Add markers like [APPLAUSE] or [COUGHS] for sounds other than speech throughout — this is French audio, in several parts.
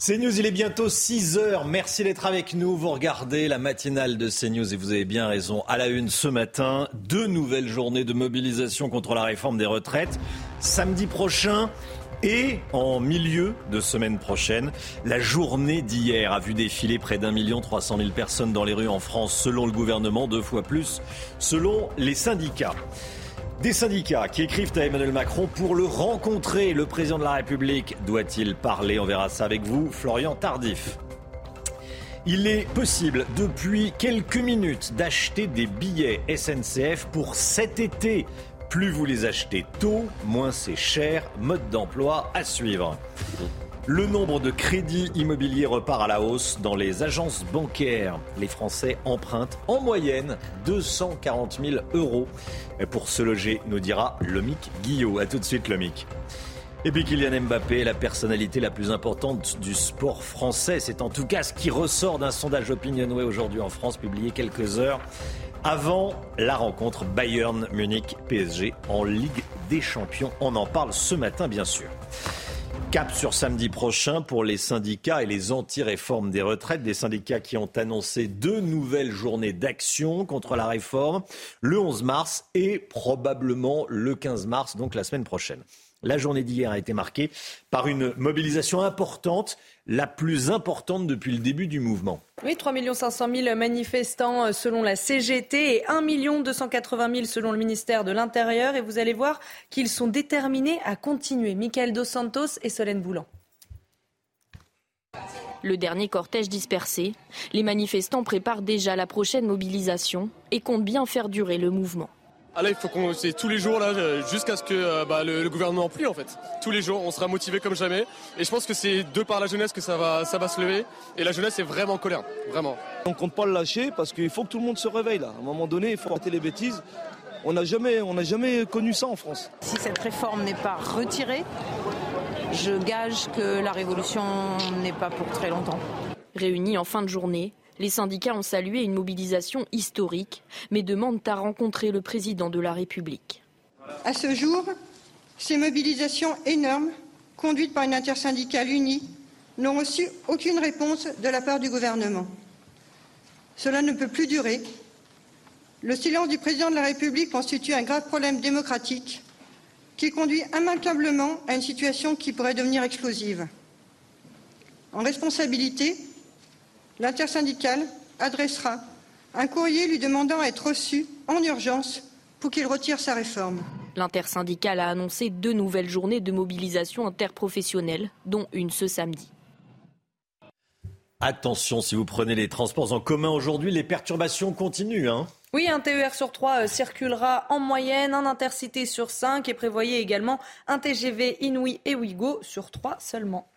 CNews, il est bientôt 6 heures. Merci d'être avec nous. Vous regardez la matinale de CNews et vous avez bien raison. À la une ce matin, deux nouvelles journées de mobilisation contre la réforme des retraites. Samedi prochain, et en milieu de semaine prochaine, la journée d'hier a vu défiler près d'un million trois cent mille personnes dans les rues en France, selon le gouvernement, deux fois plus, selon les syndicats. Des syndicats qui écrivent à Emmanuel Macron pour le rencontrer. Le président de la République doit-il parler? On verra ça avec vous, Florian Tardif. Il est possible depuis quelques minutes d'acheter des billets SNCF pour cet été. Plus vous les achetez tôt, moins c'est cher. Mode d'emploi à suivre. Le nombre de crédits immobiliers repart à la hausse dans les agences bancaires. Les Français empruntent en moyenne 240 000 euros pour se loger, nous dira Lomic Guillot. A tout de suite, Lomic. Et puis Kylian Mbappé, la personnalité la plus importante du sport français. C'est en tout cas ce qui ressort d'un sondage Opinionway aujourd'hui en France, publié quelques heures avant la rencontre Bayern Munich PSG en Ligue des Champions. On en parle ce matin bien sûr. Cap sur samedi prochain pour les syndicats et les anti-réformes des retraites, des syndicats qui ont annoncé deux nouvelles journées d'action contre la réforme, le 11 mars et probablement le 15 mars, donc la semaine prochaine. La journée d'hier a été marquée par une mobilisation importante, la plus importante depuis le début du mouvement. Oui, 3 500 000 manifestants euh, selon la CGT et 1 280 000 selon le ministère de l'Intérieur. Et vous allez voir qu'ils sont déterminés à continuer. Michael Dos Santos et Solène Boulan. Le dernier cortège dispersé, les manifestants préparent déjà la prochaine mobilisation et comptent bien faire durer le mouvement. Ah là, il faut qu'on, c'est tous les jours là, jusqu'à ce que euh, bah, le, gouvernement plie en fait. Tous les jours, on sera motivé comme jamais. Et je pense que c'est de par la jeunesse que ça va, ça va se lever. Et la jeunesse est vraiment en colère, vraiment. On compte pas le lâcher parce qu'il faut que tout le monde se réveille là. À un moment donné, il faut arrêter les bêtises. On n'a jamais, on n'a jamais connu ça en France. Si cette réforme n'est pas retirée, je gage que la révolution n'est pas pour très longtemps. Réunis en fin de journée, les syndicats ont salué une mobilisation historique, mais demandent à rencontrer le président de la République. À ce jour, ces mobilisations énormes, conduites par une intersyndicale unie, n'ont reçu aucune réponse de la part du gouvernement. Cela ne peut plus durer. Le silence du président de la République constitue un grave problème démocratique qui conduit immanquablement à une situation qui pourrait devenir explosive. En responsabilité, l'intersyndicale adressera un courrier lui demandant à être reçu en urgence pour qu'il retire sa réforme. L'intersyndicale a annoncé deux nouvelles journées de mobilisation interprofessionnelle, dont une ce samedi. Attention, si vous prenez les transports en commun aujourd'hui, les perturbations continuent. Hein oui, un TER sur trois euh, circulera en moyenne, un intercité sur cinq et prévoyez également un TGV Inouï et Ouigo sur trois seulement.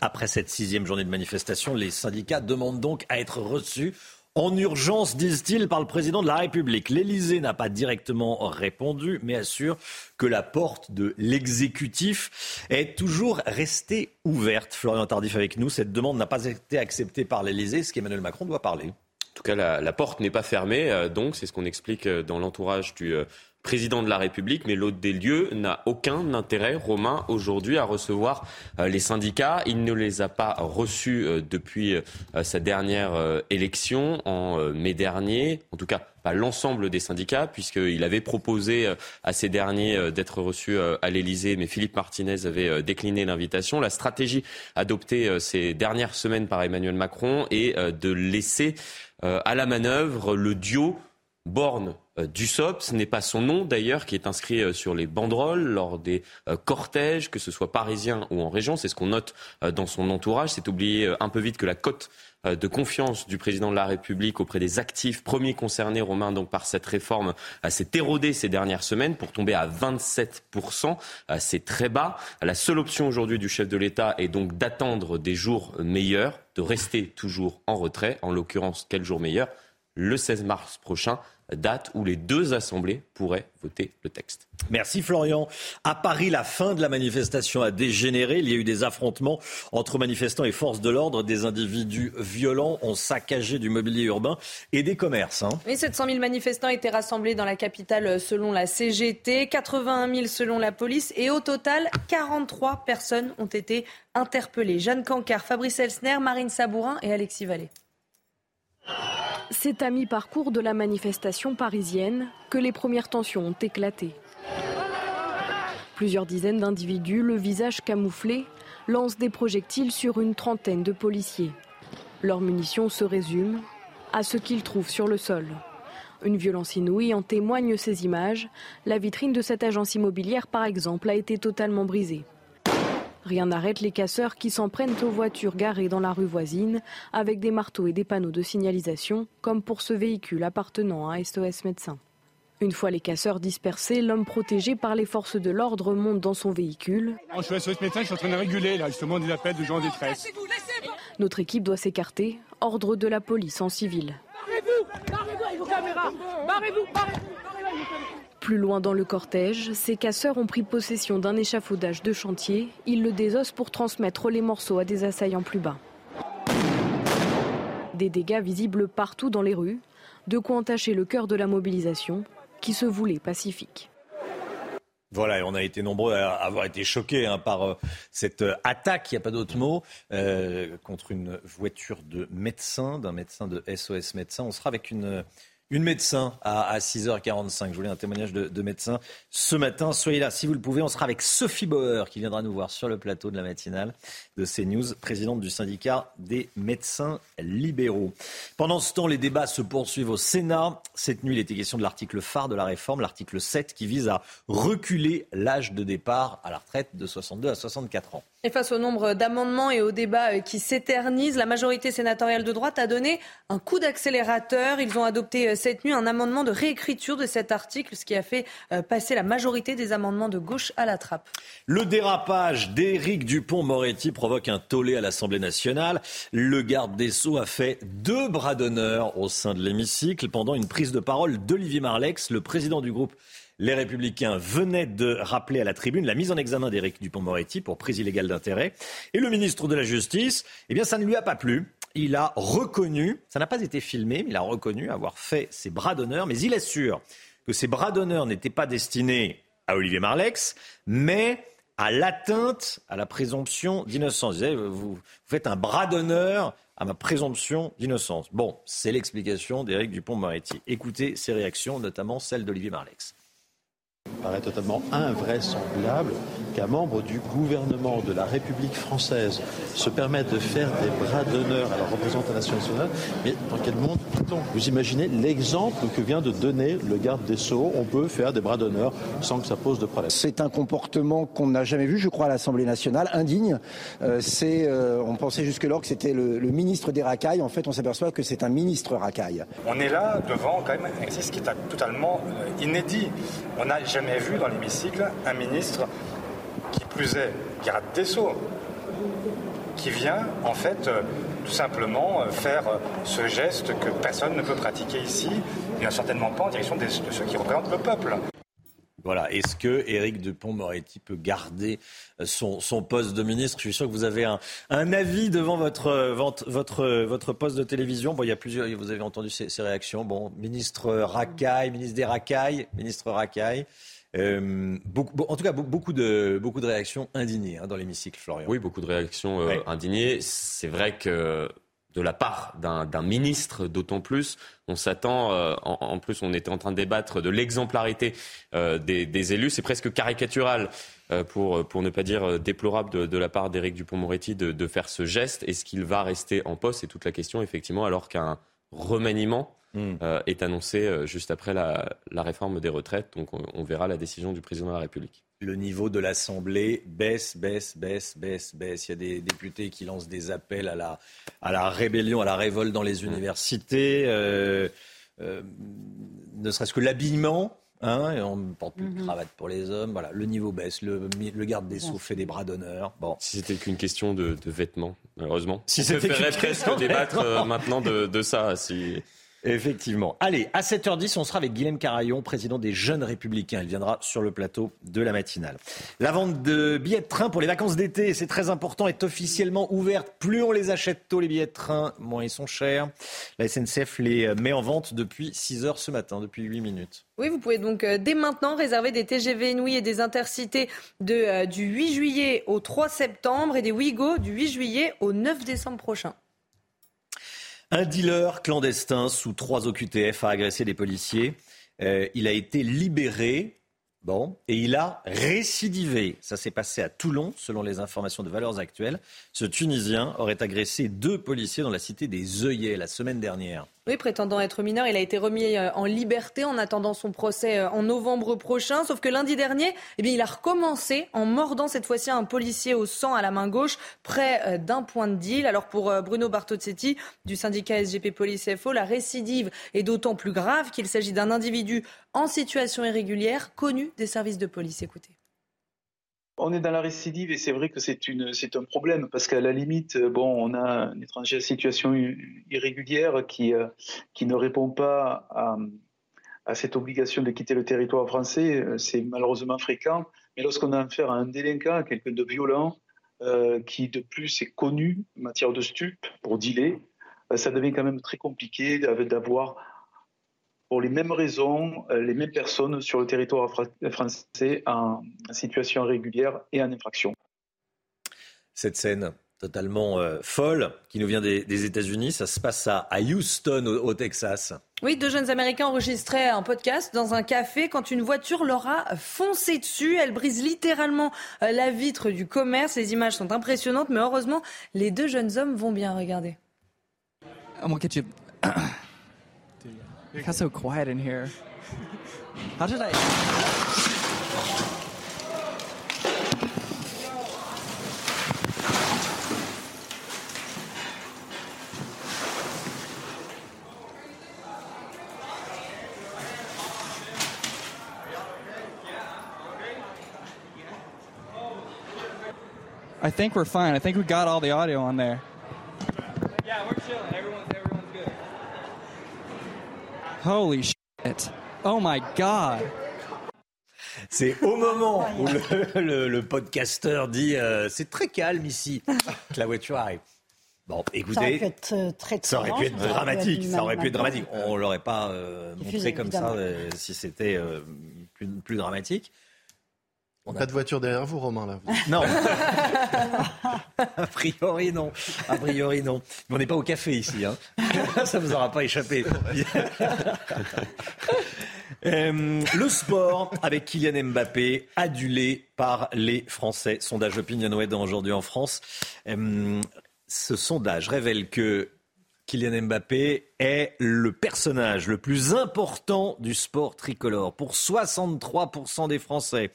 Après cette sixième journée de manifestation, les syndicats demandent donc à être reçus en urgence, disent-ils, par le président de la République. L'Élysée n'a pas directement répondu, mais assure que la porte de l'exécutif est toujours restée ouverte. Florian Tardif avec nous. Cette demande n'a pas été acceptée par l'Élysée, ce qu'Emmanuel Macron doit parler. En tout cas, la, porte n'est pas fermée, euh, donc c'est ce qu'on explique euh, dans l'entourage du euh, président de la République, mais l'hôte des lieux n'a aucun intérêt, Romain, aujourd'hui à recevoir euh, les syndicats. Il ne les a pas reçus euh, depuis euh, sa dernière élection en mai dernier, en tout cas pas l'ensemble des syndicats, puisqu'il avait proposé à ces derniers d'être reçus à l'Élysée, mais Philippe Martinez avait décliné l'invitation. La stratégie adoptée ces dernières semaines par Emmanuel Macron est de laisser à la manœuvre le duo Borne euh, Dussop. Ce n'est pas son nom d'ailleurs qui est inscrit euh, sur les banderoles lors des euh, cortèges, que ce soit parisiens ou en région. C'est ce qu'on note dans son entourage. C'est oublier un peu vite que la cote de confiance du président de la République auprès des actifs premiers concernés, Romain, donc par cette réforme, s'est érodée ces dernières semaines pour tomber à 27%. C'est très bas. La seule option aujourd'hui du chef de l'État est donc d'attendre des jours meilleurs, de rester toujours en retrait. En l'occurrence, quel jour meilleur? Le 16 mars prochain date où les deux assemblées pourraient voter le texte. Merci Florian. À Paris, la fin de la manifestation a dégénéré. Il y a eu des affrontements entre manifestants et forces de l'ordre. Des individus violents ont saccagé du mobilier urbain et des commerces. Hein. Oui, 700 000 manifestants étaient rassemblés dans la capitale selon la CGT, 81 000 selon la police et au total, 43 personnes ont été interpellées. Jeanne Cancard, Fabrice Elsner, Marine Sabourin et Alexis Vallée. C'est à mi-parcours de la manifestation parisienne que les premières tensions ont éclaté. Plusieurs dizaines d'individus, le visage camouflé, lancent des projectiles sur une trentaine de policiers. Leurs munitions se résument à ce qu'ils trouvent sur le sol. Une violence inouïe en témoignent ces images. La vitrine de cette agence immobilière, par exemple, a été totalement brisée. Rien n'arrête les casseurs qui s'en prennent aux voitures garées dans la rue voisine avec des marteaux et des panneaux de signalisation, comme pour ce véhicule appartenant à SOS Médecins. Une fois les casseurs dispersés, l'homme protégé par les forces de l'ordre monte dans son véhicule. Je suis SOS Médecins, je suis en train de réguler là, justement des appels de gens en détresse. Notre équipe doit s'écarter. Ordre de la police en civil. Barrez-vous Barrez-vous Barrez-vous plus loin dans le cortège, ces casseurs ont pris possession d'un échafaudage de chantier. Ils le désossent pour transmettre les morceaux à des assaillants plus bas. Des dégâts visibles partout dans les rues, de quoi entacher le cœur de la mobilisation qui se voulait pacifique. Voilà, et on a été nombreux à avoir été choqués hein, par euh, cette euh, attaque, il n'y a pas d'autre mot, euh, contre une voiture de médecin, d'un médecin de SOS Médecins. On sera avec une une médecin à, 6h45. Je voulais un témoignage de, médecin ce matin. Soyez là si vous le pouvez. On sera avec Sophie Bauer qui viendra nous voir sur le plateau de la matinale de CNews, présidente du syndicat des médecins libéraux. Pendant ce temps, les débats se poursuivent au Sénat. Cette nuit, il était question de l'article phare de la réforme, l'article 7, qui vise à reculer l'âge de départ à la retraite de 62 à 64 ans. Face au nombre d'amendements et au débat euh, qui s'éternisent, la majorité sénatoriale de droite a donné un coup d'accélérateur. Ils ont adopté euh, cette nuit un amendement de réécriture de cet article, ce qui a fait euh, passer la majorité des amendements de gauche à la trappe. Le dérapage d'Éric Dupont-Moretti provoque un tollé à l'Assemblée nationale. Le garde des Sceaux a fait deux bras d'honneur au sein de l'hémicycle pendant une prise de parole d'Olivier Marlex, le président du groupe les Républicains venaient de rappeler à la tribune la mise en examen d'Éric Dupont-Moretti pour prise illégale d'intérêt. Et le ministre de la Justice, eh bien, ça ne lui a pas plu. Il a reconnu, ça n'a pas été filmé, mais il a reconnu avoir fait ses bras d'honneur, mais il assure que ces bras d'honneur n'étaient pas destinés à Olivier Marlex, mais à l'atteinte à la présomption d'innocence. Vous, vous, faites un bras d'honneur à ma présomption d'innocence. Bon, c'est l'explication d'Éric Dupont-Moretti. Écoutez ses réactions, notamment celle d'Olivier Marlex. Il paraît totalement invraisemblable qu'un membre du gouvernement de la République française se permette de faire des bras d'honneur à la représentation nationale. Mais dans quel monde peut-on Vous imaginez l'exemple que vient de donner le garde des Sceaux? On peut faire des bras d'honneur sans que ça pose de problème. C'est un comportement qu'on n'a jamais vu, je crois, à l'Assemblée nationale, indigne. Euh, c'est, euh, on pensait jusque-là que c'était le, ministre des racailles. En fait, on s'aperçoit que c'est un ministre racaille. On est là devant quand même un exercice qui est totalement euh, inédit. On n'a jamais vu dans l'hémicycle un ministre qui plus est garde des Sceaux, qui vient en fait euh, tout simplement euh, faire euh, ce geste que personne ne peut pratiquer ici, et certainement pas en direction de ceux qui représentent le peuple. Voilà. Est-ce que Éric Dupont-Moretti peut garder son, poste de ministre? Je suis sûr que vous avez un, avis devant votre, votre, votre poste de télévision. Bon, il y a plusieurs. Vous avez entendu ces, ces réactions. Bon, ministre Racaille, ministre des Racailles, ministre Racaille. Euh, en tout cas, beaucoup de, beaucoup de réactions indignées hein, dans l'hémicycle, Florian. Oui, beaucoup de réactions euh, indignées. C'est vrai que de la part d'un ministre, d'autant plus, on s'attend, euh, en, plus on était en train de débattre de l'exemplarité des, élus, c'est presque caricatural, pour, pour ne pas dire déplorable de, la part d'Éric Dupont-Moretti de, de, faire ce geste. Est-ce qu'il va rester en poste? C'est toute la question, effectivement, alors qu'un remaniement hmm. est annoncée juste après la, réforme des retraites. Donc on, verra la décision du président de la République le niveau de l'Assemblée baisse, baisse, baisse, baisse, baisse. Il y a des députés qui lancent des appels à la, à la rébellion, à la révolte dans les universités. Euh, euh, ne serait-ce que l'habillement. Hein, on ne porte plus de mhm. cravate pour les hommes. Voilà, le niveau baisse. Le, le garde des Sceaux fait des bras d'honneur. Bon. Si c'était qu'une question de, vêtements, malheureusement. Si c'était presque débattre euh, maintenant de, de ça. Si... Effectivement. Allez, à 7h10, on sera avec Guillaume Carayon, président des Jeunes Républicains. Il viendra sur le plateau de la matinale. La vente de billets de train pour les vacances d'été, c'est très important, est officiellement ouverte. Plus on les achète tôt, les billets de train, moins ils sont chers. La SNCF les met en vente depuis 6 h ce matin, depuis 8 minutes. Oui, vous pouvez donc euh, dès maintenant réserver des TGV Nuit et des intercités euh, du 8 juillet au 3 septembre et des Ouigo du 8 juillet au 9 décembre prochain. Un dealer clandestin sous trois OQTF a agressé des policiers. Euh, il a été libéré. Et il a récidivé. Ça s'est passé à Toulon, selon les informations de Valeurs Actuelles. Ce Tunisien aurait agressé deux policiers dans la cité des œillets la semaine dernière. Oui, prétendant être mineur, il a été remis euh, en liberté en attendant son procès euh, en novembre prochain. Sauf que lundi dernier, eh bien, il a recommencé en mordant cette fois-ci un policier au sang à la main gauche, près euh, d'un point de deal. Alors pour Bruno Bartozzetti du syndicat SGP Police FO, la récidive est d'autant plus grave qu'il s'agit d'un individu en situation irrégulière connu des services de police. Écoutez. On est dans la récidive et c'est vrai que c'est une c'est un problème parce qu'à la limite bon on a un étranger à situation irrégulière qui euh, qui ne répond pas à, à cette obligation de quitter le territoire français c'est malheureusement fréquent. Mais lorsqu'on a affaire à un délinquant quelqu'un de violent euh, qui de plus est connu en matière de stup pour dealer euh, ça devient quand même très compliqué d'avoir pour les mêmes raisons, euh, les mêmes personnes sur le territoire français en situation régulière et en infraction. Cette scène totalement euh, folle qui nous vient des, États-Unis, ça se passe à, Houston, au, Texas. Oui, deux jeunes Américains enregistraient un podcast dans un café quand une voiture leur a foncé dessus. Elle brise littéralement euh, la vitre du commerce. Les images sont impressionnantes, mais heureusement, les deux jeunes hommes vont bien. regarder. It got so quiet in here. How did I? I think we're fine. I think we got all the audio on there. Holy shit. Oh my God. C'est au moment où le, le, podcasteur dit euh, c'est très calme ici que la voiture arrive. Bon, écoutez, ça aurait pu être, euh, très, ça aurait pu être dramatique. Ça aurait pu être dramatique. On l'aurait pas euh, montré comme ça si c'était plus, plus, dramatique. On Pas de voiture derrière vous, Romain, là. [LAUGHS] Non. a priori, non. A priori, non. Mais on n'est pas au café ici. Hein. [LAUGHS] Ça ne vous aura pas échappé. Euh, [LAUGHS] le sport avec Kylian Mbappé, adulé par les Français. Sondage OpinionWay aujourd'hui en France. Euh, ce sondage révèle que Kylian Mbappé est le personnage le plus important du sport tricolore pour 63% des Français.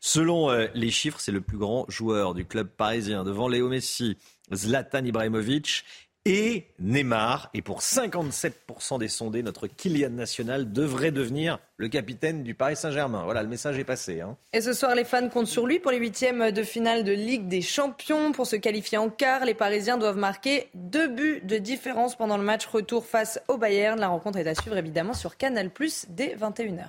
Selon euh, les chiffres, c'est le plus grand joueur du club parisien devant Léo Messi, Zlatan Ibrahimovic et Neymar. Et pour 57% des sondés, notre Kylian national devrait devenir le capitaine du Paris Saint-Germain. Voilà, le message est passé. Hein. Et ce soir, les fans comptent sur lui pour les huitièmes de finale de Ligue des Champions. Pour se qualifier en quart, les Parisiens doivent marquer deux buts de différence pendant le match retour face au Bayern. La rencontre est à suivre évidemment sur Canal Plus dès 21h.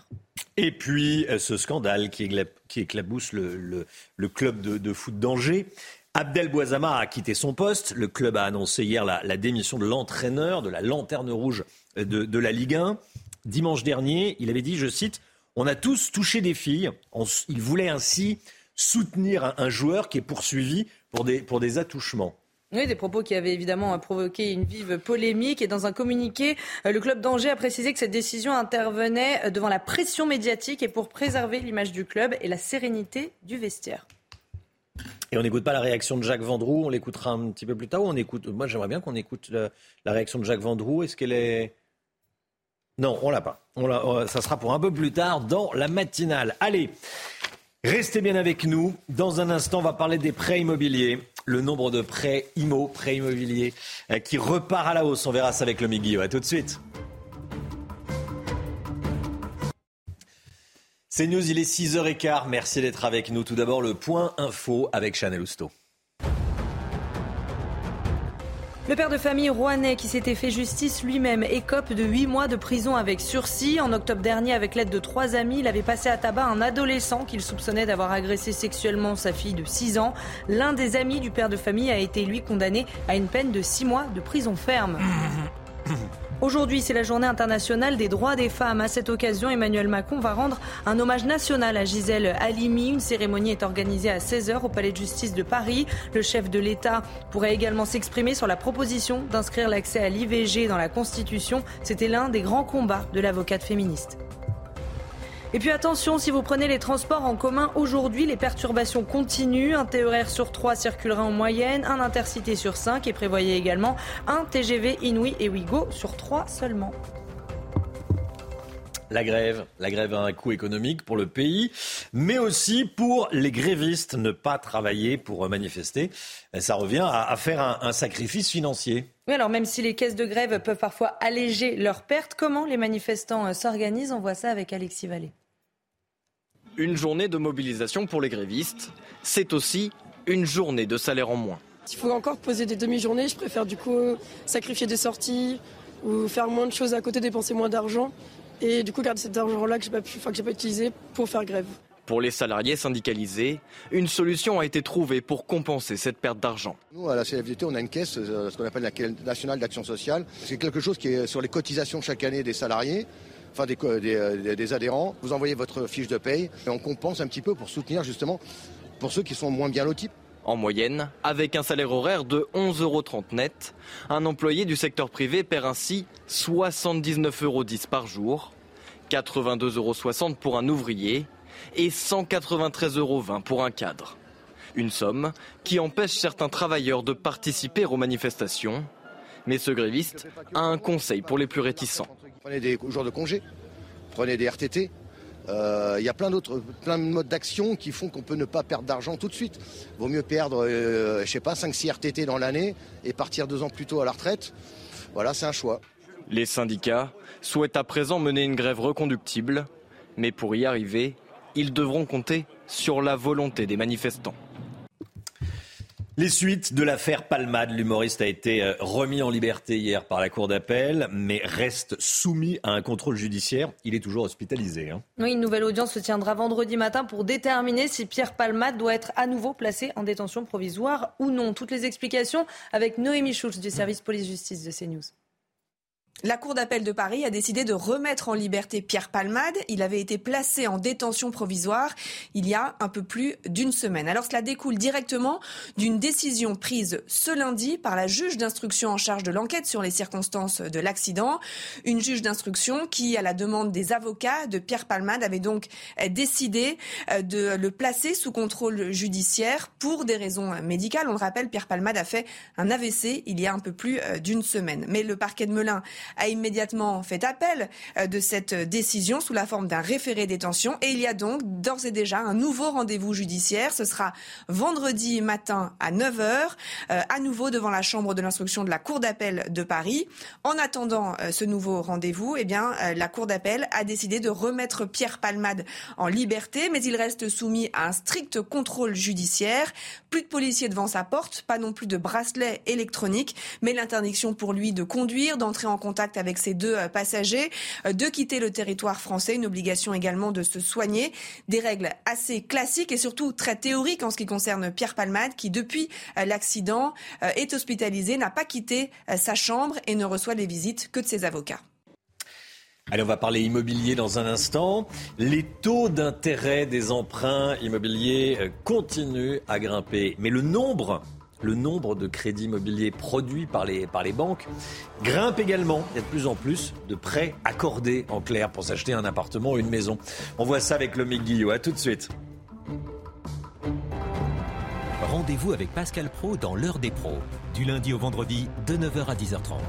Et puis, euh, ce scandale qui, éclabousse le, club de, de foot d'Angers. Abdel Boisama a quitté son poste. Le club a annoncé hier la, démission de l'entraîneur de la lanterne rouge de, la Ligue 1. Dimanche dernier, il avait dit, je cite, On a tous touché des filles. il voulait ainsi soutenir un, joueur qui est poursuivi pour des, pour des attouchements. Oui, des propos qui avaient évidemment provoqué une vive polémique. Et dans un communiqué, euh, le club d'Angers a précisé que cette décision intervenait euh, devant la pression médiatique et pour préserver l'image du club et la sérénité du vestiaire. Et on n'écoute pas la réaction de Jacques Vendroux, on l'écoutera un petit peu plus tard. on écoute, moi, j'aimerais bien qu'on écoute la, réaction de Jacques Vendroux. Est-ce qu'elle est. Non, on l'a pas. On l'a, ça sera pour un peu plus tard dans la matinale. Allez, restez bien avec nous. Dans un instant, on va parler des prêts immobiliers. Le nombre de prêts IMO, prêts immobiliers, euh, qui repart à la hausse. On verra ça avec le Miguel. À tout de suite. C'est News, il est 6h15. Merci d'être avec nous. Tout d'abord, le point info avec Chanel Housteau. Le père de famille rouennais qui s'était fait justice lui-même écope de 8 mois de prison avec sursis. En octobre dernier, avec l'aide de trois amis, il avait passé à tabac un adolescent qu'il soupçonnait d'avoir agressé sexuellement sa fille de 6 ans. L'un des amis du père de famille a été lui condamné à une peine de 6 mois de prison ferme. [CLEARS THROAT] Aujourd'hui, c'est la journée internationale des droits des femmes. À cette occasion, Emmanuel Macron va rendre un hommage national à Gisèle Halimi. Une cérémonie est organisée à 16h au Palais de justice de Paris. Le chef de l'État pourrait également s'exprimer sur la proposition d'inscrire l'accès à l'IVG dans la Constitution. C'était l'un des grands combats de l'avocate féministe. Et puis attention, si vous prenez les transports en commun aujourd'hui, les perturbations continuent. Un TER sur 3 circulera en moyenne, un intercité sur 5 et prévoyez également un TGV Inouï et Ouigo sur 3 seulement. La grève, la grève a un coût économique pour le pays, mais aussi pour les grévistes. Ne pas travailler pour manifester, ça revient à, faire un, un sacrifice financier. Oui, alors même si les caisses de grève peuvent parfois alléger leurs pertes, comment les manifestants euh, s'organisent? On voit ça avec Alexis Vallée. Une journée de mobilisation pour les grévistes, c'est aussi une journée de salaire en moins. S'il faut encore poser des demi-journées, je préfère du coup sacrifier des sorties ou faire moins de choses à côté, dépenser moins d'argent et du coup garder cet argent-là que pas enfin, que j'ai pas utilisé pour faire grève. Pour les salariés syndicalisés, une solution a été trouvée pour compenser cette perte d'argent. Nous, à la CFDT, on a une caisse, euh, ce qu'on appelle la Caisse nationale d'action sociale. C'est quelque chose qui est sur les cotisations chaque année des salariés enfin euh, des, adhérents. Vous envoyez votre fiche de paye et on compense un petit peu pour soutenir justement pour ceux qui sont moins bien lotis. En moyenne, avec un salaire horaire de 11,30 euros net, un employé du secteur privé perd ainsi 79,10 euros par jour, 82,60 euros pour un ouvrier et 193,20 euros pour un cadre. Une somme qui empêche certains travailleurs de participer aux manifestations. Mais ce gréviste a un conseil pour les plus réticents. Prenez des jours de congé, prenez des RTT. Euh, il y a plein d'autres, de modes d'action qui font qu'on peut ne pas perdre d'argent tout de suite. Vaut mieux perdre, euh, je sais pas, 5-6 RTT dans l'année et partir deux ans plus tôt à la retraite. Voilà, c'est un choix. Les syndicats souhaitent à présent mener une grève reconductible, mais pour y arriver, ils devront compter sur la volonté des manifestants. Les suites de l'affaire Palmade, l'humoriste a été euh, remis en liberté hier par la Cour d'appel, mais reste soumis à un contrôle judiciaire. Il est toujours hospitalisé. Hein. Oui, une nouvelle audience se tiendra vendredi matin pour déterminer si Pierre Palmade doit être à nouveau placé en détention provisoire ou non. Toutes les explications avec Noémie Schulz du service police-justice de CNews. La Cour d'appel de Paris a décidé de remettre en liberté Pierre Palmade. Il avait été placé en détention provisoire il y a un peu plus d'une semaine. Alors cela découle directement d'une décision prise ce lundi par la juge d'instruction en charge de l'enquête sur les circonstances de l'accident. Une juge d'instruction qui, à la demande des avocats de Pierre Palmade, avait donc décidé euh, de le placer sous contrôle judiciaire pour des raisons médicales. On le rappelle, Pierre Palmade a fait un AVC il y a un peu plus euh, d'une semaine. Mais le parquet de Melun a immédiatement fait appel euh, de cette décision sous la forme d'un référé détention. Et il y a donc d'ores et déjà un nouveau rendez-vous judiciaire. Ce sera vendredi matin à 9h, euh, à nouveau devant la chambre de l'instruction de la Cour d'appel de Paris. En attendant euh, ce nouveau rendez-vous, eh bien, la Cour d'appel a décidé de remettre Pierre Palmade en liberté, mais il reste soumis à un strict contrôle judiciaire. Plus de policiers devant sa porte, pas non plus de bracelet électronique, mais l'interdiction pour lui de conduire, d'entrer en contact avec ces deux euh, passagers, euh, de quitter le territoire français, une obligation également de se soigner. Des règles assez classiques et surtout très théoriques en ce qui concerne Pierre Palmade, qui depuis euh, l'accident est hospitalisé, n'a pas quitté sa chambre et ne reçoit les visites que de ses avocats. Allez, on va parler immobilier dans un instant. Les taux d'intérêt des emprunts immobiliers continuent à grimper, mais le nombre le nombre de crédits immobiliers produits par les, banques grimpe également. Il y a de plus en plus de prêts accordés en clair pour s'acheter un appartement ou une maison. On voit ça avec le Guillot. À tout de suite. Rendez-vous avec Pascal Pro dans l'heure des pros, du lundi au vendredi de 9h à 10h30.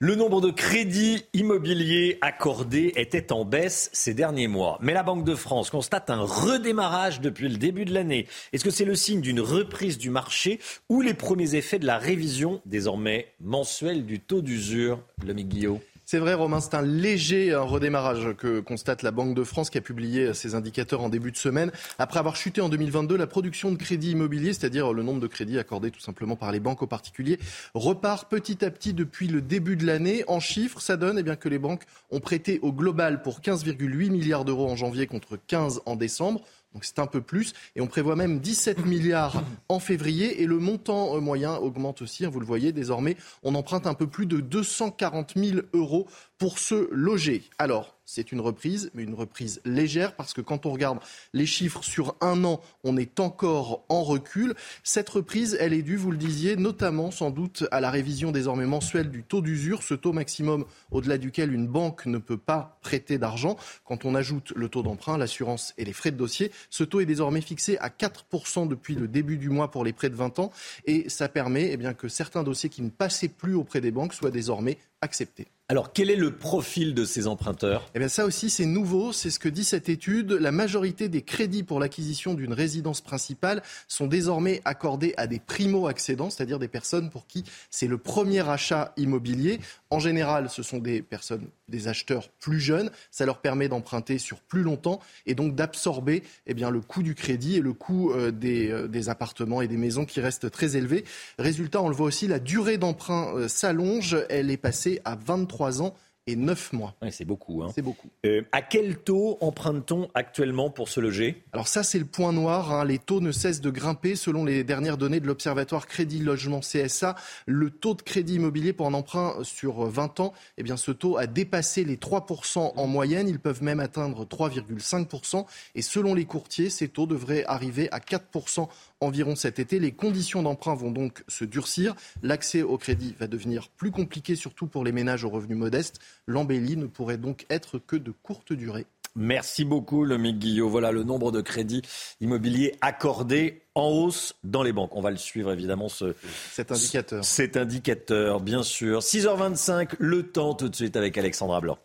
Le nombre de crédits immobiliers accordés était en baisse ces derniers mois. Mais la Banque de France constate un redémarrage depuis le début de l'année. Est-ce que c'est le signe d'une reprise du marché ou les premiers effets de la révision désormais mensuelle du taux d'usure Le Guillaume c'est vrai, Romain, c'est un léger redémarrage que constate la Banque de France qui a publié ses indicateurs en début de semaine. Après avoir chuté en 2022, la production de crédits immobiliers, c'est-à-dire le nombre de crédits accordés tout simplement par les banques aux particuliers, repart petit à petit depuis le début de l'année. En chiffres, ça donne eh bien, que les banques ont prêté au global pour 15,8 milliards d'euros en janvier contre 15 en décembre. Donc c'est un peu plus. Et on prévoit même 17 milliards en février. Et le montant euh, moyen augmente aussi. Hein, vous le voyez, désormais, on emprunte un peu plus de 240 000 euros pour se loger. Alors, c'est une reprise, mais une reprise légère, parce que quand on regarde les chiffres sur un an, on est encore en recul. Cette reprise, elle est due, vous le disiez, notamment sans doute à la révision désormais mensuelle du taux d'usure, ce taux maximum au-delà duquel une banque ne peut pas prêter d'argent. Quand on ajoute le taux d'emprunt, l'assurance et les frais de dossier, ce taux est désormais fixé à 4% depuis le début du mois pour les prêts de 20 ans, et ça permet eh que certains dossiers qui ne passaient plus auprès des banques soient désormais acceptés. Alors, quel est le profil de ces emprunteurs? Eh bien, ça aussi, c'est nouveau. C'est ce que dit cette étude. La majorité des crédits pour l'acquisition d'une résidence principale sont désormais accordés à des primo-accédants, c'est-à-dire des personnes pour qui c'est le premier achat immobilier. En général, ce sont des personnes, des acheteurs plus jeunes. Ça leur permet d'emprunter sur plus longtemps et donc d'absorber eh le coût du crédit et le coût euh, des, euh, des, appartements et des maisons qui restent très élevés. Résultat, on le voit aussi, la durée d'emprunt euh, s'allonge. Elle est passée à 23 3 ans et 9 mois. c'est beaucoup. Hein. C'est beaucoup. Euh, à quel taux emprunte-t-on actuellement pour se loger? Alors ça, c'est le point noir. Hein. Les taux ne cessent de grimper. Selon les dernières données de l'Observatoire Crédit Logement CSA, le taux de crédit immobilier pour un emprunt sur 20 ans, eh bien, ce taux a dépassé les 3% en moyenne. Ils peuvent même atteindre 3,5%. Et selon les courtiers, ces taux devraient arriver à 4% environ cet été. Les conditions d'emprunt vont donc se durcir. L'accès au crédit va devenir plus compliqué, surtout pour les ménages aux revenus modestes. L'embellie ne pourrait donc être que de courte durée. Merci beaucoup, le Guillot. Voilà le nombre de crédits immobiliers accordés en hausse dans les banques. On va le suivre évidemment, ce, cet indicateur. cet indicateur, bien sûr. 6h25, le temps tout de suite avec Alexandra Blanc.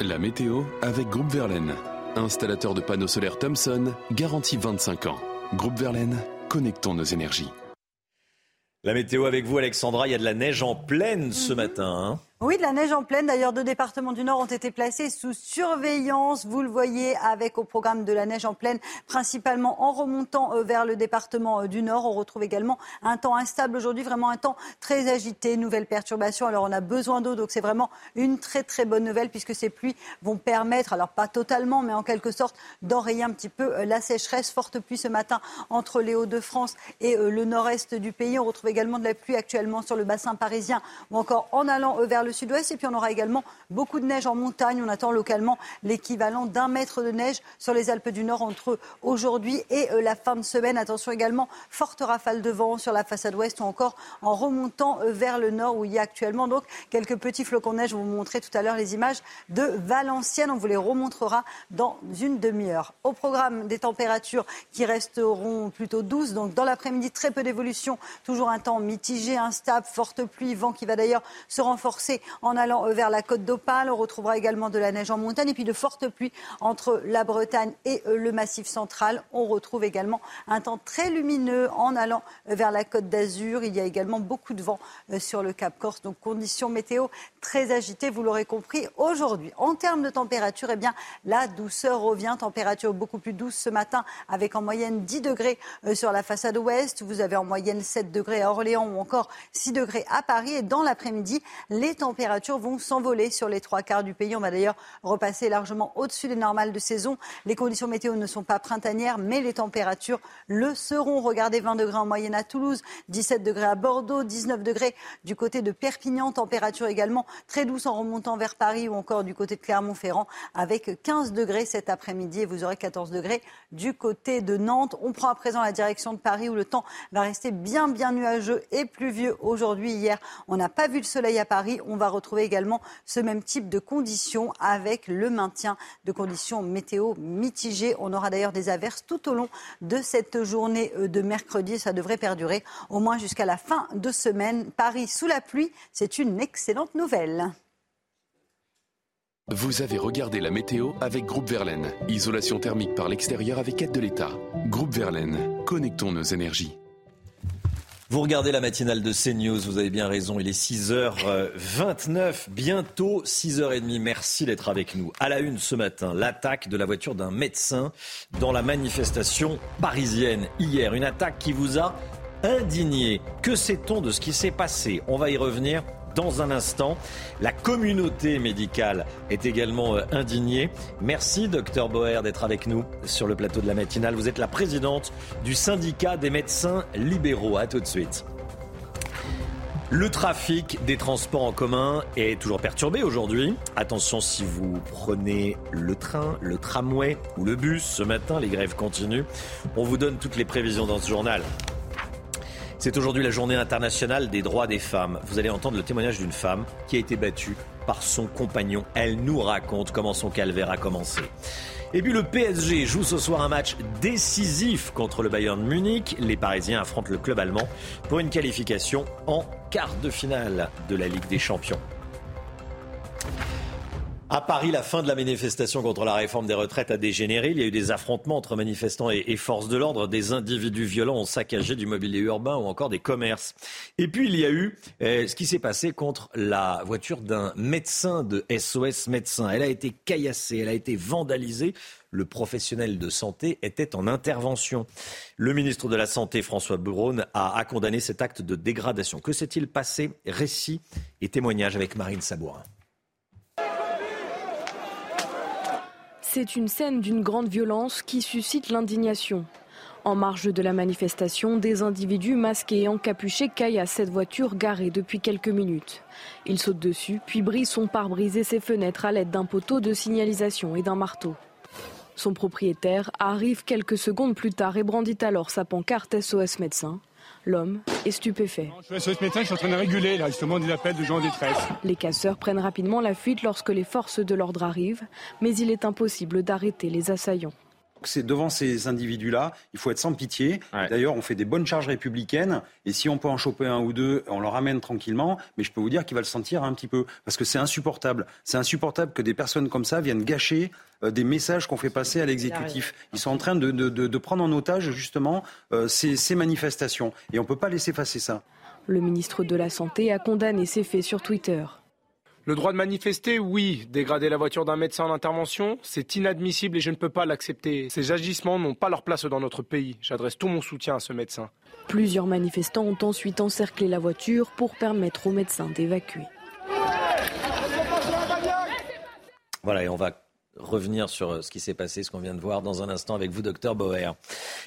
La météo avec Groupe Verlaine. Installateur de panneaux solaires Thomson, garantie 25 ans. Groupe Verlaine, connectons nos énergies. La météo avec vous, Alexandra. Il y a de la neige en pleine ce mhm. matin. Hein. Oui, de la neige en pleine. D'ailleurs, deux départements du Nord ont été placés sous surveillance. Vous le voyez avec au programme de la neige en pleine, principalement en remontant euh, vers le département euh, du Nord. On retrouve également un temps instable aujourd'hui, vraiment un temps très agité, nouvelle perturbation. Alors, on a besoin d'eau, donc c'est vraiment une très très bonne nouvelle puisque ces pluies vont permettre, alors pas totalement, mais en quelque sorte, d'enrayer un petit peu euh, la sécheresse. Forte pluie ce matin entre les Hauts-de-France et le nord-est du pays. On retrouve également de la pluie actuellement sur le bassin parisien ou encore en allant vers le sud-ouest. Et puis on aura également beaucoup de neige en montagne. On attend localement l'équivalent d'un mètre de neige sur les Alpes du Nord entre aujourd'hui et euh, la fin de semaine. Attention également, forte rafale de vent sur la façade ouest ou encore en remontant euh, vers le nord où il y a actuellement donc quelques petits flocons de neige. Je vous montrer tout à l'heure les images de Valenciennes. On vous les remontrera dans une demi-heure. Au programme des températures qui resteront plutôt douces. Donc dans l'après-midi, très peu d'évolution. Toujours un temps mitigé, instable, forte pluie, vent qui va d'ailleurs se renforcer en allant euh, vers la côte d'Opale. On retrouvera également de la neige en montagne et puis de fortes pluies entre la Bretagne et euh, le Massif central. On retrouve également un temps très lumineux en allant euh, vers la côte d'Azur. Il y a également beaucoup de vent sur le Cap Corse. Donc conditions météo très agitées, vous l'aurez compris aujourd'hui. En termes de température, eh bien, la douceur revient. Température beaucoup plus douce ce matin avec en moyenne 10 degrés sur la façade ouest. Vous avez en moyenne 7 degrés à Orléans ou encore 6 degrés à Paris. Et dans l'après-midi, les températures vont s'envoler sur les trois quarts du pays. On va d'ailleurs repasser largement au-dessus des normales de saison. Les conditions météo ne sont pas printanières, mais les températures le seront. Regardez 20 degrés en moyenne à Toulouse, 17 degrés à Bordeaux, 19 degrés du côté de Perpignan. Température également très douce en remontant vers Paris ou encore du côté de Clermont-Ferrand avec 15 degrés cet après-midi et vous aurez 14 degrés du côté de Nantes. On prend à présent la direction de Paris où le temps va rester bien bien nuageux et pluvieux aujourd'hui. Hier, on n'a pas vu le soleil à Paris. Va retrouver également ce même type de conditions avec le maintien de conditions météo mitigées. On aura d'ailleurs des averses tout au long de cette journée euh, de mercredi. Ça devrait perdurer au moins jusqu'à la fin de semaine. Paris sous la pluie, c'est une excellente nouvelle. Vous avez regardé la météo avec Groupe Verlaine. Isolation thermique par l'extérieur avec aide de l'État. Groupe Verlaine, connectons nos énergies. Vous regardez la matinale de CNews, vous avez bien raison, il est 6h29, bientôt 6h30. Merci d'être avec nous. À la une ce matin, l'attaque de la voiture d'un médecin dans la manifestation parisienne hier. Une attaque qui vous a indigné. Que sait-on de ce qui s'est passé? On va y revenir dans un instant. La communauté médicale est également euh, indignée. Merci, docteur Boer, d'être avec nous sur le plateau de la matinale. Vous êtes la présidente du syndicat des médecins libéraux. À tout de suite. Le trafic des transports en commun est toujours perturbé aujourd'hui. Attention si vous prenez le train, le tramway ou le bus ce matin, les grèves continuent. On vous donne toutes les prévisions dans ce journal. C'est aujourd'hui la journée internationale des droits des femmes. Vous allez entendre le témoignage d'une femme qui a été battue par son compagnon. Elle nous raconte comment son calvaire a commencé. Et puis le PSG joue ce soir un match décisif contre le Bayern Munich. Les Parisiens affrontent le club allemand pour une qualification en quart de finale de la Ligue des Champions. À Paris, la fin de la manifestation contre la réforme des retraites a dégénéré. Il y a eu des affrontements entre manifestants et, forces de l'ordre. Des individus violents ont saccagé du mobilier urbain ou encore des commerces. Et puis, il y a eu eh, ce qui s'est passé contre la voiture d'un médecin de SOS Médecins. Elle a été caillassée, elle a été vandalisée le professionnel de santé était en intervention. Le ministre de la Santé, François Braun, a, a condamné cet acte de dégradation. Que s'est-il passé? Récit et témoignage avec Marine Sabourin. C'est une scène d'une grande violence qui suscite l'indignation. En marge de la manifestation, des individus masqués et encapuchés caillent à cette voiture garée depuis quelques minutes. Ils sautent dessus, puis brisent son pare-brise et ses fenêtres à l'aide d'un poteau de signalisation et d'un marteau. Son propriétaire arrive quelques secondes plus tard et brandit alors sa pancarte SOS médecin. L'homme est stupéfait. Je suis médecin, je suis en train de réguler là, justement des appels de gens en détresse. Les casseurs prennent rapidement la fuite lorsque les forces de l'ordre arrivent, mais il est impossible d'arrêter les assaillants. C'est devant ces individus-là, il faut être sans pitié. D'ailleurs, on fait des bonnes charges républicaines, et si on peut en choper un ou deux, on le ramène tranquillement. Mais je peux vous dire qu'il va le sentir un petit peu, parce que c'est insupportable. C'est insupportable que des personnes comme ça viennent gâcher euh, des messages qu'on fait passer à l'exécutif. Ils sont en train de, prendre en otage justement euh, ces, ces manifestations, et on ne peut pas laisser passer ça. Le ministre de la Santé a condamné ces faits sur Twitter. Le droit de manifester, oui. Dégrader la voiture d'un médecin en intervention, c'est inadmissible et je ne peux pas l'accepter. Ces agissements n'ont pas leur place dans notre pays. J'adresse tout mon soutien à ce médecin. Plusieurs manifestants ont ensuite encerclé la voiture pour permettre aux médecins d'évacuer. Voilà, et on va revenir sur euh, ce qui s'est passé, ce qu'on vient de voir dans un instant avec vous, docteur Bauer.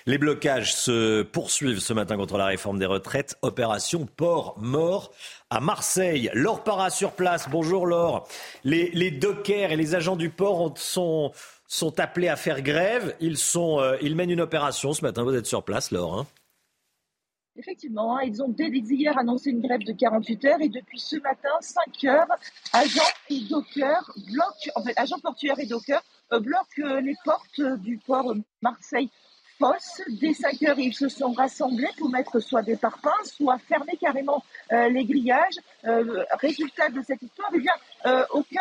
Les blocages se poursuivent ce matin contre la réforme des retraites. Opération Port Mort à Marseille. Laure Para sur place. Bonjour Laure. Les, dockers et les agents du port sont, sont appelés à faire grève. Ils, sont, euh, ils mènent une opération ce matin. Vous êtes sur place, Laure. Hein Effectivement, hein, ils ont dès hier annoncé une grève de 48 heures et depuis ce matin, 5 heures, agents et dockers bloquent, en fait, agents portuaires et dockers euh, bloquent euh, les portes du port Marseille Dès 5 heures, ils se sont rassemblés pour mettre soit des parpaings, soit fermer carrément euh, les grillages. Euh, résultat de cette histoire, eh bien, euh, aucun,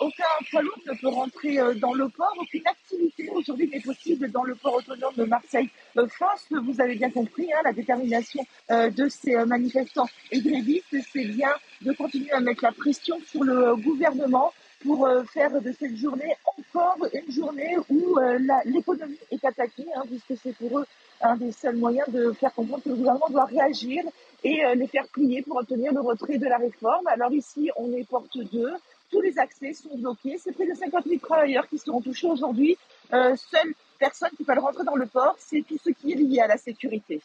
aucun poids ne peut rentrer dans le port. Aucune activité aujourd'hui n'est possible dans le port autonome de Marseille. Force, vous avez bien compris, hein, la détermination de ces manifestants et grévistes, c'est bien de continuer à mettre la pression sur le gouvernement pour euh, faire de cette journée encore une journée où euh, l'économie est attaquée, hein, puisque c'est pour eux un des seuls moyens de faire comprendre que le gouvernement doit réagir et euh, les faire plier pour obtenir le retrait de la réforme. Alors ici, on est porte 2. Tous les accès sont bloqués. C'est près de 50 000 travailleurs qui seront touchés aujourd'hui. seule personne qui peut rentrer dans le port, c'est tout ce qui est lié à la sécurité.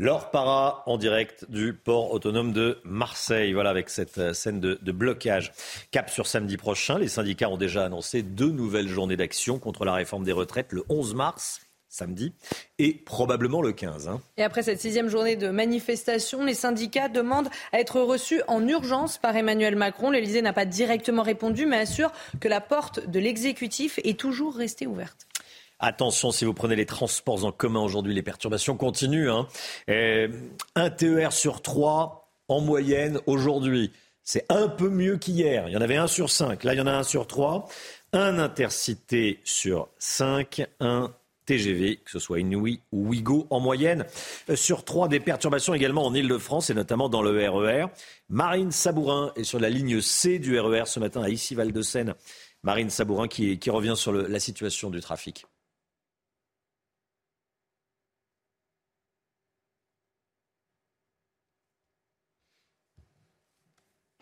Laure Para en direct du port autonome de Marseille. Voilà, avec cette euh, scène de, blocage. Cap sur samedi prochain. Les syndicats ont déjà annoncé deux nouvelles journées d'action contre la réforme des retraites le 11 mars samedi, et probablement le 15. Hein. Et après cette sixième journée de manifestation, les syndicats demandent à être reçus en urgence par Emmanuel Macron. L'Elysée n'a pas directement répondu, mais assure que la porte de l'exécutif est toujours restée ouverte. Attention, si vous prenez les transports en commun aujourd'hui, les perturbations continuent. Hein. un TER sur trois en moyenne aujourd'hui. C'est un peu mieux qu'hier. Il y en avait un sur cinq. Là, il y en a un sur trois. Un intercité sur cinq. Un TGV, que ce soit Inouï ou Ouigo en moyenne. Euh, sur trois, des perturbations également en Ile-de-France et notamment dans le RER. E Marine Sabourin est sur la ligne C du RER e ce matin à Issy-Val-de-Seine. Marine Sabourin qui, revient sur la situation du trafic.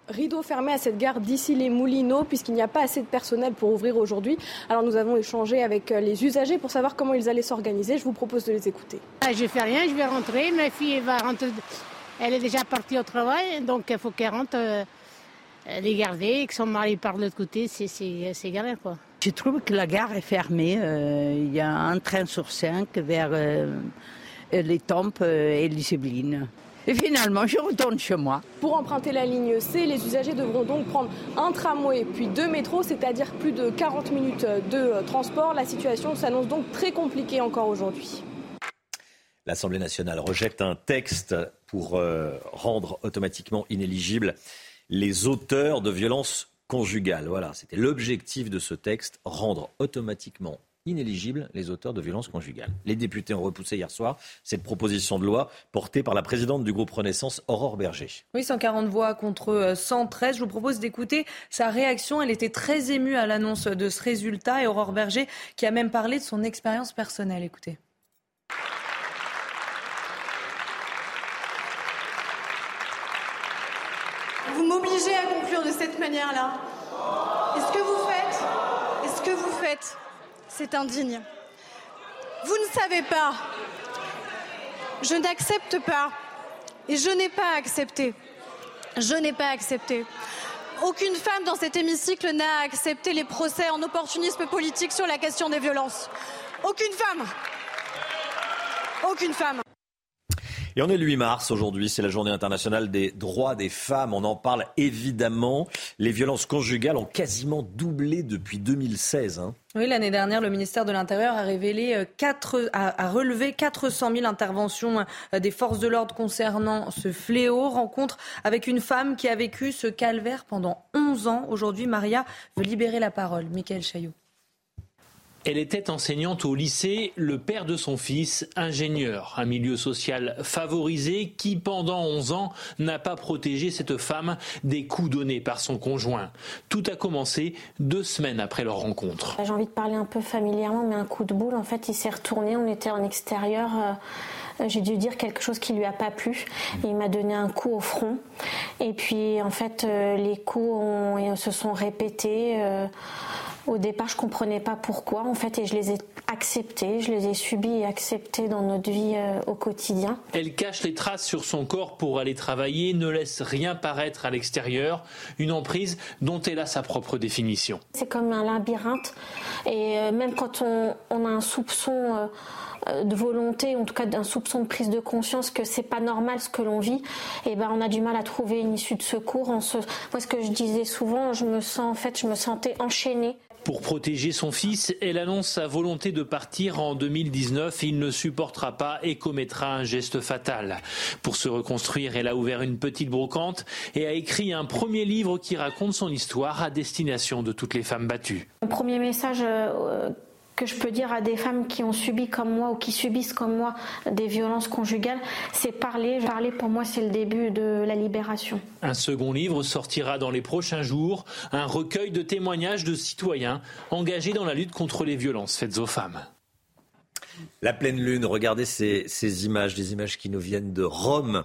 Rideau fermé à cette gare d'ici les Moulineaux puisqu'il n'y a pas assez de personnel pour ouvrir aujourd'hui. Alors nous avons échangé avec euh, les usagers pour savoir comment ils allaient s'organiser. Je vous propose de les écouter. Ah, je fais rien, je vais rentrer. Ma fille va rentrer. Elle est déjà partie au travail, donc il faut qu'elle rentre. Euh, les garder, que son mari part de l'autre côté, c'est galère quoi. Je trouve que la gare est fermée. Euh, il y a un train sur cinq vers les Tempes et les Yvelines. Et finalement, je retourne chez moi. Pour emprunter la ligne C, les usagers devront donc prendre un tramway puis deux métros, c'est-à-dire plus de 40 minutes de transport. La situation s'annonce donc très compliquée encore aujourd'hui. L'Assemblée nationale rejette un texte pour euh, rendre automatiquement inéligibles les auteurs de violences conjugales. Voilà, c'était l'objectif de ce texte, rendre automatiquement inéligibles les auteurs de violences conjugales. Les députés ont repoussé hier soir cette proposition de loi portée par la présidente du groupe Renaissance, Aurore Berger. Oui, 140 voix contre 113. Euh, Je vous propose d'écouter sa réaction. Elle était très émue à l'annonce de ce résultat et Aurore Berger qui a même parlé de son expérience personnelle. Écoutez. Vous m'obligez à conclure de cette manière-là. Est-ce que vous faites? Est-ce que vous faites? C'est indigne. Vous ne savez pas. Je n'accepte pas. Et je n'ai pas accepté. Je n'ai pas accepté. Aucune femme dans cet hémicycle n'a accepté les procès en opportunisme politique sur la question des violences. Aucune femme. Aucune femme. Et on est le 8 mars aujourd'hui, c'est la journée internationale des droits des femmes. On en parle évidemment. Les violences conjugales ont quasiment doublé depuis 2016. Hein. Oui, l'année dernière, le ministère de l'Intérieur a révélé 4, a, relevé 400 000 interventions euh, des forces de l'ordre concernant ce fléau. Rencontre avec une femme qui a vécu ce calvaire pendant 11 ans. Aujourd'hui, Maria veut libérer la parole. Michael Chaillot. Elle était enseignante au lycée, le père de son fils, ingénieur, un milieu social favorisé qui, pendant 11 ans, n'a pas protégé cette femme des coups donnés par son conjoint. Tout a commencé deux semaines après leur rencontre. J'ai envie de parler un peu familièrement, mais un coup de boule, en fait, il s'est retourné, on était en extérieur. Euh, j'ai dû dire quelque chose qui lui a pas plu. Il m'a donné un coup au front. Et puis, en fait, euh, les coups se sont répétés. Euh, au départ, je comprenais pas pourquoi, en fait, et je les ai acceptés, je les ai subis et acceptés dans notre vie euh, au quotidien. Elle cache les traces sur son corps pour aller travailler, ne laisse rien paraître à l'extérieur, une emprise dont elle a sa propre définition. C'est comme un labyrinthe, et euh, même quand on, a un soupçon euh, de volonté, en tout cas d'un soupçon de prise de conscience que c'est pas normal ce que l'on vit, et eh ben on a du mal à trouver une issue de secours. Moi, ce que je disais souvent, je me sens en fait, je me sentais enchaînée. Pour protéger son fils, elle annonce sa volonté de partir en 2019. Il ne supportera pas et commettra un geste fatal. Pour se reconstruire, elle a ouvert une petite brocante et a écrit un premier livre qui raconte son histoire à destination de toutes les femmes battues. Mon premier message euh, que je peux dire à des femmes qui ont subi comme moi ou qui subissent comme moi des violences conjugales, c'est parler. Parler pour moi, c'est le début de la libération. Un second livre sortira dans les prochains jours, un recueil de témoignages de citoyens engagés dans la lutte contre les violences faites aux femmes. La pleine lune, regardez ces, images, des images qui nous viennent de Rome.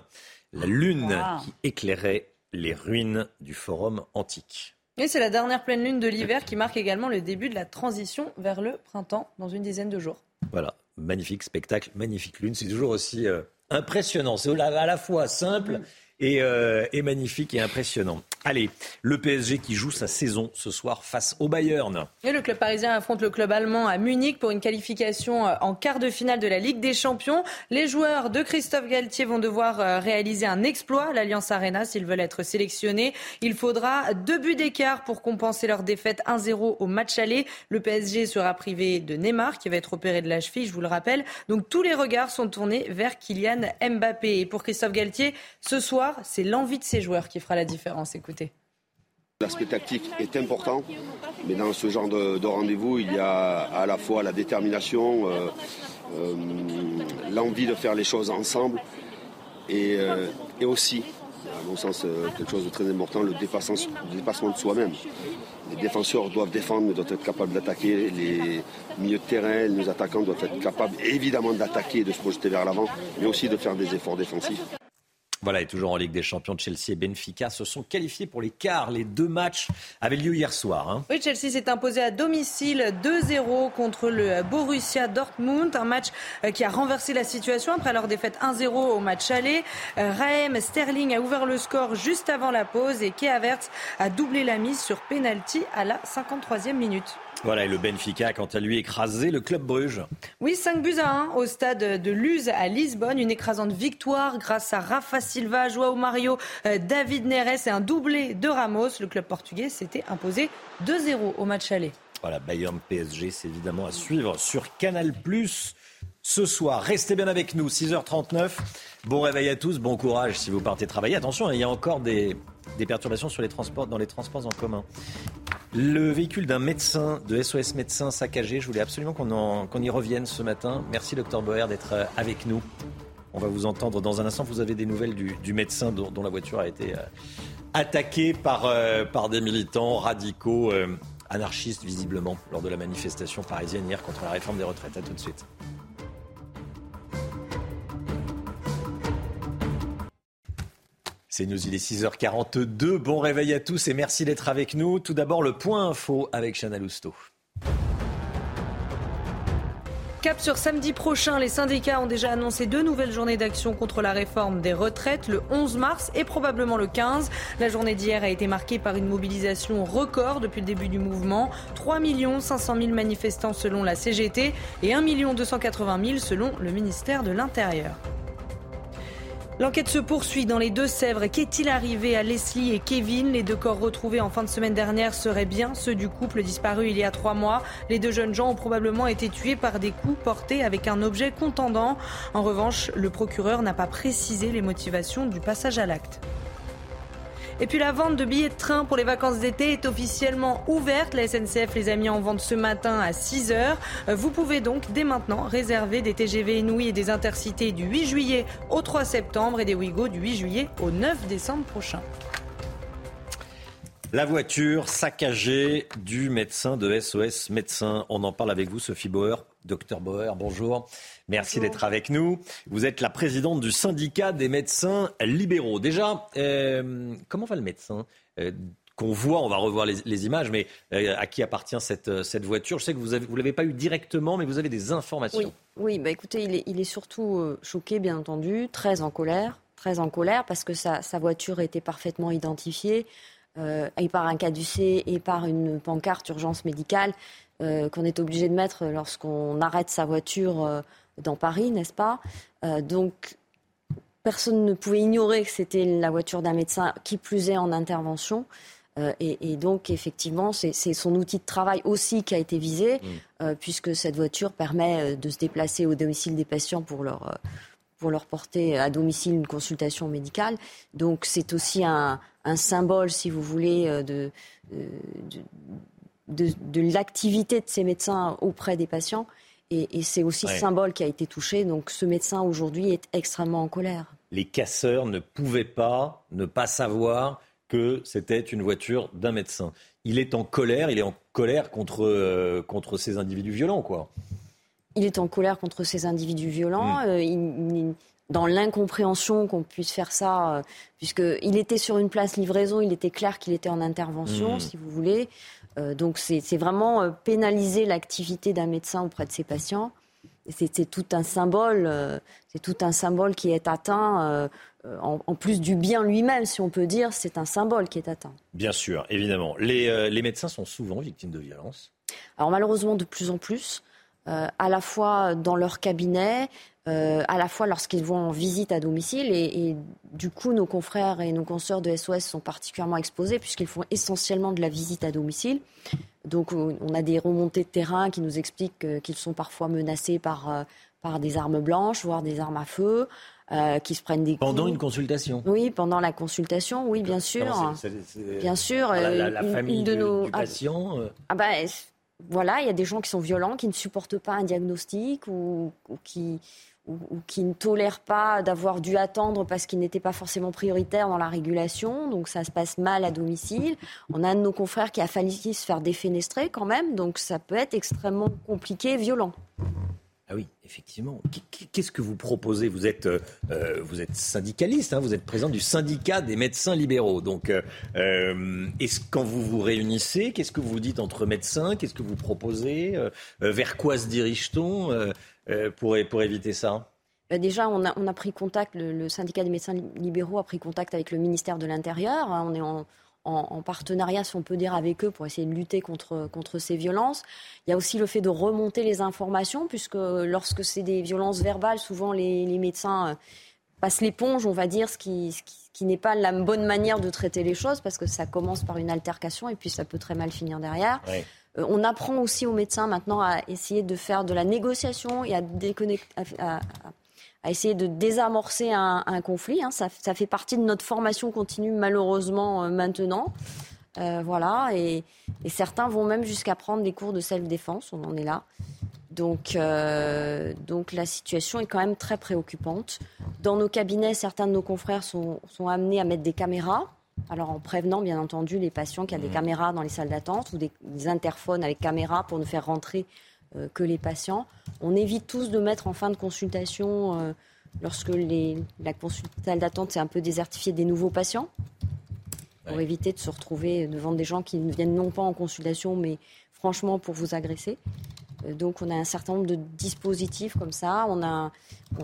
La lune qui éclairait les ruines du forum antique. Et c'est la dernière pleine lune de l'hiver qui marque également le début de la transition vers le printemps dans une dizaine de jours. Voilà, magnifique spectacle, magnifique lune. C'est toujours aussi euh, impressionnant. C'est à la fois simple et, euh, et magnifique et impressionnant. Allez, le PSG qui joue sa saison ce soir face au Bayern. Et le club parisien affronte le club allemand à Munich pour une qualification euh, en quart de finale de la Ligue des Champions. Les joueurs de Christophe Galtier vont devoir euh, réaliser un exploit à l'Alliance Arena s'ils veulent être sélectionnés. Il faudra deux buts d'écart pour compenser leur défaite 1-0 au match aller. Le PSG sera privé de Neymar qui va être opéré de la cheville, je vous le rappelle. Donc tous les regards sont tournés vers Kylian Mbappé. Et pour Christophe Galtier, ce soir, c'est l'envie de ses joueurs qui fera la différence. L'aspect tactique est important, mais dans ce genre de, rendez-vous, il y a à la fois la détermination, euh, euh, l'envie de faire les choses ensemble et, euh, aussi, à mon sens, quelque chose de très important, le dépassement, de soi-même. Les défenseurs doivent défendre, doivent être capables d'attaquer. Les milieux de terrain, nos attaquants doivent être capables évidemment d'attaquer, de se projeter vers l'avant, mais aussi de faire des efforts défensifs. Voilà, et toujours en Ligue des Champions, Chelsea et Benfica se sont qualifiés pour les quarts. Les deux matchs avaient lieu hier soir. Hein. Oui, Chelsea s'est imposé à domicile 2-0 contre le Borussia Dortmund. Un match euh, qui a renversé la situation après leur défaite 1-0 au match aller. Euh, Raheem Sterling a ouvert le score juste avant la pause et Kea a doublé la mise sur penalty à la 53e minute. Voilà, et le Benfica quant à lui écrasé le club Bruges. Oui, 5 buts à 1 au stade de Luz à Lisbonne. Une écrasante victoire grâce à Rafa Silva, Joao Mario, euh, David Neres et un doublé de Ramos. Le club portugais s'était imposé 2-0 au match aller. Voilà, Bayern PSG, c'est évidemment à suivre sur Canal ce soir. Restez bien avec nous, 6h39. Bon réveil à tous, bon courage si vous partez travailler. Attention, il y a encore des, des perturbations sur les transports, dans les transports en commun. Le véhicule d'un médecin, de SOS médecin saccagé, je voulais absolument qu'on y revienne ce matin. Merci docteur Boer d'être euh, avec nous. On va vous entendre dans un instant. Vous avez des nouvelles du, médecin dont, la voiture a été euh, attaquée par, euh, par des militants radicaux, anarchistes visiblement, lors de la manifestation parisienne hier contre la réforme des retraites. A tout de suite. C'est nous, il est 6h42. Bon réveil à tous et merci d'être avec nous. Tout d'abord, le point info avec Chana Lousteau. Cap sur samedi prochain, les syndicats ont déjà annoncé deux nouvelles journées d'action contre la réforme des retraites, le 11 mars et probablement le 15. La journée d'hier a été marquée par une mobilisation record depuis le début du mouvement. 3 500 000 manifestants selon la CGT et 1 280 000 selon le ministère de l'Intérieur. L'enquête se poursuit dans les Deux-Sèvres. Qu'est-il arrivé à Leslie et Kevin? Les deux corps retrouvés en fin de semaine dernière seraient bien ceux du couple disparu il y a trois mois. Les deux jeunes gens ont probablement été tués par des coups portés avec un objet contendant. En revanche, le procureur n'a pas précisé les motivations du passage à l'acte. Et puis la vente de billets de train pour les vacances d'été est officiellement ouverte. La SNCF les a mis en vente ce matin à 6 h Vous pouvez donc dès maintenant réserver des TGV Inouï et des Intercités du 8 juillet au 3 septembre et des Ouigo du 8 juillet au 9 décembre prochain. La voiture saccagée du médecin de SOS Médecins. On en parle avec vous, Sophie Bauer. Docteur Bauer, bonjour. Merci d'être avec nous. Vous êtes la présidente du syndicat des médecins libéraux. Déjà, euh, comment va le médecin euh, qu'on voit, on va revoir les, images, mais euh, à qui appartient cette, cette voiture? Je sais que vous ne vous l'avez pas eu directement, mais vous avez des informations. Oui, oui bah écoutez, il est, il est surtout choqué, bien entendu, très en colère, très en colère, parce que sa, sa voiture était parfaitement identifiée. et par un caducé et par une pancarte urgence médicale. Euh, qu'on est obligé de mettre lorsqu'on arrête sa voiture dans Paris, n'est-ce pas euh, Donc, personne ne pouvait ignorer que c'était la voiture d'un médecin, qui plus est en intervention. et, donc, effectivement, c'est son outil de travail aussi qui a été visé, mmh. puisque cette voiture permet de se déplacer au domicile des patients pour leur, pour leur porter à domicile une consultation médicale. Donc, c'est aussi un, symbole, si vous voulez, de, de, l'activité de ces médecins auprès des patients. Et, c'est aussi ce symbole qui a été touché. Donc ce médecin aujourd'hui est extrêmement en colère. Les casseurs ne pouvaient pas ne pas savoir que c'était une voiture d'un médecin. Il est en colère, il est en colère contre, euh, contre ces individus violents, quoi. Il est en colère contre ces individus violents. Hmm. Euh, dans l'incompréhension qu'on puisse faire ça, euh, puisqu'il était sur une place livraison, il était clair qu'il était en intervention, hmm. si vous voulez. Euh, donc c'est vraiment euh, pénaliser l'activité d'un médecin auprès de ses patients. C'est tout un symbole, euh, c'est tout un symbole qui est atteint en, plus du bien lui-même, si on peut dire, c'est un symbole qui est atteint. Bien sûr, évidemment. Les, les médecins sont souvent victimes de violences. Alors malheureusement, de plus en plus. Euh, à la fois dans leur cabinet, euh, à la fois lorsqu'ils vont en visite à domicile. Et, du coup, nos confrères et nos consoeurs de SOS sont particulièrement exposés puisqu'ils font essentiellement de la visite à domicile. Donc on a des remontées de terrain qui nous expliquent qu'ils sont parfois menacés par, par des armes blanches, voire des armes à feu. Euh, qui se prennent des coups. Pendant une consultation Oui, pendant la consultation, oui, bien sûr. Bien sûr. La, famille de nos... du patient ah, bah, voilà, il y a des gens qui sont violents, qui ne supportent pas un diagnostic ou, qui, qui ne tolèrent pas d'avoir dû attendre parce qu'ils n'étaient pas forcément prioritaires dans la régulation. Donc ça se passe mal à domicile. On a un de nos confrères qui a failli se faire défenestrer quand même. Donc ça peut être extrêmement compliqué et violent. Ah oui, effectivement. Qu'est-ce que vous proposez? Vous êtes, euh, euh, vous êtes syndicaliste, hein, vous êtes président du syndicat des médecins libéraux. Donc, euh, quand vous vous réunissez, qu'est-ce que vous dites entre médecins? Qu'est-ce que vous proposez? Vers quoi se dirige-t-on pour, éviter ça? Déjà, on a, pris contact, le, le, syndicat des médecins libéraux a pris contact avec le ministère de l'Intérieur. On est en, en, partenariat, si on peut dire, avec eux pour essayer de lutter contre, contre ces violences. Il y a aussi le fait de remonter les informations, puisque lorsque c'est des violences verbales, souvent les, médecins euh, passent l'éponge, on va dire, ce qui, qui, n'est pas la bonne manière de traiter les choses, parce que ça commence par une altercation et puis ça peut très mal finir derrière. Euh, on apprend aussi aux médecins maintenant à essayer de faire de la négociation et à, à, à essayer de désamorcer un, conflit. Hein. Ça, fait partie de notre formation continue, malheureusement, euh, maintenant. Euh, voilà, et, certains vont même jusqu'à prendre des cours de self-défense, on en est là. Donc, euh, donc la situation est quand même très préoccupante. Dans nos cabinets, certains de nos confrères sont, sont amenés à mettre des caméras. Alors en prévenant bien entendu les patients qu'il y a des mmh. caméras dans les salles d'attente ou des, des interphones avec caméras pour ne faire rentrer que les patients. On évite tous de mettre en fin de consultation, euh, lorsque les, la salle d'attente est un peu désertifiée, des nouveaux patients, pour éviter de se retrouver devant des gens qui ne viennent non pas en consultation, mais franchement pour vous agresser. Euh, donc on a un certain nombre de dispositifs comme ça. On a,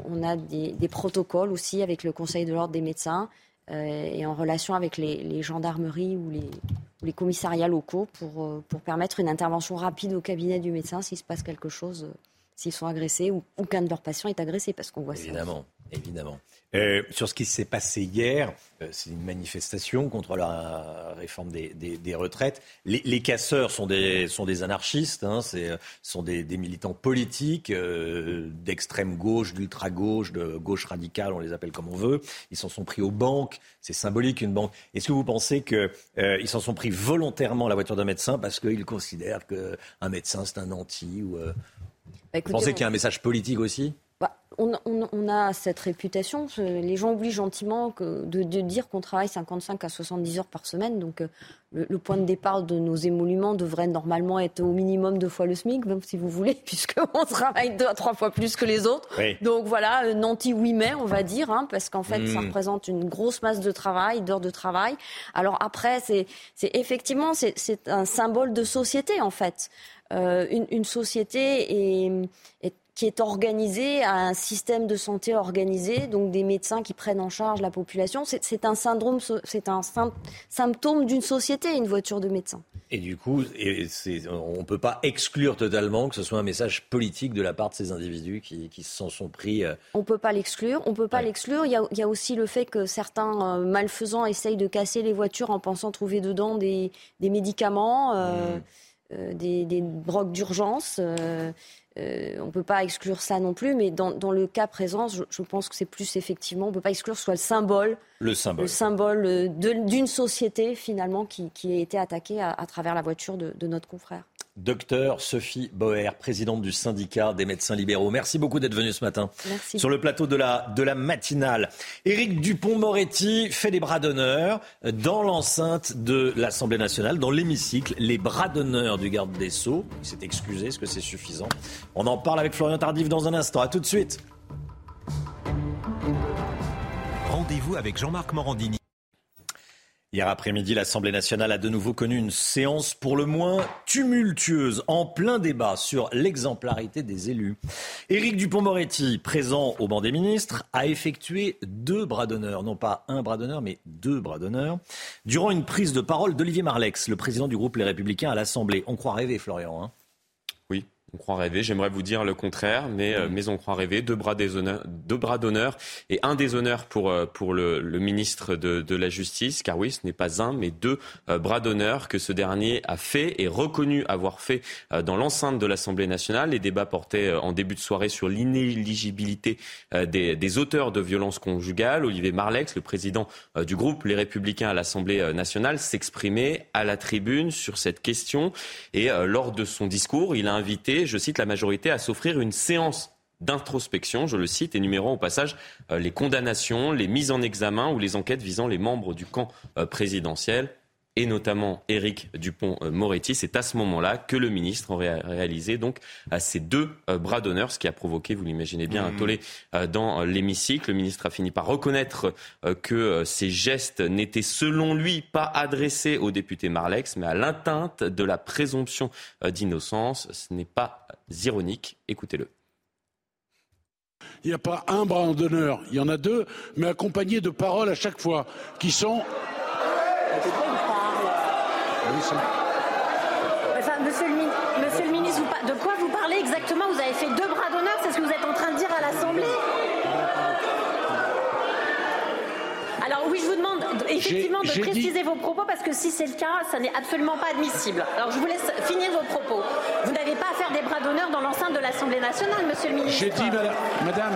on a des, protocoles aussi avec le Conseil de l'ordre des médecins et en relation avec les gendarmeries ou les, commissariats locaux pour, euh, pour permettre une intervention rapide au cabinet du médecin s'il se passe quelque chose, euh, s'ils sont agressés ou, ou qu'un de leurs patients est agressé, parce qu'on voit ça. Évidemment, évidemment. Euh, sur ce qui s'est passé hier, euh, c'est une manifestation contre la réforme des, retraites. Les, casseurs sont des, sont des anarchistes, hein, c'est, sont des, militants politiques euh, d'extrême gauche, d'ultra gauche, de gauche radicale, on les appelle comme on veut. Ils s'en sont pris aux banques, c'est symbolique une banque. Est-ce que vous pensez qu'ils s'en sont pris volontairement à la voiture d'un médecin parce qu'ils considèrent qu'un médecin c'est un anti ou, bah, Vous pensez qu'il y a un message politique aussi? On, a cette réputation. Les gens oublient gentiment de, dire qu'on travaille 55 à 70 heures par semaine. Donc, euh, le, point de départ de nos émoluments devrait normalement être au minimum deux fois le SMIC, même si vous voulez, [LAUGHS] puisqu'on travaille deux à trois fois plus que les autres. Donc voilà, euh, Nanti oui mais, on va dire, hein, parce qu'en fait, ça hmm. représente une grosse masse de travail, d'heures de travail. Alors après, c'est effectivement, c'est un symbole de société, en fait. Euh, une, société est, est qui est organisé, à un système de santé organisé, donc des médecins qui prennent en charge la population. C'est un syndrome, c'est un symptôme d'une société, une voiture de médecin. Et du coup, on ne peut pas exclure totalement que ce soit un message politique de la part de ces individus qui, s'en sont pris. Euh, on ne peut pas l'exclure. On peut pas l'exclure. Il, y, a, aussi le fait que certains euh, malfaisants essayent de casser les voitures en pensant trouver dedans des, médicaments, euh, mmh. des, des, drogues d'urgence. Euh, on ne peut pas exclure ça non plus, mais dans, le cas présent, je, pense que c'est plus effectivement, on ne peut pas exclure soit le symbole, le symbole, le symbole euh, d'une société finalement qui, a été attaquée à, travers la voiture de notre confrère. Docteur Sophie Boer, présidente du syndicat des médecins libéraux. Merci beaucoup d'être venue ce matin Merci. sur le plateau de la, de la matinale. Éric Dupont-Moretti fait des bras d'honneur dans l'enceinte de l'Assemblée nationale, dans l'hémicycle. Les bras d'honneur du garde des Sceaux. Il s'est excusé, est-ce que c'est suffisant? On en parle avec Florian Tardif dans un instant. A tout de suite. Rendez-vous avec Jean-Marc Morandini. Hier après-midi, l'Assemblée nationale a de nouveau connu une séance pour le moins tumultueuse, en plein débat sur l'exemplarité des élus. Éric Dupont-Moretti, présent au banc des ministres, a effectué deux bras d'honneur, non pas un bras d'honneur, mais deux bras d'honneur, durant une prise de parole d'Olivier Marlex, le président du groupe Les Républicains à l'Assemblée. On croit rêver, Florian. Hein on croit rêver. J'aimerais vous dire le contraire, mais, euh, mais on croit rêver. Deux bras, d'honneur et un déshonneur pour, euh, pour le, le ministre de, de, la Justice, car oui, ce n'est pas un, mais deux euh, bras d'honneur que ce dernier a fait et reconnu avoir fait dans l'enceinte de l'Assemblée nationale. Les débats portaient en début de soirée sur l'inéligibilité des, des, auteurs de violences conjugales. Olivier Marlex, le président du groupe Les Républicains à l'Assemblée nationale, s'exprimait à la tribune sur cette question et lors de son discours, il a invité je cite, la majorité à s'offrir une séance d'introspection, je le cite, énumérant au passage euh, les condamnations, les mises en examen ou les enquêtes visant les membres du camp euh, présidentiel et notamment Éric Dupont-Moretti. C'est à ce moment-là que le ministre a réalisé donc ces deux euh, bras d'honneur, ce qui a provoqué, vous l'imaginez bien, un mmh. tollé dans l'hémicycle. Le ministre a fini par reconnaître que ces gestes n'étaient selon lui pas adressés au député Marlex, mais à l'atteinte de la présomption d'innocence. Ce n'est pas ironique. Écoutez-le. Il n'y a pas un bras d'honneur, il y en a deux, mais accompagnés de paroles à chaque fois, qui sont monsieur, le, ministre, de quoi vous parlez exactement? Vous avez fait deux bras d'honneur, c'est ce que vous êtes en train de dire à l'Assemblée? Alors oui, je vous demande effectivement de préciser vos propos parce que si c'est le cas, ça n'est absolument pas admissible. Alors je vous laisse finir vos propos. Vous n'avez pas à faire des bras d'honneur dans l'enceinte de l'Assemblée nationale, monsieur le ministre. J'ai dit, madame.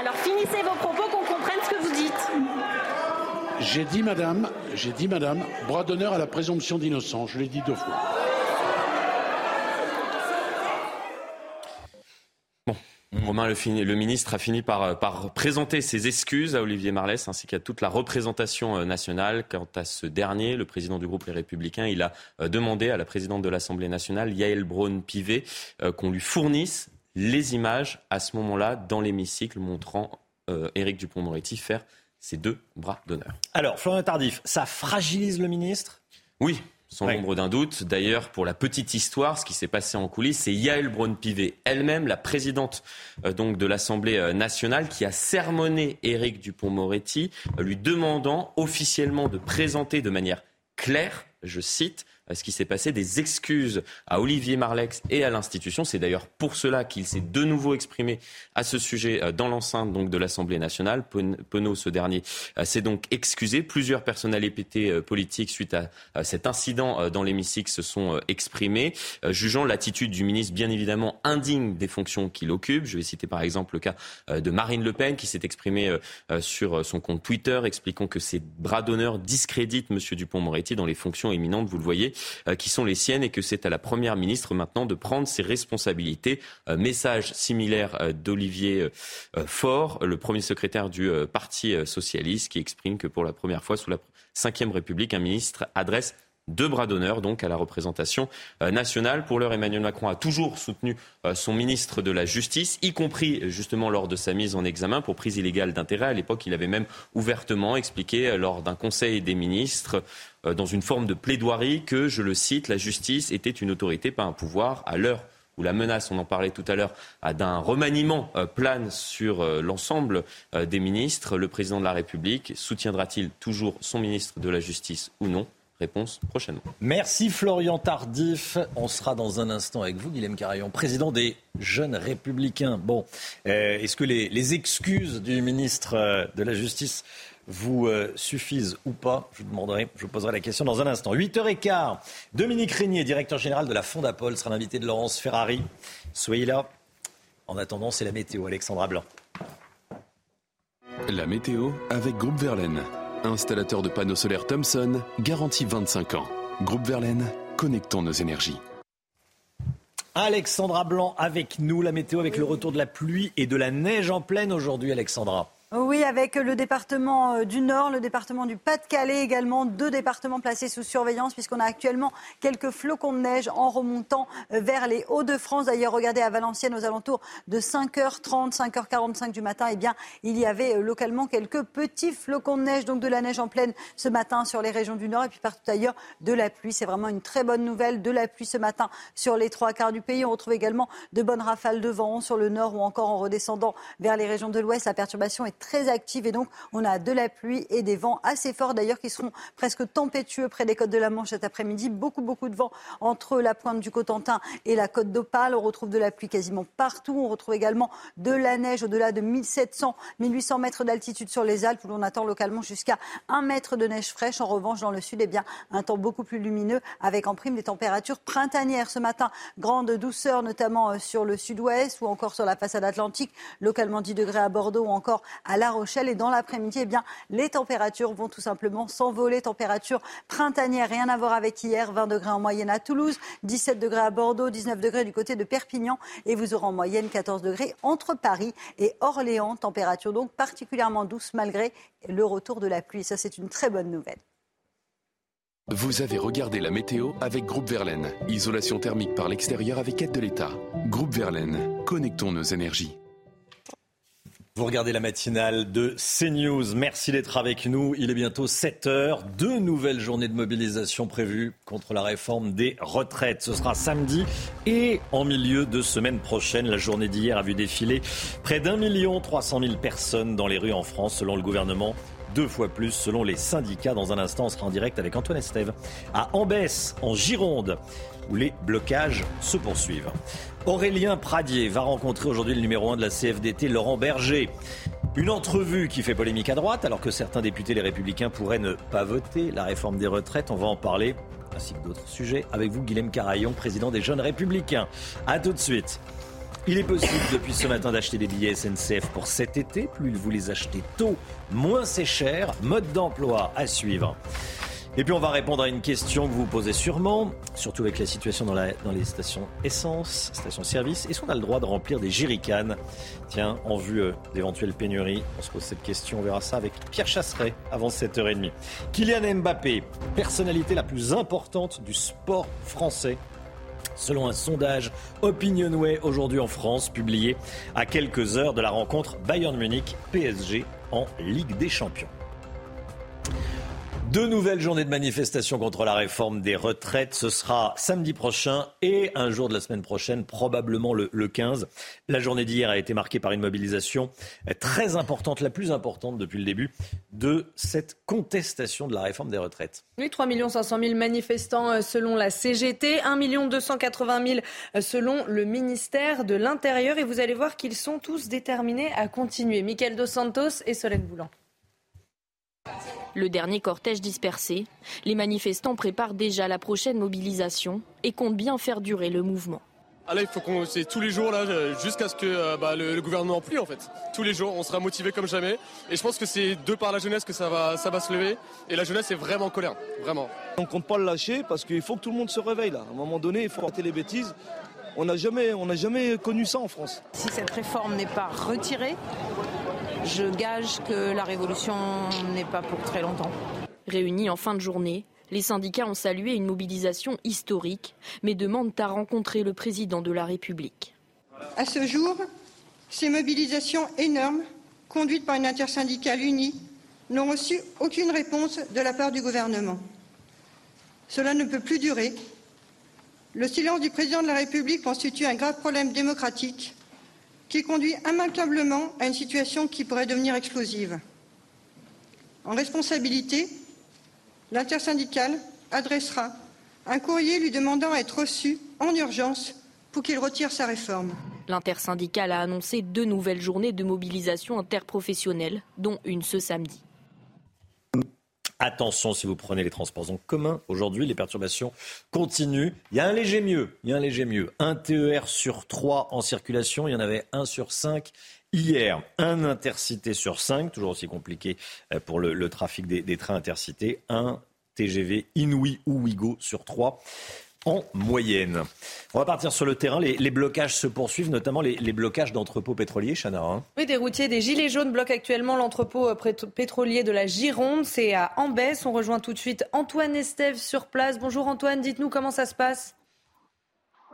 Alors finissez vos propos qu'on comprenne ce que vous dites. J'ai dit, madame, j'ai dit, madame, bras d'honneur à la présomption d'innocence. Je l'ai dit deux fois. Romain, le, ministre a fini par, par, présenter ses excuses à Olivier Marlès ainsi qu'à toute la représentation euh, nationale. Quant à ce dernier, le président du groupe Les Républicains, il a euh, demandé à la présidente de l'Assemblée nationale, Yael Braun-Pivet, euh, qu'on lui fournisse les images à ce moment-là dans l'hémicycle montrant Éric Dupont-Moretti faire ces deux bras d'honneur. Alors, Florian Tardif, ça fragilise le ministre? Oui, sans l'ombre d'un doute. D'ailleurs, pour la petite histoire, ce qui s'est passé en coulisses, c'est Yael Braun-Pivet elle-même, la présidente euh, donc de l'Assemblée euh, nationale, qui a sermonné Éric Dupont-Moretti, euh, lui demandant officiellement de présenter de manière claire, je cite, ce qui s'est passé, des excuses à Olivier Marlex et à l'institution. C'est d'ailleurs pour cela qu'il s'est de nouveau exprimé à ce sujet euh, dans l'enceinte donc de l'Assemblée nationale. Penaud, ce dernier, euh, s'est donc excusé. Plusieurs personnalités euh, politiques, suite à cet incident dans l'hémicycle, se sont exprimés, jugeant l'attitude du ministre bien évidemment indigne des fonctions qu'il occupe. Je vais citer par exemple le cas de Marine Le Pen qui s'est exprimée sur son compte Twitter, expliquant que ses bras d'honneur discréditent M. Dupont-Moretti dans les fonctions éminentes, vous le voyez, qui sont les siennes et que c'est à la Première ministre maintenant de prendre ses responsabilités. Euh, message similaire euh, d'Olivier Faure, le premier secrétaire du Parti socialiste, qui exprime que pour la première fois sous la Ve République, un ministre adresse deux bras d'honneur donc à la représentation nationale. Pour l'heure, Emmanuel Macron a toujours soutenu son ministre de la Justice, y compris justement lors de sa mise en examen pour prise illégale d'intérêt. À l'époque, il avait même ouvertement expliqué lors d'un conseil des ministres euh, dans une forme de plaidoirie que, je le cite, la justice était une autorité, pas un pouvoir, à l'heure où la menace, on en parlait tout à l'heure, d'un remaniement euh, plane sur euh, l'ensemble des ministres. Le président de la République soutiendra-t-il toujours son ministre de la Justice ou non? Réponse prochainement. Merci Florian Tardif. On sera dans un instant avec vous, Guillaume Carayon, président des Jeunes Républicains. Bon, est-ce que les, excuses du ministre de la Justice vous euh, suffisent ou pas Je vous demanderai, je vous poserai la question dans un instant. 8h15, Dominique Régnier, directeur général de la Fondapol, sera l'invité de Laurence Ferrari. Soyez là. En attendant, c'est la météo, Alexandra Blanc. La météo avec Groupe Verlaine, installateur de panneaux solaires Thomson, garantie 25 ans. Groupe Verlaine, connectons nos énergies. Alexandra Blanc avec nous, la météo avec le retour de la pluie et de la neige en pleine aujourd'hui, Alexandra. Oui, avec le département euh, du Nord, le département du Pas-de-Calais également, deux départements placés sous surveillance puisqu'on a actuellement quelques flocons de neige en remontant euh, vers les Hauts-de-France. D'ailleurs, regardez à Valenciennes aux alentours de 5h30, 5h45 du matin, eh bien, il y avait euh, localement quelques petits flocons de neige, donc de la neige en pleine ce matin sur les régions du Nord et puis partout ailleurs de la pluie. C'est vraiment une très bonne nouvelle, de la pluie ce matin sur les trois quarts du pays. On retrouve également de bonnes rafales de vent sur le Nord ou encore en redescendant vers les régions de l'Ouest. La perturbation est très active et donc on a de la pluie et des vents assez forts d'ailleurs qui seront presque tempétueux près des côtes de la Manche cet après-midi. Beaucoup, beaucoup de vent entre la pointe du Cotentin et la côte d'Opale. On retrouve de la pluie quasiment partout. On retrouve également de la neige au-delà de 1700, 1800 mètres d'altitude sur les Alpes où l'on attend localement jusqu'à 1 mètre de neige fraîche. En revanche, dans le sud, eh bien, un temps beaucoup plus lumineux avec en prime des températures printanières. Ce matin, grande douceur notamment euh, sur le sud-ouest ou encore sur la façade atlantique, localement 10 degrés à Bordeaux ou encore à La Rochelle. Et dans l'après-midi, eh bien, les températures vont tout simplement s'envoler. Température printanière, rien à voir avec hier. 20 degrés en moyenne à Toulouse, 17 degrés à Bordeaux, 19 degrés du côté de Perpignan. Et vous aurez en moyenne 14 degrés entre Paris et Orléans. Température donc particulièrement douce malgré le retour de la pluie. Ça, c'est une très bonne nouvelle. Vous avez regardé la météo avec Groupe Verlaine. Isolation thermique par l'extérieur avec aide de l'État. Groupe Verlaine, connectons nos énergies. Vous regardez la matinale de CNews. Merci d'être avec nous. Il est bientôt 7 heures. Deux nouvelles journées de mobilisation prévues contre la réforme des retraites. Ce sera samedi et en milieu de semaine prochaine. La journée d'hier a vu défiler près d'un million trois cent mille personnes dans les rues en France, selon le gouvernement deux fois plus selon les syndicats. Dans un instant, on sera en direct avec Antoine Estève à Ambès, en Gironde, où les blocages se poursuivent. Aurélien Pradier va rencontrer aujourd'hui le numéro 1 de la CFDT, Laurent Berger. Une entrevue qui fait polémique à droite, alors que certains députés les républicains pourraient ne pas voter la réforme des retraites. On va en parler, ainsi que d'autres sujets, avec vous, Guilhem Carayon, président des Jeunes Républicains. A tout de suite. Il est possible depuis ce matin d'acheter des billets SNCF pour cet été. Plus vous les achetez tôt, moins c'est cher. Mode d'emploi à suivre. Et puis on va répondre à une question que vous vous posez sûrement, surtout avec la situation dans, les stations essence, stations service. Est-ce qu'on a le droit de remplir des jerrycans? Tiens, en vue euh, d'éventuelles pénuries, on se pose cette question, on verra ça avec Pierre Chasseret avant 7h30. Kylian Mbappé, personnalité la plus importante du sport français selon un sondage Opinionway aujourd'hui en France, publié à quelques heures de la rencontre Bayern Munich-PSG en Ligue des Champions. Deux nouvelles journées de manifestation contre la réforme des retraites. Ce sera samedi prochain et un jour de la semaine prochaine, probablement le, 15. La journée d'hier a été marquée par une mobilisation très importante, la plus importante depuis le début de cette contestation de la réforme des retraites. Oui, 3 500 000 manifestants euh, selon la CGT, 1 280 000 selon le ministère de l'Intérieur. Et vous allez voir qu'ils sont tous déterminés à continuer. Michael Dos Santos et Solène Boulan. Le dernier cortège dispersé, les manifestants préparent déjà la prochaine mobilisation et comptent bien faire durer le mouvement. Ah là, il faut qu'on c'est tous les jours là jusqu'à ce que euh, bah, le, gouvernement plie en fait. Tous les jours, on sera motivé comme jamais. Et je pense que c'est de par la jeunesse que ça va, ça va se lever. Et la jeunesse est vraiment en colère, vraiment. On compte pas le lâcher parce qu'il faut que tout le monde se réveille là. À un moment donné, il faut arrêter les bêtises. On n'a jamais, on n'a jamais connu ça en France. Si cette réforme n'est pas retirée, je gage que la révolution n'est pas pour très longtemps. Réunis en fin de journée, les syndicats ont salué une mobilisation historique, mais demandent à rencontrer le président de la République. À ce jour, ces mobilisations énormes, conduites par une intersyndicale unie, n'ont reçu aucune réponse de la part du gouvernement. Cela ne peut plus durer. Le silence du président de la République constitue un grave problème démocratique qui conduit immanquablement à une situation qui pourrait devenir explosive. En responsabilité, l'intersyndicale adressera un courrier lui demandant à être reçu en urgence pour qu'il retire sa réforme. L'intersyndicale a annoncé deux nouvelles journées de mobilisation interprofessionnelle, dont une ce samedi. Attention si vous prenez les transports en commun. Aujourd'hui, les perturbations continuent. Il y a un léger mieux. Il y a un léger mieux. Un TER sur trois en circulation. Il y en avait un sur cinq hier. Un intercité sur cinq. Toujours aussi compliqué euh, pour le, trafic des, trains intercités. Un TGV Inouï ou Ouigo sur trois. En moyenne. On va partir sur le terrain. Les, blocages se poursuivent, notamment les, blocages d'entrepôts pétroliers, Chana. Hein. Oui, des routiers, des gilets jaunes bloquent actuellement l'entrepôt euh, pétrolier de la Gironde. C'est à Ambès. On rejoint tout de suite Antoine Estève sur place. Bonjour Antoine, dites-nous comment ça se passe.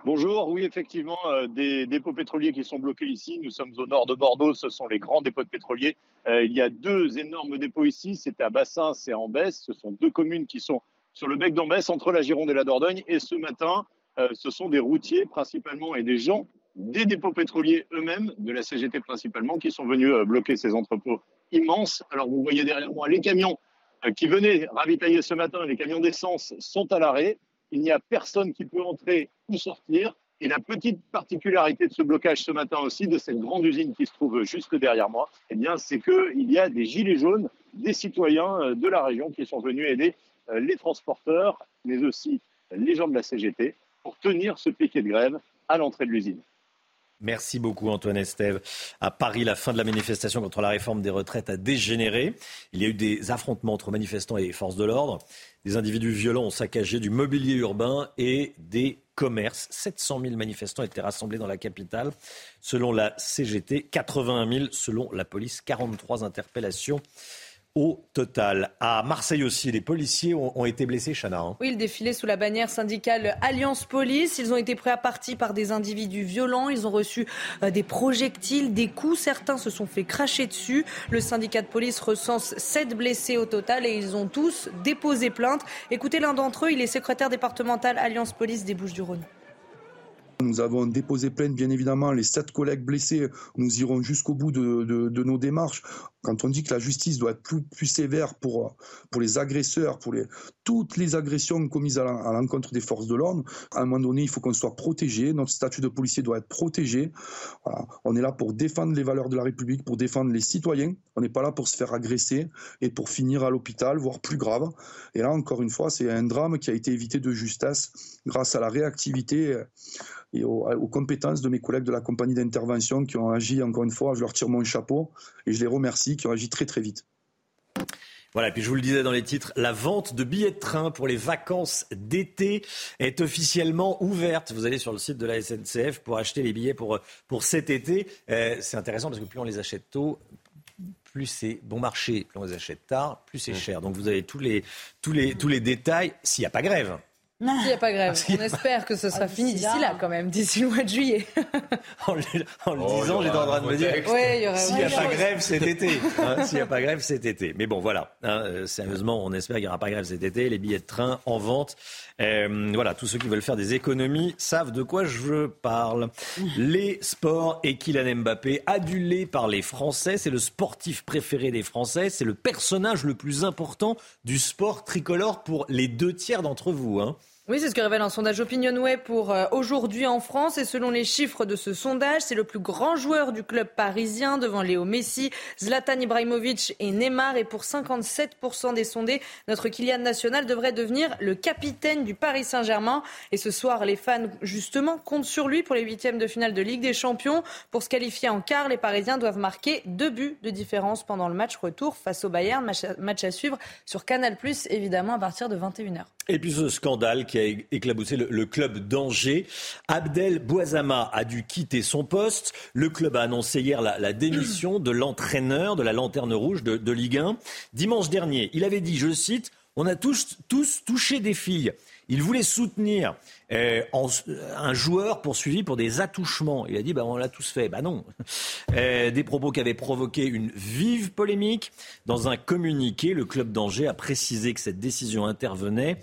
Bonjour, oui effectivement, euh, des dépôts pétroliers qui sont bloqués ici. Nous sommes au nord de Bordeaux, ce sont les grands dépôts de pétroliers. Euh, il y a deux énormes dépôts ici, c'est à Bassins et à Ambès. Ce sont deux communes qui sont sur le bec d'Ambès, entre la Gironde et la Dordogne. Et ce matin, euh, ce sont des routiers principalement et des gens des dépôts pétroliers eux-mêmes, de la CGT principalement, qui sont venus bloquer ces entrepôts immenses. Alors vous voyez derrière moi les camions qui venaient ravitailler ce matin, les camions d'essence sont à l'arrêt il n'y a personne qui peut entrer ou sortir. Et la petite particularité de ce blocage ce matin aussi, de cette grande usine qui se trouve juste derrière moi, eh bien, c'est qu'il y a des gilets jaunes, des citoyens euh, de la région qui sont venus aider euh, les transporteurs, mais aussi les gens de la CGT pour tenir ce piquet de grève à l'entrée de l'usine. Merci beaucoup Antoine Estève. À Paris, la fin de la manifestation contre la réforme des retraites a dégénéré. Il y a eu des affrontements entre manifestants et forces de l'ordre. Des individus violents ont saccagé du mobilier urbain et des commerces. 700 000 manifestants étaient rassemblés dans la capitale. Selon la CGT, 81 000 selon la police. 43 interpellations au total. À Marseille aussi, les policiers ont, été blessés, Chana. Hein. Oui, ils défilaient sous la bannière syndicale Alliance Police. Ils ont été pris à partie par des individus violents. Ils ont reçu euh, des projectiles, des coups. Certains se sont fait cracher dessus. Le syndicat de police recense sept blessés au total et ils ont tous déposé plainte. Écoutez l'un d'entre eux, il est secrétaire départemental Alliance Police des Bouches-du-Rhône. Nous avons déposé plainte, bien évidemment. Les sept collègues blessés, nous irons jusqu'au bout de, nos démarches. Quand on dit que la justice doit être plus, sévère pour, pour les agresseurs, pour les, toutes les agressions commises à l'encontre des forces de l'ordre, à un moment donné, il faut qu'on soit protégé. Notre statut de policier doit être protégé. On est là pour défendre les valeurs de la République, pour défendre les citoyens. On n'est pas là pour se faire agresser et pour finir à l'hôpital, voire plus grave. Et là, encore une fois, c'est un drame qui a été évité de justesse grâce à la réactivité et aux, compétences de mes collègues de la compagnie d'intervention qui ont agi, encore une fois, je leur tire mon chapeau et je les remercie, qui ont agi très très vite. Voilà, et puis je vous le disais dans les titres, la vente de billets de train pour les vacances d'été est officiellement ouverte. Vous allez sur le site de la SNCF pour acheter les billets pour, pour cet été. Euh, c'est intéressant parce que plus on les achète tôt, plus c'est bon marché, plus on les achète tard, plus c'est mmh. cher. Donc vous avez tous les, tous les, tous les détails s'il n'y a pas grève. S'il n'y a pas grève, on espère que ce sera ah, fini d'ici là quand même, d'ici le mois de juillet. [LAUGHS] en, le, oh, disant, j'étais en train de me dire, s'il n'y a pas grève cet été, hein, s'il n'y a pas grève cet été. Mais bon, voilà, hein, euh, sérieusement, on espère qu'il n'y aura pas grève cet été, les billets de train en vente. Euh, voilà, tous ceux qui veulent faire des économies savent de quoi je parle. Les sports et Kylian Mbappé, adulé par les Français, c'est le sportif préféré des Français, c'est le personnage le plus important du sport tricolore pour les deux tiers d'entre vous. Hein. Oui, c'est ce que révèle un sondage Opinionway pour euh, aujourd'hui en France. Et selon les chiffres de ce sondage, c'est le plus grand joueur du club parisien devant Léo Messi, Zlatan Ibrahimovic et Neymar. Et pour 57% des sondés, notre Kylian national devrait devenir le capitaine du Paris Saint-Germain. Et ce soir, les fans, justement, comptent sur lui pour les huitièmes de finale de Ligue des Champions. Pour se qualifier en quart, les Parisiens doivent marquer deux buts de différence pendant le match retour face au Bayern. Match à, suivre sur Canal+, évidemment, à partir de 21h. Et puis ce scandale a éclaboussé le, club d'Angers. Abdel Boisama a dû quitter son poste. Le club a annoncé hier la, démission de l'entraîneur de la Lanterne Rouge de, Ligue 1. Dimanche dernier, il avait dit, je cite, on a tous, tous touché des filles. Il voulait soutenir euh, un joueur poursuivi pour des attouchements. Il a dit bah, on l'a tous fait. Bah non. Euh, des propos qui avaient provoqué une vive polémique. Dans un communiqué, le club d'Angers a précisé que cette décision intervenait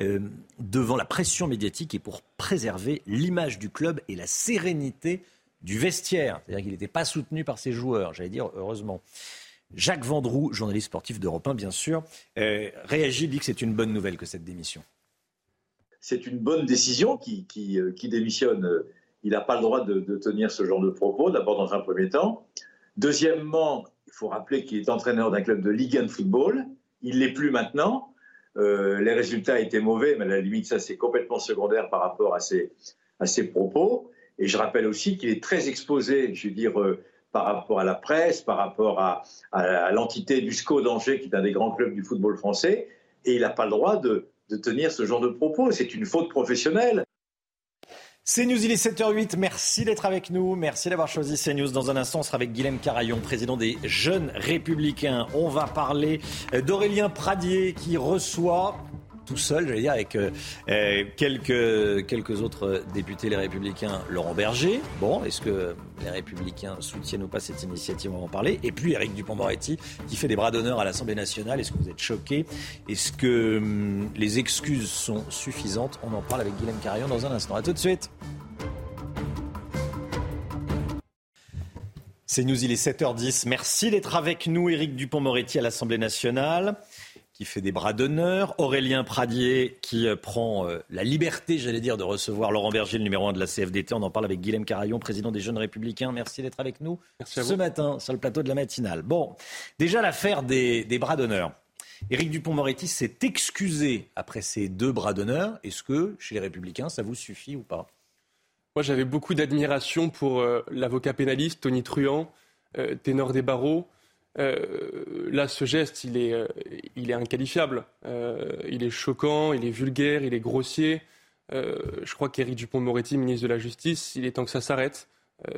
euh, devant la pression médiatique et pour préserver l'image du club et la sérénité du vestiaire. C'est-à-dire qu'il n'était pas soutenu par ses joueurs. J'allais dire heureusement. Jacques Vendroux, journaliste sportif d'Europe 1, bien sûr, réagit, dit que c'est une bonne nouvelle que cette démission c'est une bonne décision qui, euh, démissionne. Il n'a pas le droit de, tenir ce genre de propos, d'abord dans un premier temps. Deuxièmement, il faut rappeler qu'il est entraîneur d'un club de Ligue 1 football. Il l'est plus maintenant. Euh, les résultats étaient mauvais, mais à la limite, ça c'est complètement secondaire par rapport à ses, à propos. Et je rappelle aussi qu'il est très exposé, je veux dire, euh, par rapport à la presse, par rapport à, à l'entité du SCO d'Angers, qui est un des grands clubs du football français. Et il n'a pas le droit de, de tenir ce genre de propos. C'est une faute professionnelle. CNews, il est 7h08. Merci d'être avec nous. Merci d'avoir choisi CNews. Dans un instant, on sera avec Guilhem Carayon, président des Jeunes Républicains. On va parler d'Aurélien Pradier qui reçoit tout seul, j'allais dire, avec euh, euh, quelques, quelques autres députés, les Républicains, Laurent Berger. Bon, est-ce que les Républicains soutiennent ou pas cette initiative On va en parler. Et puis Éric Dupont-Moretti, qui fait des bras d'honneur à l'Assemblée nationale. Est-ce que vous êtes choqués Est-ce que hum, les excuses sont suffisantes? On en parle avec Guillaume Carillon dans un instant. A tout de suite. C'est nous, il est 7h10. Merci d'être avec nous, Éric Dupont-Moretti, à l'Assemblée nationale qui fait des bras d'honneur, Aurélien Pradier qui euh, prend euh, la liberté, j'allais dire, de recevoir Laurent Berger, le numéro 1 de la CFDT. On en parle avec Guilhem Carayon, président des Jeunes Républicains. Merci d'être avec nous ce matin sur le plateau de la matinale. Bon, déjà l'affaire des, des bras d'honneur. Éric Dupont-Moretti s'est excusé après ces deux bras d'honneur. Est-ce que, chez les Républicains, ça vous suffit ou pas? Moi, j'avais beaucoup d'admiration pour euh, l'avocat pénaliste Tony Truant, ténor des barreaux. Euh, là, ce geste, il est, euh, il est inqualifiable. Euh, il est choquant, il est vulgaire, il est grossier. je crois qu'Éric Dupont-Moretti, ministre de la Justice, il est temps que ça s'arrête.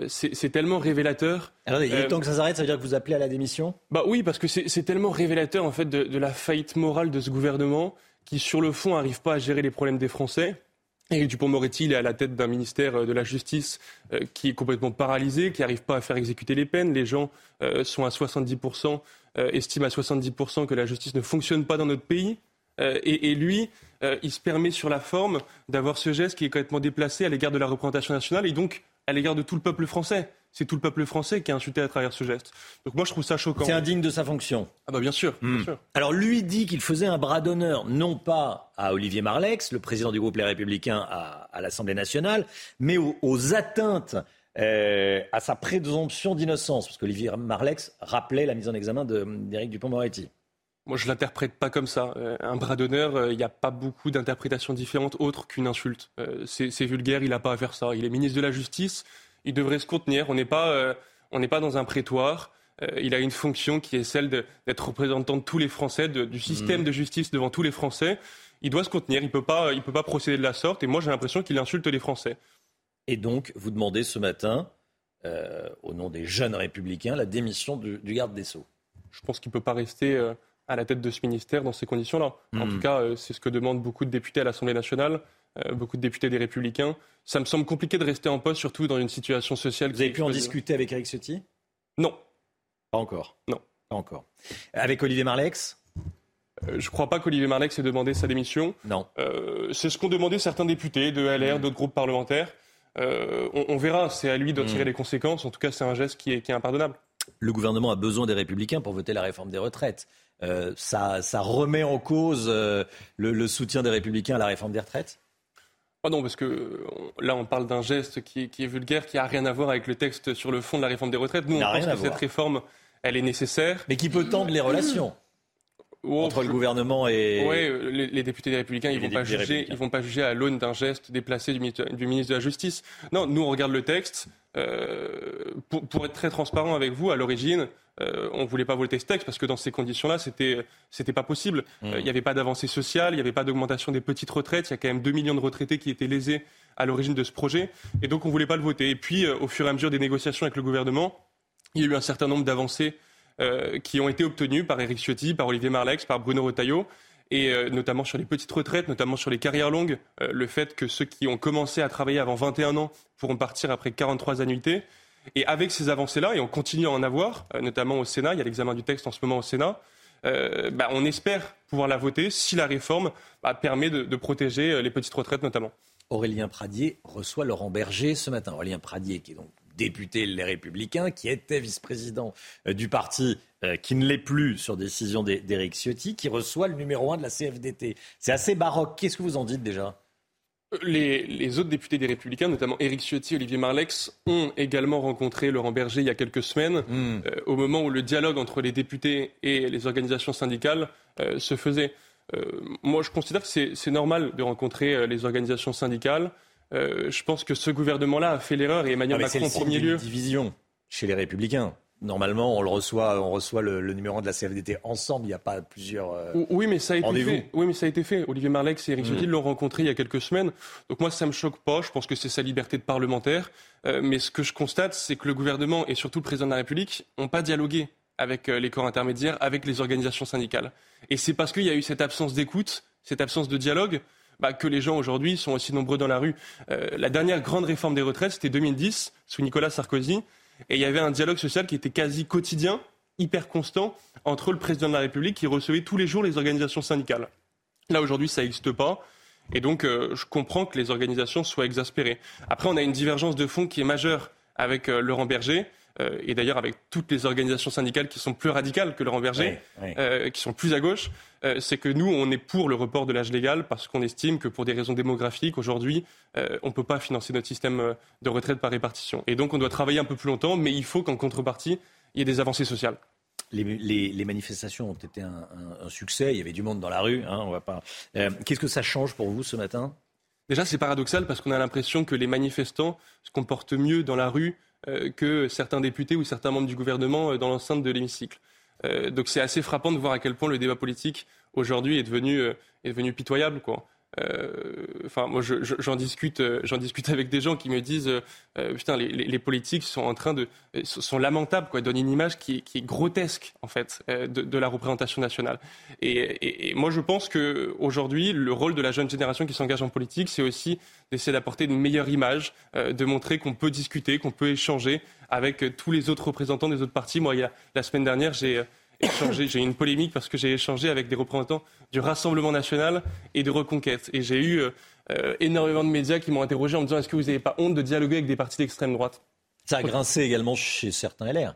c'est tellement révélateur. Alors, il est temps que ça s'arrête, ça veut dire que vous appelez à la démission? Bah oui, parce que c'est tellement révélateur en fait de, de, la faillite morale de ce gouvernement qui, sur le fond, n'arrive pas à gérer les problèmes des Français. Éric Dupont-Moretti, il est à la tête d'un ministère euh, de la Justice euh, qui est complètement paralysé, qui n'arrive pas à faire exécuter les peines. Les gens euh, sont à 70%, estiment à 70% que la justice ne fonctionne pas dans notre pays. Et, et, lui, il se permet sur la forme d'avoir ce geste qui est complètement déplacé à l'égard de la représentation nationale et donc à l'égard de tout le peuple français c'est tout le peuple français qui est insulté à travers ce geste. Donc moi, je trouve ça choquant. C'est indigne de sa fonction. Ah bah bien sûr. Hmm. Alors lui dit qu'il faisait un bras d'honneur, non pas à Olivier Marlex, le président du groupe Les Républicains à, l'Assemblée nationale, mais aux, atteintes euh, à sa présomption d'innocence, parce qu'Olivier Marlex rappelait la mise en examen d'Éric Dupont-Moretti. Moi, je l'interprète pas comme ça. Euh, un bras d'honneur, euh, il n'y a pas beaucoup d'interprétations différentes autres qu'une insulte. c'est vulgaire, il n'a pas à faire ça. Il est ministre de la Justice il devrait se contenir. On n'est pas, euh, on n'est pas dans un prétoire. Euh, il a une fonction qui est celle d'être représentant de tous les Français, du système mmh. de justice devant tous les Français. Il doit se contenir. Il ne peut, pas, il peut pas procéder de la sorte. Et moi, j'ai l'impression qu'il insulte les Français. Et donc, vous demandez ce matin, euh, au nom des jeunes républicains, la démission du, garde des Sceaux. Je pense qu'il ne peut pas rester à la tête de ce ministère dans ces conditions-là. En mmh. tout cas, c'est ce que demandent beaucoup de députés à l'Assemblée nationale. Euh, beaucoup de députés des Républicains. Ça me semble compliqué de rester en poste, surtout dans une situation sociale. Vous avez pu en discuter avec Eric Ciotti? Non. Pas encore? Non. Pas encore. Avec Olivier Marlex euh, je ne crois pas qu'Olivier Marlex ait demandé sa démission. Non. Euh, c'est ce qu'ont demandé certains députés de LR, mmh. d'autres groupes parlementaires. on, verra, c'est à lui de tirer mmh. les conséquences. En tout cas, c'est un geste qui est, qui est, impardonnable. Le gouvernement a besoin des républicains pour voter la réforme des retraites. ça, ça, remet en cause le, le, soutien des républicains à la réforme des retraites? Ah non, parce que là, on parle d'un geste qui est, vulgaire, qui n'a rien à voir avec le texte sur le fond de la réforme des retraites. Nous, on pense que cette réforme, elle est nécessaire. Mais qui peut tendre les relations entre le gouvernement et. Oui, les, députés des Républicains, ils ne vont, pas juger, ils vont pas juger à l'aune d'un geste déplacé du, du, ministre de la Justice. Non, nous, on regarde le texte. Euh, pour, pour, être très transparent avec vous, à l'origine, euh, on ne voulait pas voter ce texte parce que dans ces conditions-là, c'était c'était pas possible. Mmh. Euh, il n'y avait pas d'avancée sociale, il n'y avait pas d'augmentation des petites retraites. Il y a quand même 2 millions de retraités qui étaient lésés à l'origine de ce projet, et donc on ne voulait pas le voter. Et puis, euh, au fur et à mesure des négociations avec le gouvernement, il y a eu un certain nombre d'avancées qui ont été obtenues par Éric Ciotti, par Olivier Marlex, par Bruno Retailleau et notamment sur les petites retraites, notamment sur les carrières longues, le fait que ceux qui ont commencé à travailler avant 21 ans pourront partir après 43 annuités. Et avec ces avancées-là, et on continue à en avoir, euh, notamment au Sénat, il y a l'examen du texte en ce moment au Sénat, euh, bah, on espère pouvoir la voter si la réforme bah, permet de, protéger euh, les petites retraites notamment. Aurélien Pradier reçoit Laurent Berger ce matin. Aurélien Pradier, qui est donc député Les Républicains, qui était vice-président du parti, qui ne l'est plus sur décision d'Éric Ciotti, qui reçoit le numéro un de la CFDT. C'est assez baroque. Qu'est-ce que vous en dites déjà? Les, autres députés des Républicains, notamment Éric Ciotti, Olivier Marlex, ont également rencontré Laurent Berger il y a quelques semaines, hmm. euh, au moment où le dialogue entre les députés et les organisations syndicales euh, se faisait. Euh, moi, je considère que c'est normal de rencontrer les organisations syndicales. Je pense que ce gouvernement-là a fait l'erreur et Emmanuel ah, Macron en premier lieu. division chez les Républicains. Normalement, on le reçoit, on reçoit le, numéro de la CFDT ensemble. Il n'y a pas plusieurs. Euh, oui, mais ça a été fait. Oui, mais ça a été fait. Olivier Marlex et Eric mmh. l'ont rencontré il y a quelques semaines. Donc moi, ça me choque pas. Je pense que c'est sa liberté de parlementaire. Euh, mais ce que je constate, c'est que le gouvernement et surtout le président de la République n'ont pas dialogué avec euh, les corps intermédiaires, avec les organisations syndicales. Et c'est parce qu'il y a eu cette absence d'écoute, cette absence de dialogue, bah, que les gens aujourd'hui sont aussi nombreux dans la rue. la dernière grande réforme des retraites, c'était 2010, sous Nicolas Sarkozy. Et il y avait un dialogue social qui était quasi quotidien, hyper constant, entre le président de la République qui recevait tous les jours les organisations syndicales. Là, aujourd'hui, ça n'existe pas. Et donc, euh, je comprends que les organisations soient exaspérées. Après, on a une divergence de fond qui est majeure avec euh, Laurent Berger. Euh, et d'ailleurs avec toutes les organisations syndicales qui sont plus radicales que Laurent Berger, euh, qui sont plus à gauche, euh, c'est que nous, on est pour le report de l'âge légal parce qu'on estime que pour des raisons démographiques, aujourd'hui, on ne peut pas financer notre système de retraite par répartition. Et donc, on doit travailler un peu plus longtemps, mais il faut qu'en contrepartie, il y ait des avancées sociales. Les, manifestations ont été un, succès. Il y avait du monde dans la rue. Hein, on va pas. Qu'est-ce que ça change pour vous ce matin? Déjà, c'est paradoxal parce qu'on a l'impression que les manifestants se comportent mieux dans la rue que certains députés ou certains membres du gouvernement euh, dans l'enceinte de l'hémicycle. Euh, donc c'est assez frappant de voir à quel point le débat politique aujourd'hui est devenu, est devenu pitoyable. Quoi. Euh, enfin, moi, j'en discute, euh, j'en discute avec des gens qui me disent, euh, putain, les, politiques sont en train de, sont lamentables, quoi, donnent une image qui, est grotesque en fait de, la représentation nationale. Et, moi, je pense que aujourd'hui, le rôle de la jeune génération qui s'engage en politique, c'est aussi d'essayer d'apporter une meilleure image, de montrer qu'on peut discuter, qu'on peut échanger avec tous les autres représentants des autres partis. Moi, il y a, la semaine dernière, j'ai j'ai eu une polémique parce que j'ai échangé avec des représentants du Rassemblement national et de Reconquête. Et j'ai eu euh, énormément de médias qui m'ont interrogé en me disant est-ce que vous n'avez pas honte de dialoguer avec des partis d'extrême droite? Ça a grincé également chez certains LR.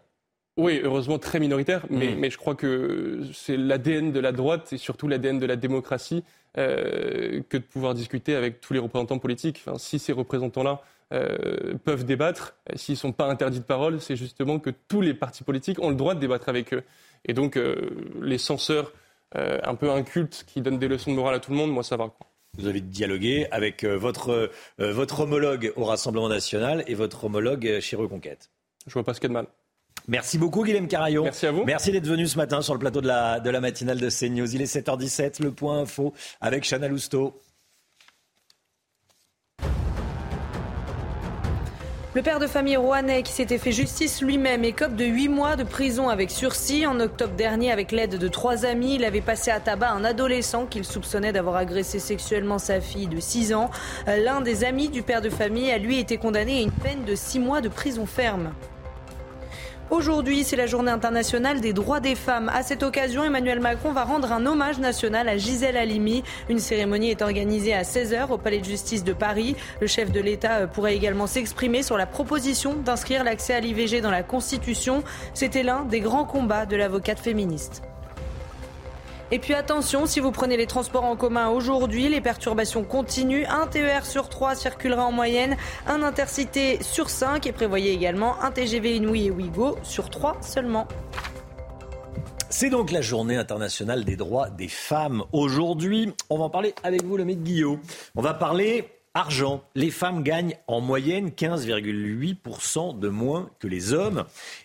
Oui, heureusement très minoritaire, mais, mm. mais je crois que c'est l'ADN de la droite et surtout l'ADN de la démocratie euh, que de pouvoir discuter avec tous les représentants politiques. Enfin, si ces représentants-là euh, peuvent débattre, s'ils ne sont pas interdits de parole, c'est justement que tous les partis politiques ont le droit de débattre avec eux. Et donc, euh, les censeurs euh, un peu incultes qui donnent des leçons de morale à tout le monde, moi, ça va. Vous avez dialogué avec euh, votre, votre homologue au Rassemblement national et votre homologue chez Reconquête. Je vois pas ce qu'il y a de mal. Merci beaucoup Guillaume Carayon. Merci à vous. Merci d'être venu ce matin sur le plateau de la, de la matinale de CNews. Il est 7h17, le point info avec Chana Lousteau. Le père de famille rouennais qui s'était fait justice lui-même écope de 8 mois de prison avec sursis. En octobre dernier, avec l'aide de trois amis, il avait passé à tabac un adolescent qu'il soupçonnait d'avoir agressé sexuellement sa fille de 6 ans. L'un des amis du père de famille a lui été condamné à une peine de 6 mois de prison ferme. Aujourd'hui, c'est la journée internationale des droits des femmes. À cette occasion, Emmanuel Macron va rendre un hommage national à Gisèle Halimi. Une cérémonie est organisée à 16h au Palais de justice de Paris. Le chef de l'État pourrait également s'exprimer sur la proposition d'inscrire l'accès à l'IVG dans la Constitution. C'était l'un des grands combats de l'avocate féministe. Et puis attention, si vous prenez les transports en commun aujourd'hui, les perturbations continuent. Un TER sur 3 circulera en moyenne, un intercité sur 5 et prévoyez également un TGV Inouï et Ouigo sur 3 seulement. C'est donc la journée internationale des droits des femmes. Aujourd'hui, on va en parler avec vous, le maître Guillaume. On va parler argent. Les femmes gagnent en moyenne 15,8% de moins que les hommes.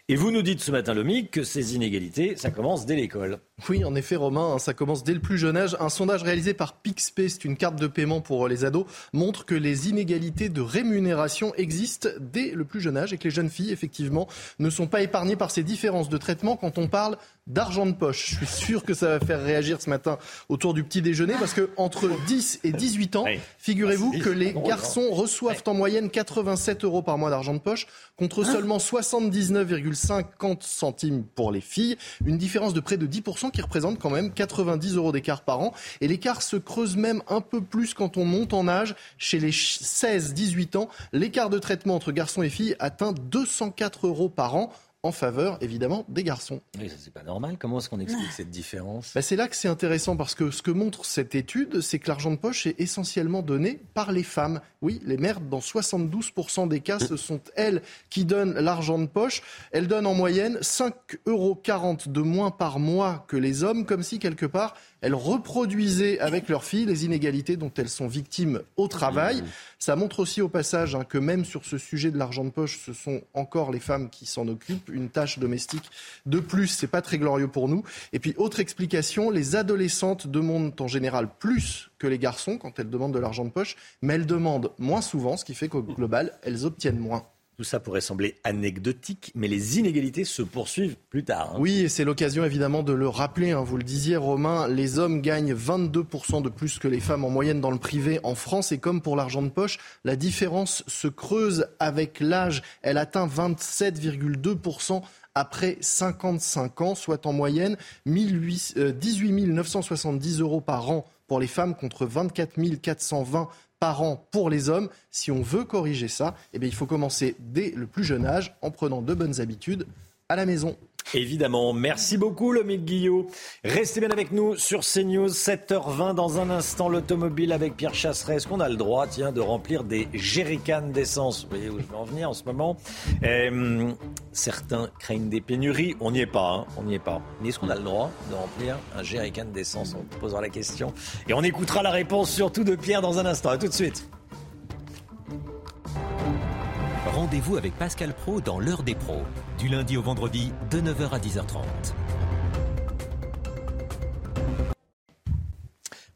Et vous nous dites ce matin, Lomique, que ces inégalités, ça commence dès l'école. Oui, en effet, Romain, hein, ça commence dès le plus jeune âge. Un sondage réalisé par PixPay, c'est une carte de paiement pour euh, les ados, montre que les inégalités de rémunération existent dès le plus jeune âge et que les jeunes filles, effectivement, ne sont pas épargnées par ces différences de traitement quand on parle d'argent de poche. Je suis sûr que ça va faire réagir ce matin autour du petit déjeuner parce que entre 10 et 18 ans, figurez-vous ah, que les hein. garçons reçoivent en moyenne 87 euros par mois d'argent de poche contre hein seulement 79,5 1,50 centimes pour les filles, une différence de près de 10% qui représente quand même 90 euros d'écart par an. Et l'écart se creuse même un peu plus quand on monte en âge. Chez les 16-18 ans, l'écart de traitement entre garçons et filles atteint 204 euros par an en faveur, évidemment, des garçons. Mais ça, c'est pas normal. Comment est-ce qu'on explique cette différence bah, C'est là que c'est intéressant parce que ce que montre cette étude, c'est que l'argent de poche est essentiellement donné par les femmes. Oui, les mères, dans 72% des cas, ce sont elles qui donnent l'argent de poche. Elles donnent en moyenne 5,40 euros de moins par mois que les hommes, comme si quelque part elles reproduisaient avec leurs filles les inégalités dont elles sont victimes au travail. Mmh. Ça montre aussi au passage hein, que même sur ce sujet de l'argent de poche, ce sont encore les femmes qui s'en occupent une tâche domestique de plus. C'est pas très glorieux pour nous. Et puis, autre explication, les adolescentes demandent en général plus que les garçons quand elles demandent de l'argent de poche, mais elles demandent moins souvent, ce qui fait qu'au global, elles obtiennent moins. Tout ça pourrait sembler anecdotique, mais les inégalités se poursuivent plus tard. Hein. Oui, et c'est l'occasion évidemment de le rappeler. Hein. Vous le disiez, Romain, les hommes gagnent 22% de plus que les femmes en moyenne dans le privé en France. Et comme pour l'argent de poche, la différence se creuse avec l'âge. Elle atteint 27,2% après 55 ans, soit en moyenne 18 970 euros par an pour les femmes contre 24 420 par an pour les hommes. Si on veut corriger ça, eh bien, il faut commencer dès le plus jeune âge en prenant de bonnes habitudes à la maison. Évidemment. Merci beaucoup, Lomé Guillot. Restez bien avec nous sur CNews, 7h20. Dans un instant, l'automobile avec Pierre Chasseret. Est-ce qu'on a le droit, tiens, de remplir des jerrycans d'essence? Vous voyez où je veux en venir en ce moment? Euh, Certains craignent des pénuries. On n'y est pas, hein. on n'y est pas. Mais est-ce qu'on a le droit de remplir un jerrycan d'essence? On posera la question. Et on écoutera la réponse surtout de Pierre dans un instant. A tout de suite. Rendez-vous avec Pascal Pro dans l'heure des pros, du lundi au vendredi de 9h à 10h30.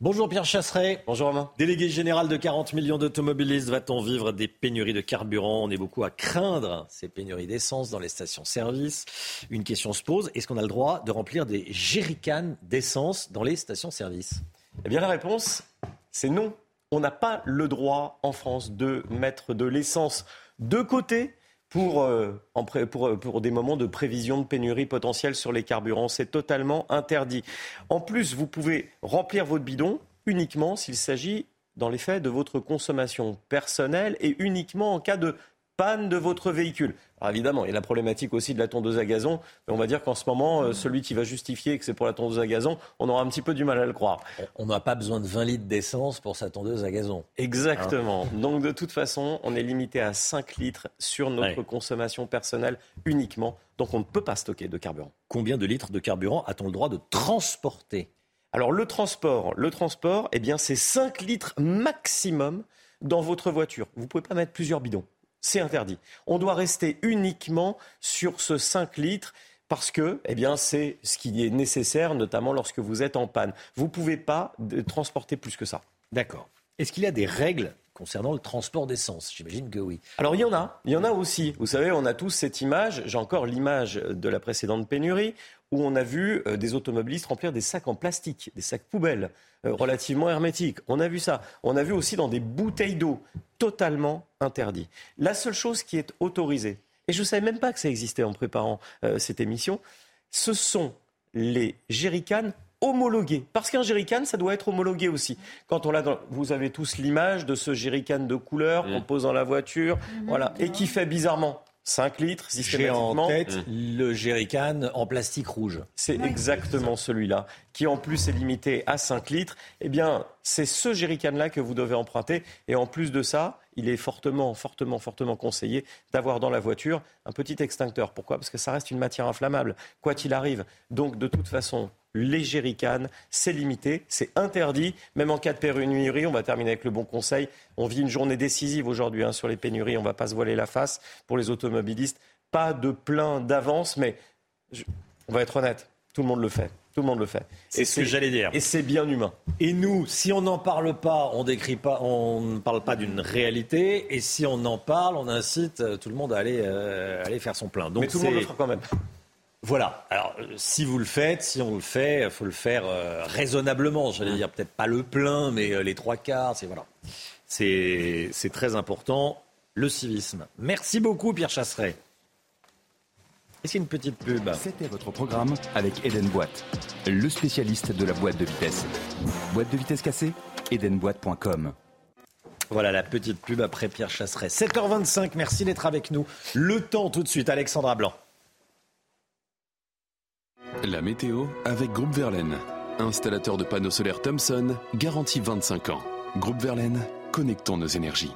Bonjour Pierre Chasseret. Bonjour Romain. Délégué général de 40 millions d'automobilistes, va-t-on vivre des pénuries de carburant? On est beaucoup à craindre ces pénuries d'essence dans les stations-service. Une question se pose, est-ce qu'on a le droit de remplir des jerrycans d'essence dans les stations-service? Eh bien la réponse, c'est non. On n'a pas le droit en France de mettre de l'essence de côté pour, euh, euh, pour, des moments de prévision de pénurie potentielle sur les carburants. C'est totalement interdit. En plus, vous pouvez remplir votre bidon uniquement s'il s'agit, dans les faits, de votre consommation personnelle et uniquement en cas de panne de votre véhicule. Alors évidemment, il y a la problématique aussi de la tondeuse à gazon, mais on va dire qu'en ce moment, euh, celui qui va justifier que c'est pour la tondeuse à gazon, on aura un petit peu du mal à le croire. On n'a pas besoin de 20 litres d'essence pour sa tondeuse à gazon. Exactement. Hein Donc de toute façon, on est limité à 5 litres sur notre consommation personnelle uniquement. Donc on ne peut pas stocker de carburant. Combien de litres de carburant a-t-on le droit de transporter? Alors le transport, le transport, eh bien c'est 5 litres maximum dans votre voiture. Vous ne pouvez pas mettre plusieurs bidons c'est interdit. On doit rester uniquement sur ce 5 litres parce que eh bien, c'est ce qui est nécessaire, notamment lorsque vous êtes en panne. Vous ne pouvez pas transporter plus que ça. D'accord. Est-ce qu'il y a des règles concernant le transport d'essence? J'imagine que oui. Alors il y en a, il y en a aussi. Vous savez, on a tous cette image, j'ai encore l'image de la précédente pénurie, où on a vu euh, des automobilistes remplir des sacs en plastique, des sacs poubelles, euh, relativement hermétiques. On a vu ça. On a vu aussi dans des bouteilles d'eau, totalement interdit. La seule chose qui est autorisée, et je ne savais même pas que ça existait en préparant euh, cette émission, ce sont les jerrycans homologués. Parce qu'un jerrycan, ça doit être homologué aussi. Quand on l'a Vous avez tous l'image de ce jerrycan de couleur qu'on pose dans la voiture, mhm. voilà, et qui fait bizarrement 5 litres systématiquement. J'ai en tête le jerrycan en plastique rouge. C'est exactement celui-là, qui en plus est limité à 5 litres. Eh bien, c'est ce jerrycan-là que vous devez emprunter. Et en plus de ça, il est fortement, fortement, fortement conseillé d'avoir dans la voiture un petit extincteur. Pourquoi? Parce que ça reste une matière inflammable, quoi qu'il arrive. Donc, de toute façon, les jerrycans, c'est limité, c'est interdit, même en cas de pénurie. On va terminer avec le bon conseil. On vit une journée décisive aujourd'hui hein, sur les pénuries. On ne va pas se voiler la face pour les automobilistes. Pas de plein d'avance, mais on va être honnête, tout le monde le fait. Tout le monde le fait. C'est ce que j'allais dire. Et c'est bien humain. Et nous, si on n'en parle pas, on décrit pas, on ne parle pas d'une réalité. Et si on en parle, on incite euh, tout le monde à aller, euh, aller faire son plein. Donc Mais tout le monde le fera quand même. Voilà. Alors, si vous le faites, si on le fait, il faut le faire euh, raisonnablement. J'allais dire peut-être pas le plein, mais euh, les trois quarts. C'est voilà. C'est très important. Le civisme. Merci beaucoup, Pierre Chasseret. Est-ce qu'il y a une petite pub C'était votre programme avec Eden Boîte, le spécialiste de la boîte de vitesse. Boîte de vitesse cassée Edenboîte.com. Voilà la petite pub après Pierre Chasseret. 7h25, merci d'être avec nous. Le temps tout de suite, Alexandra Blanc. La météo avec Groupe Verlaine. Installateur de panneaux solaires Thomson, garantie 25 ans. Groupe Verlaine, connectons nos énergies.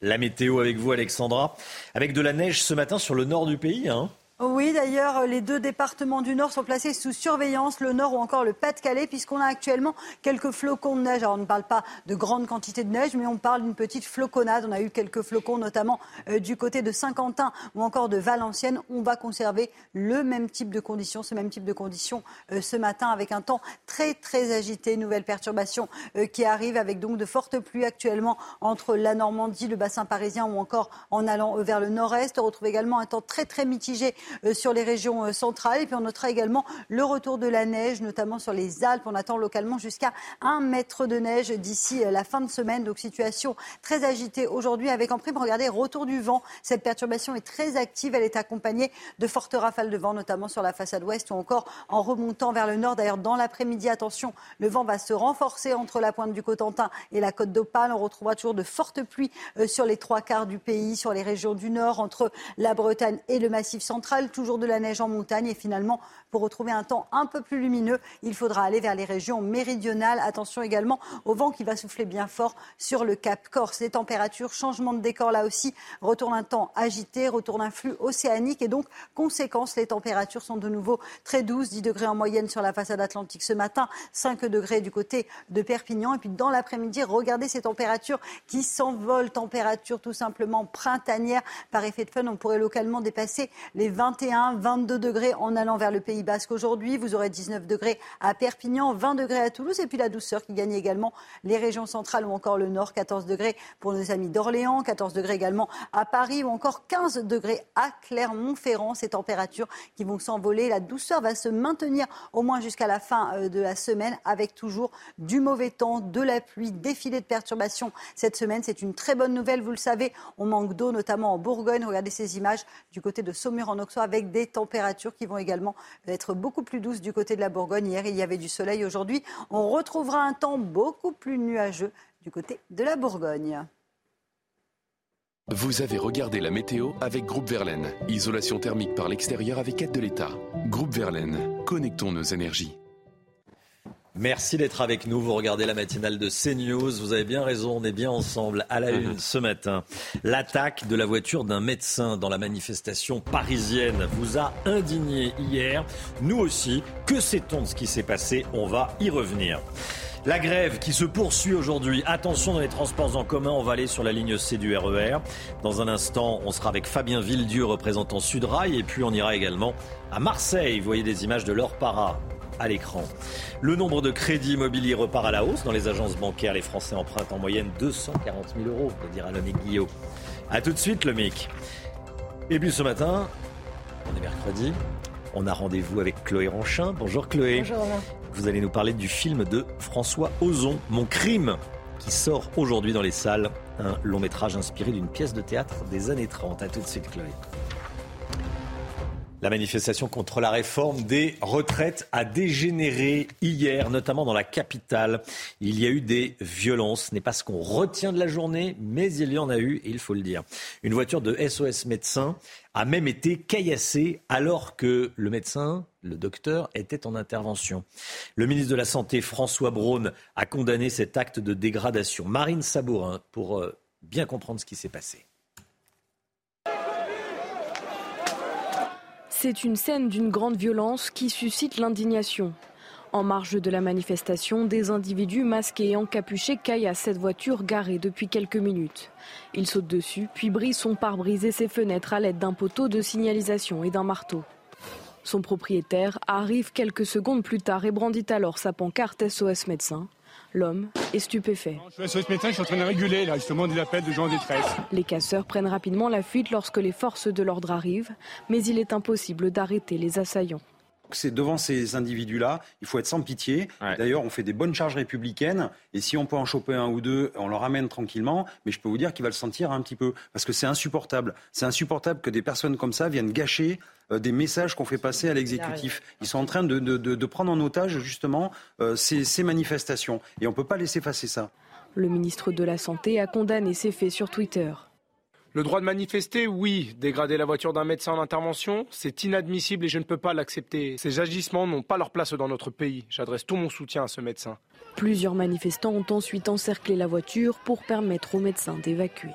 La météo avec vous, Alexandra. Avec de la neige ce matin sur le nord du pays. Hein Oui, d'ailleurs, les deux départements du Nord sont placés sous surveillance, le Nord ou encore le Pas-de-Calais, puisqu'on a actuellement quelques flocons de neige. Alors, on ne parle pas de grandes quantités de neige, mais on parle d'une petite floconnade. On a eu quelques flocons, notamment euh, du côté de Saint-Quentin ou encore de Valenciennes. On va conserver le même type de conditions, ce même type de conditions euh, ce matin, avec un temps très, très agité. Nouvelle perturbation euh, qui arrive avec donc de fortes pluies actuellement entre la Normandie, le bassin parisien ou encore en allant vers le nord-est. On retrouve également un temps très, très mitigé sur les régions centrales. Et puis on notera également le retour de la neige, notamment sur les Alpes. On attend localement jusqu'à un mètre de neige d'ici la fin de semaine. Donc situation très agitée aujourd'hui avec en prime, regardez, retour du vent. Cette perturbation est très active. Elle est accompagnée de fortes rafales de vent, notamment sur la façade ouest ou encore en remontant vers le nord. D'ailleurs, dans l'après-midi, attention, le vent va se renforcer entre la pointe du Cotentin et la côte d'Opale. On retrouvera toujours de fortes pluies euh, sur les trois quarts du pays, sur les régions du nord, entre la Bretagne et le massif central. Toujours de la neige en montagne et finalement, pour retrouver un temps un peu plus lumineux, il faudra aller vers les régions méridionales. Attention également au vent qui va souffler bien fort sur le Cap Corse. Les températures, changement de décor là aussi, retour d'un temps agité, retour d'un flux océanique et donc, conséquence, les températures sont de nouveau très douces, 10 degrés en moyenne sur la façade atlantique ce matin, 5 degrés du côté de Perpignan et puis dans l'après-midi, regardez ces températures qui s'envolent, températures tout simplement printanières. Par effet de fun, on pourrait localement dépasser les 21, 22 degrés en allant vers le Pays Basque aujourd'hui. Vous aurez 19 degrés à Perpignan, 20 degrés à Toulouse et puis la douceur qui gagne également les régions centrales ou encore le nord, 14 degrés pour nos amis d'Orléans, 14 degrés également à Paris ou encore 15 degrés à Clermont-Ferrand. Ces températures qui vont s'envoler, la douceur va se maintenir au moins jusqu'à la fin euh, de la semaine avec toujours du mauvais temps, de la pluie, défilé de perturbations cette semaine. C'est une très bonne nouvelle, vous le savez. On manque d'eau, notamment en Bourgogne. Regardez ces images du côté de Saumur en Auxois avec des températures qui vont également être beaucoup plus douces du côté de la Bourgogne. Hier, il y avait du soleil. Aujourd'hui, on retrouvera un temps beaucoup plus nuageux du côté de la Bourgogne. Vous avez regardé la météo avec Groupe Verlaine. Isolation thermique par l'extérieur avec aide de l'État. Groupe Verlaine, connectons nos énergies. Merci d'être avec nous. Vous regardez la matinale de CNews. Vous avez bien raison, on est bien ensemble à la une ce matin. L'attaque de la voiture d'un médecin dans la manifestation parisienne vous a indigné hier. Nous aussi. Que sait-on de ce qui s'est passé? On va y revenir. La grève qui se poursuit aujourd'hui. Attention dans les transports en commun, on va aller sur la ligne C du RER. E dans un instant, on sera avec Fabien Villedieu, représentant Sudrail, et puis on ira également à Marseille. Vous voyez des images de l'or para à l'écran. Le nombre de crédits immobiliers repart à la hausse dans les agences bancaires. Les Français empruntent en moyenne 240 000 euros, va dire Alain Guillot. A tout de suite, le MIC. Et puis ce matin, on est mercredi, on a rendez-vous avec Chloé Ranchin. Bonjour Chloé. Bonjour Vous allez nous parler du film de François Ozon, Mon crime, qui sort aujourd'hui dans les salles. Un long métrage inspiré d'une pièce de théâtre des années 30. A tout de suite Chloé. La manifestation contre la réforme des retraites a dégénéré hier, notamment dans la capitale. Il y a eu des violences. Ce n'est pas ce qu'on retient de la journée, mais il y en a eu, il faut le dire. Une voiture de SOS médecin a même été caillassée alors que le médecin, le docteur, était en intervention. Le ministre de la Santé, François Braun, a condamné cet acte de dégradation. Marine Sabourin, pour euh, bien comprendre ce qui s'est passé. C'est une scène d'une grande violence qui suscite l'indignation. En marge de la manifestation, des individus masqués et encapuchés caillent à cette voiture garée depuis quelques minutes. Ils sautent dessus, puis brisent son pare-brise et ses fenêtres à l'aide d'un poteau de signalisation et d'un marteau. Son propriétaire arrive quelques secondes plus tard et brandit alors sa pancarte SOS médecin. L'homme est stupéfait. Je suis médecin, je suis en train de réguler là, justement des appels de gens en détresse. Les casseurs prennent rapidement la fuite lorsque les forces de l'ordre arrivent, mais il est impossible d'arrêter les assaillants c'est devant ces individus-là, il faut être sans pitié. D'ailleurs, on fait des bonnes charges républicaines, et si on peut en choper un ou deux, on le ramène tranquillement. Mais je peux vous dire qu'il va le sentir un petit peu, parce que c'est insupportable. C'est insupportable que des personnes comme ça viennent gâcher euh, des messages qu'on fait passer à l'exécutif. Ils sont en train de, prendre en otage justement euh, ces, manifestations. Et on ne peut pas laisser passer ça. Le ministre de la Santé a condamné ces faits sur Twitter. Le droit de manifester, oui. Dégrader la voiture d'un médecin en intervention, c'est inadmissible et je ne peux pas l'accepter. Ces agissements n'ont pas leur place dans notre pays. J'adresse tout mon soutien à ce médecin. Plusieurs manifestants ont ensuite encerclé la voiture pour permettre aux médecins d'évacuer.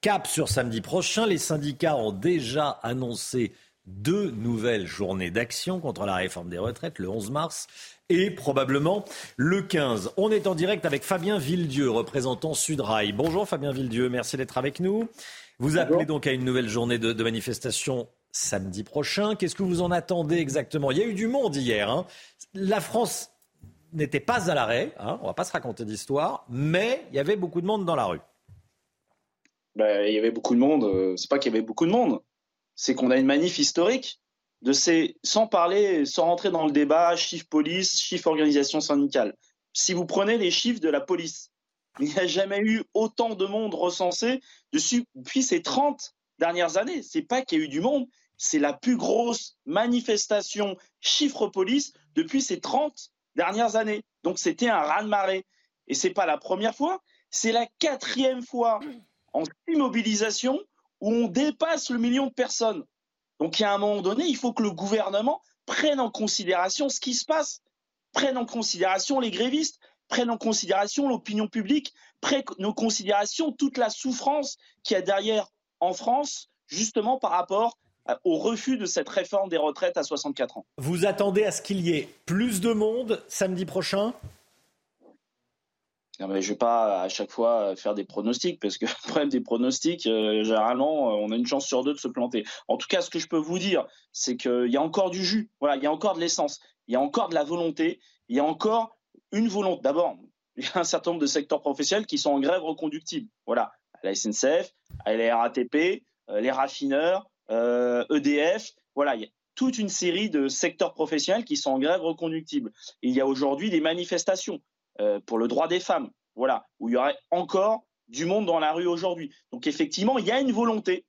Cap sur samedi prochain. Les syndicats ont déjà annoncé deux nouvelles journées d'action contre la réforme des retraites, le 11 mars et probablement le 15. On est en direct avec Fabien Villedieu, représentant Sudrail. Bonjour Fabien Villedieu, merci d'être avec nous. Vous appelez donc à une nouvelle journée de, manifestation samedi prochain. Qu'est-ce que vous en attendez exactement? Il y a eu du monde hier. Hein. La France n'était pas à l'arrêt, hein. on ne va pas se raconter d'histoire, mais il y avait beaucoup de monde dans la rue. Ben, il y avait beaucoup de monde. Euh, c'est pas qu'il y avait beaucoup de monde, c'est qu'on a une manif historique de ces, sans parler, sans rentrer dans le débat, chiffre police, chiffre organisation syndicale. Si vous prenez les chiffres de la police, il n'y a jamais eu autant de monde recensé depuis ces 30 dernières années. C'est pas qu'il y a eu du monde, c'est la plus grosse manifestation chiffre police depuis ces 30 dernières années. Donc c'était un raz-de-marée. Et c'est pas la première fois, c'est la quatrième fois en immobilisation où on dépasse le million de personnes. Donc, il un moment donné, il faut que le gouvernement prenne en considération ce qui se passe, prenne en considération les grévistes, prenne en considération l'opinion publique, prenne en considération toute la souffrance qu'il y a derrière en France, justement par rapport au refus de cette réforme des retraites à 64 ans. Vous attendez à ce qu'il y ait plus de monde samedi prochain? Je ne vais pas à chaque fois faire des pronostics parce que [LAUGHS] le problème des pronostics, euh, généralement, euh, on a une chance sur deux de se planter. En tout cas, ce que je peux vous dire, c'est qu'il y a encore du jus, voilà, il y a encore de l'essence, il y a encore de la volonté, il y a encore une volonté. D'abord, [LAUGHS] il y a un certain nombre de secteurs professionnels qui sont en grève reconductible. Voilà, la SNCF, à la RATP, euh, les raffineurs, EDF. E voilà, il y a toute une série de secteurs professionnels qui sont en grève reconductible. il y a aujourd'hui des manifestations. Euh, pour le droit des femmes, voilà, où il y aurait encore du monde dans la rue aujourd'hui. Donc effectivement, il y a une volonté,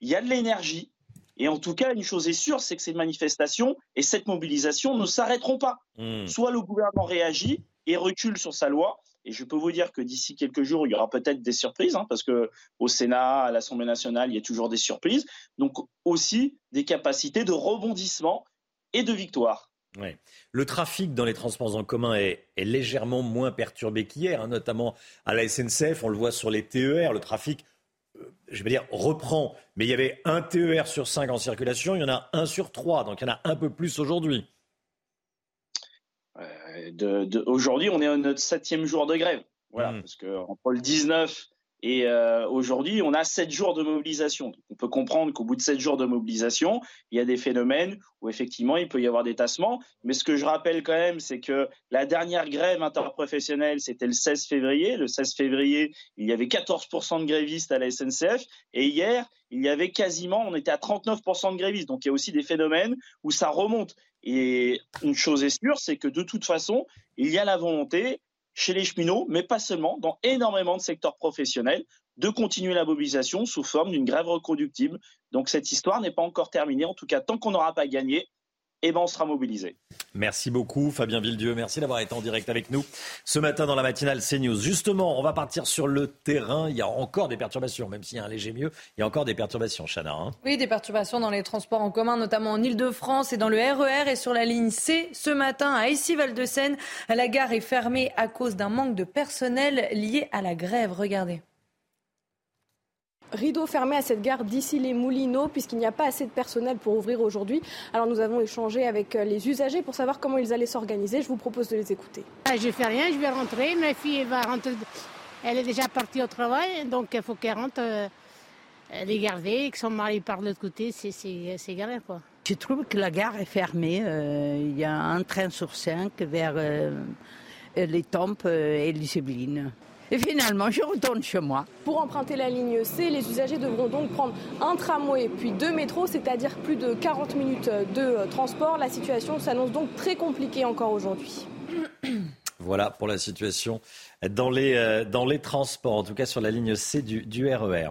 il y a de l'énergie, et en tout cas, une chose est sûre, c'est que ces manifestations et cette mobilisation ne s'arrêteront pas. Hmm. Soit le gouvernement réagit et recule sur sa loi, et je peux vous dire que d'ici quelques jours, il y aura peut-être des surprises, hein, parce que au Sénat, à l'Assemblée nationale, il y a toujours des surprises. Donc aussi des capacités de rebondissement et de victoire. Le trafic dans les transports en commun est, légèrement moins perturbé qu'hier, hein, notamment à la SNCF. On le voit sur les TER. Le trafic, euh, je vais dire, reprend. Mais il y avait un TER sur cinq en circulation. Il y en a un sur trois. Donc il y en a un peu plus aujourd'hui. Euh, aujourd'hui, on est à notre septième jour de grève. Voilà, mmh. parce que entre le 19 et euh, aujourd'hui, on a sept jours de mobilisation. on peut comprendre qu'au bout de sept jours de mobilisation, il y a des phénomènes où effectivement il peut y avoir des tassements. Mais ce que je rappelle quand même, c'est que la dernière grève interprofessionnelle, c'était le 16 février. Le 16 février, il y avait 14% de grévistes à la SNCF. Et hier, il y avait quasiment, on était à 39% de grévistes. Donc il y a aussi des phénomènes où ça remonte. Et une chose est sûre, c'est que de toute façon, il y a la volonté chez les cheminots, mais pas seulement, dans énormément de secteurs professionnels, de continuer la mobilisation sous forme d'une grève reconductible. Donc cette histoire n'est pas encore terminée. En tout cas, tant qu'on n'aura pas gagné, eh ben, on sera mobilisé. Merci beaucoup, Fabien Villedieu. Merci d'avoir été en direct avec nous ce matin dans la matinale CNews. Justement, on va partir sur le terrain. Il y a encore des perturbations, même s'il y a un léger mieux. Il y a encore des perturbations, Chana. Hein. oui, des perturbations dans les transports en commun, notamment en Ile-de-France et dans le RER e et sur la ligne C. Ce matin, à Issy-Val-de-Seine, la gare est fermée à cause d'un manque de personnel lié à la grève. Regardez. Rideau fermé à cette gare d'ici les Moulineaux, puisqu'il n'y a pas assez de personnel pour ouvrir aujourd'hui. Alors nous avons échangé avec euh, les usagers pour savoir comment ils allaient s'organiser. Je vous propose de les écouter. Ah, je fais rien, je vais rentrer. Ma fille va rentrer. Elle est déjà partie au travail, donc il faut qu'elle rentre. Euh, les garder, que son mari part de l'autre côté, c'est galère quoi. Je trouve que la gare est fermée. Euh, il y a un train sur cinq vers les Tempes et les Yvelines. Et finalement, je retourne chez moi. Pour emprunter la ligne C, les usagers devront donc prendre un tramway puis deux métros, c'est-à-dire plus de 40 minutes de transport. La situation s'annonce donc très compliquée encore aujourd'hui. [COUGHS] Voilà pour la situation dans les, euh, dans les transports, en tout cas sur la ligne C du, RER. E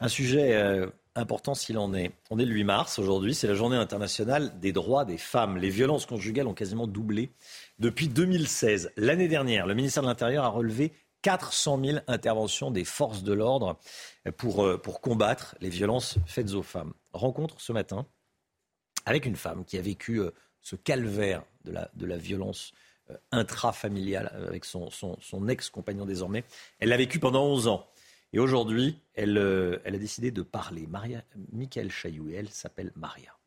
un sujet euh, important s'il en est. On est le 8 mars aujourd'hui, c'est la journée internationale des droits des femmes. Les violences conjugales ont quasiment doublé depuis 2016. L'année dernière, le ministère de l'Intérieur a relevé 400 000 interventions des forces de l'ordre pour, euh, pour combattre les violences faites aux femmes. Rencontre ce matin avec une femme qui a vécu euh, ce calvaire de la, de la violence euh, intrafamiliale avec son, son, ex-compagnon désormais. Elle l'a vécu pendant 11 ans. Et aujourd'hui, elle, elle, a décidé de parler. Maria, Michael Chailloux, et elle s'appelle Maria.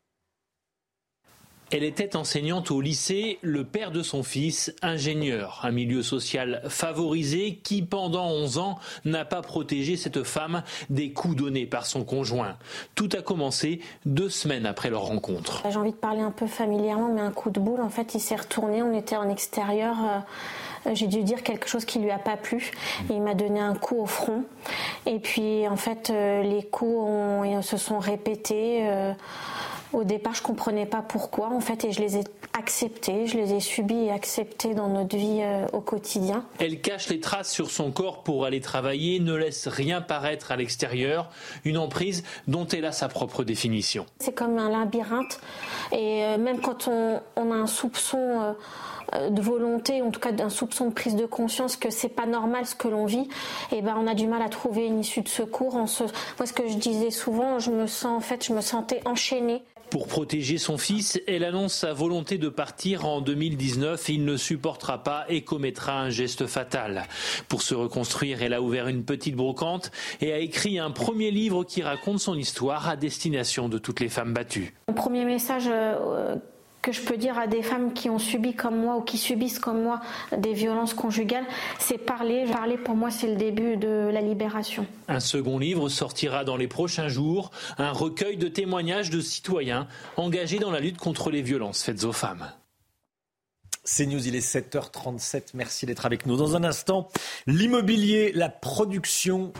Elle était enseignante au lycée, le père de son fils, ingénieur, un milieu social favorisé qui, pendant 11 ans, n'a pas protégé cette femme des coups donnés par son conjoint. Tout a commencé deux semaines après leur rencontre. J'ai envie de parler un peu familièrement, mais un coup de boule, en fait, il s'est retourné, on était en extérieur. Euh, j'ai dû dire quelque chose qui lui a pas plu. il m'a donné un coup au front. Et puis, en fait, euh, les coups se sont répétés. Au départ, je comprenais pas pourquoi, en fait, et je les ai acceptés, je les ai subis et acceptés dans notre vie euh, au quotidien. Elle cache les traces sur son corps pour aller travailler, ne laisse rien paraître à l'extérieur, une emprise dont elle a sa propre définition. C'est comme un labyrinthe, et euh, même quand on, a un soupçon euh, de volonté, en tout cas d'un soupçon de prise de conscience que c'est pas normal ce que l'on vit, et eh ben on a du mal à trouver une issue de secours. Moi, ce que je disais souvent, je me sens en fait, je me sentais enchaînée. Pour protéger son fils, elle annonce sa volonté de partir en 2019. Il ne supportera pas et commettra un geste fatal. Pour se reconstruire, elle a ouvert une petite brocante et a écrit un premier livre qui raconte son histoire à destination de toutes les femmes battues. Mon premier message euh, que je peux dire à des femmes qui ont subi comme moi ou qui subissent comme moi des violences conjugales, c'est parler. Parler pour moi, c'est le début de la libération. Un second livre sortira dans les prochains jours, un recueil de témoignages de citoyens engagés dans la lutte contre les violences faites aux femmes. C'est News, il est 7h37. Merci d'être avec nous. Dans un instant, l'immobilier, la production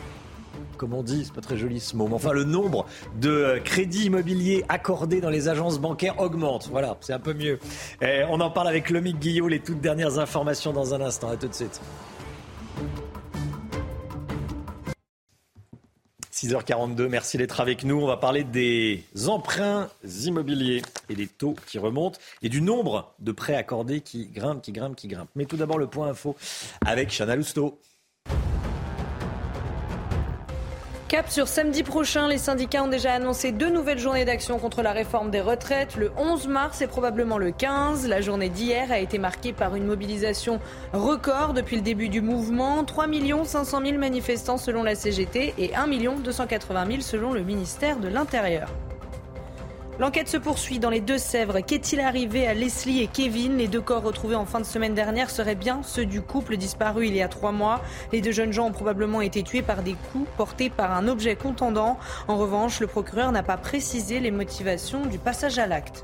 comme on dit, c'est pas très joli ce mot, mais enfin le nombre de euh, crédits immobiliers accordés dans les agences bancaires augmente. Voilà, c'est un peu mieux. on en parle avec Lomique Guillot, les toutes dernières informations dans un instant. À tout de suite. 6h42, merci d'être avec nous. On va parler des emprunts immobiliers et des taux qui remontent et du nombre de prêts accordés qui grimpent, qui grimpent, qui grimpent. Mais tout d'abord le point info avec Chana Lousteau. Cap sur samedi prochain, les syndicats ont déjà annoncé deux nouvelles journées d'action contre la réforme des retraites, le 11 mars et probablement le 15. La journée d'hier a été marquée par une mobilisation record depuis le début du mouvement. 3 500 000 manifestants selon la CGT et 1 280 000 selon le ministère de l'Intérieur. L'enquête se poursuit dans les Deux-Sèvres. Qu'est-il arrivé à Leslie et Kevin? Les deux corps retrouvés en fin de semaine dernière seraient bien ceux du couple disparu il y a trois mois. Les deux jeunes gens ont probablement été tués par des coups portés par un objet contendant. En revanche, le procureur n'a pas précisé les motivations du passage à l'acte.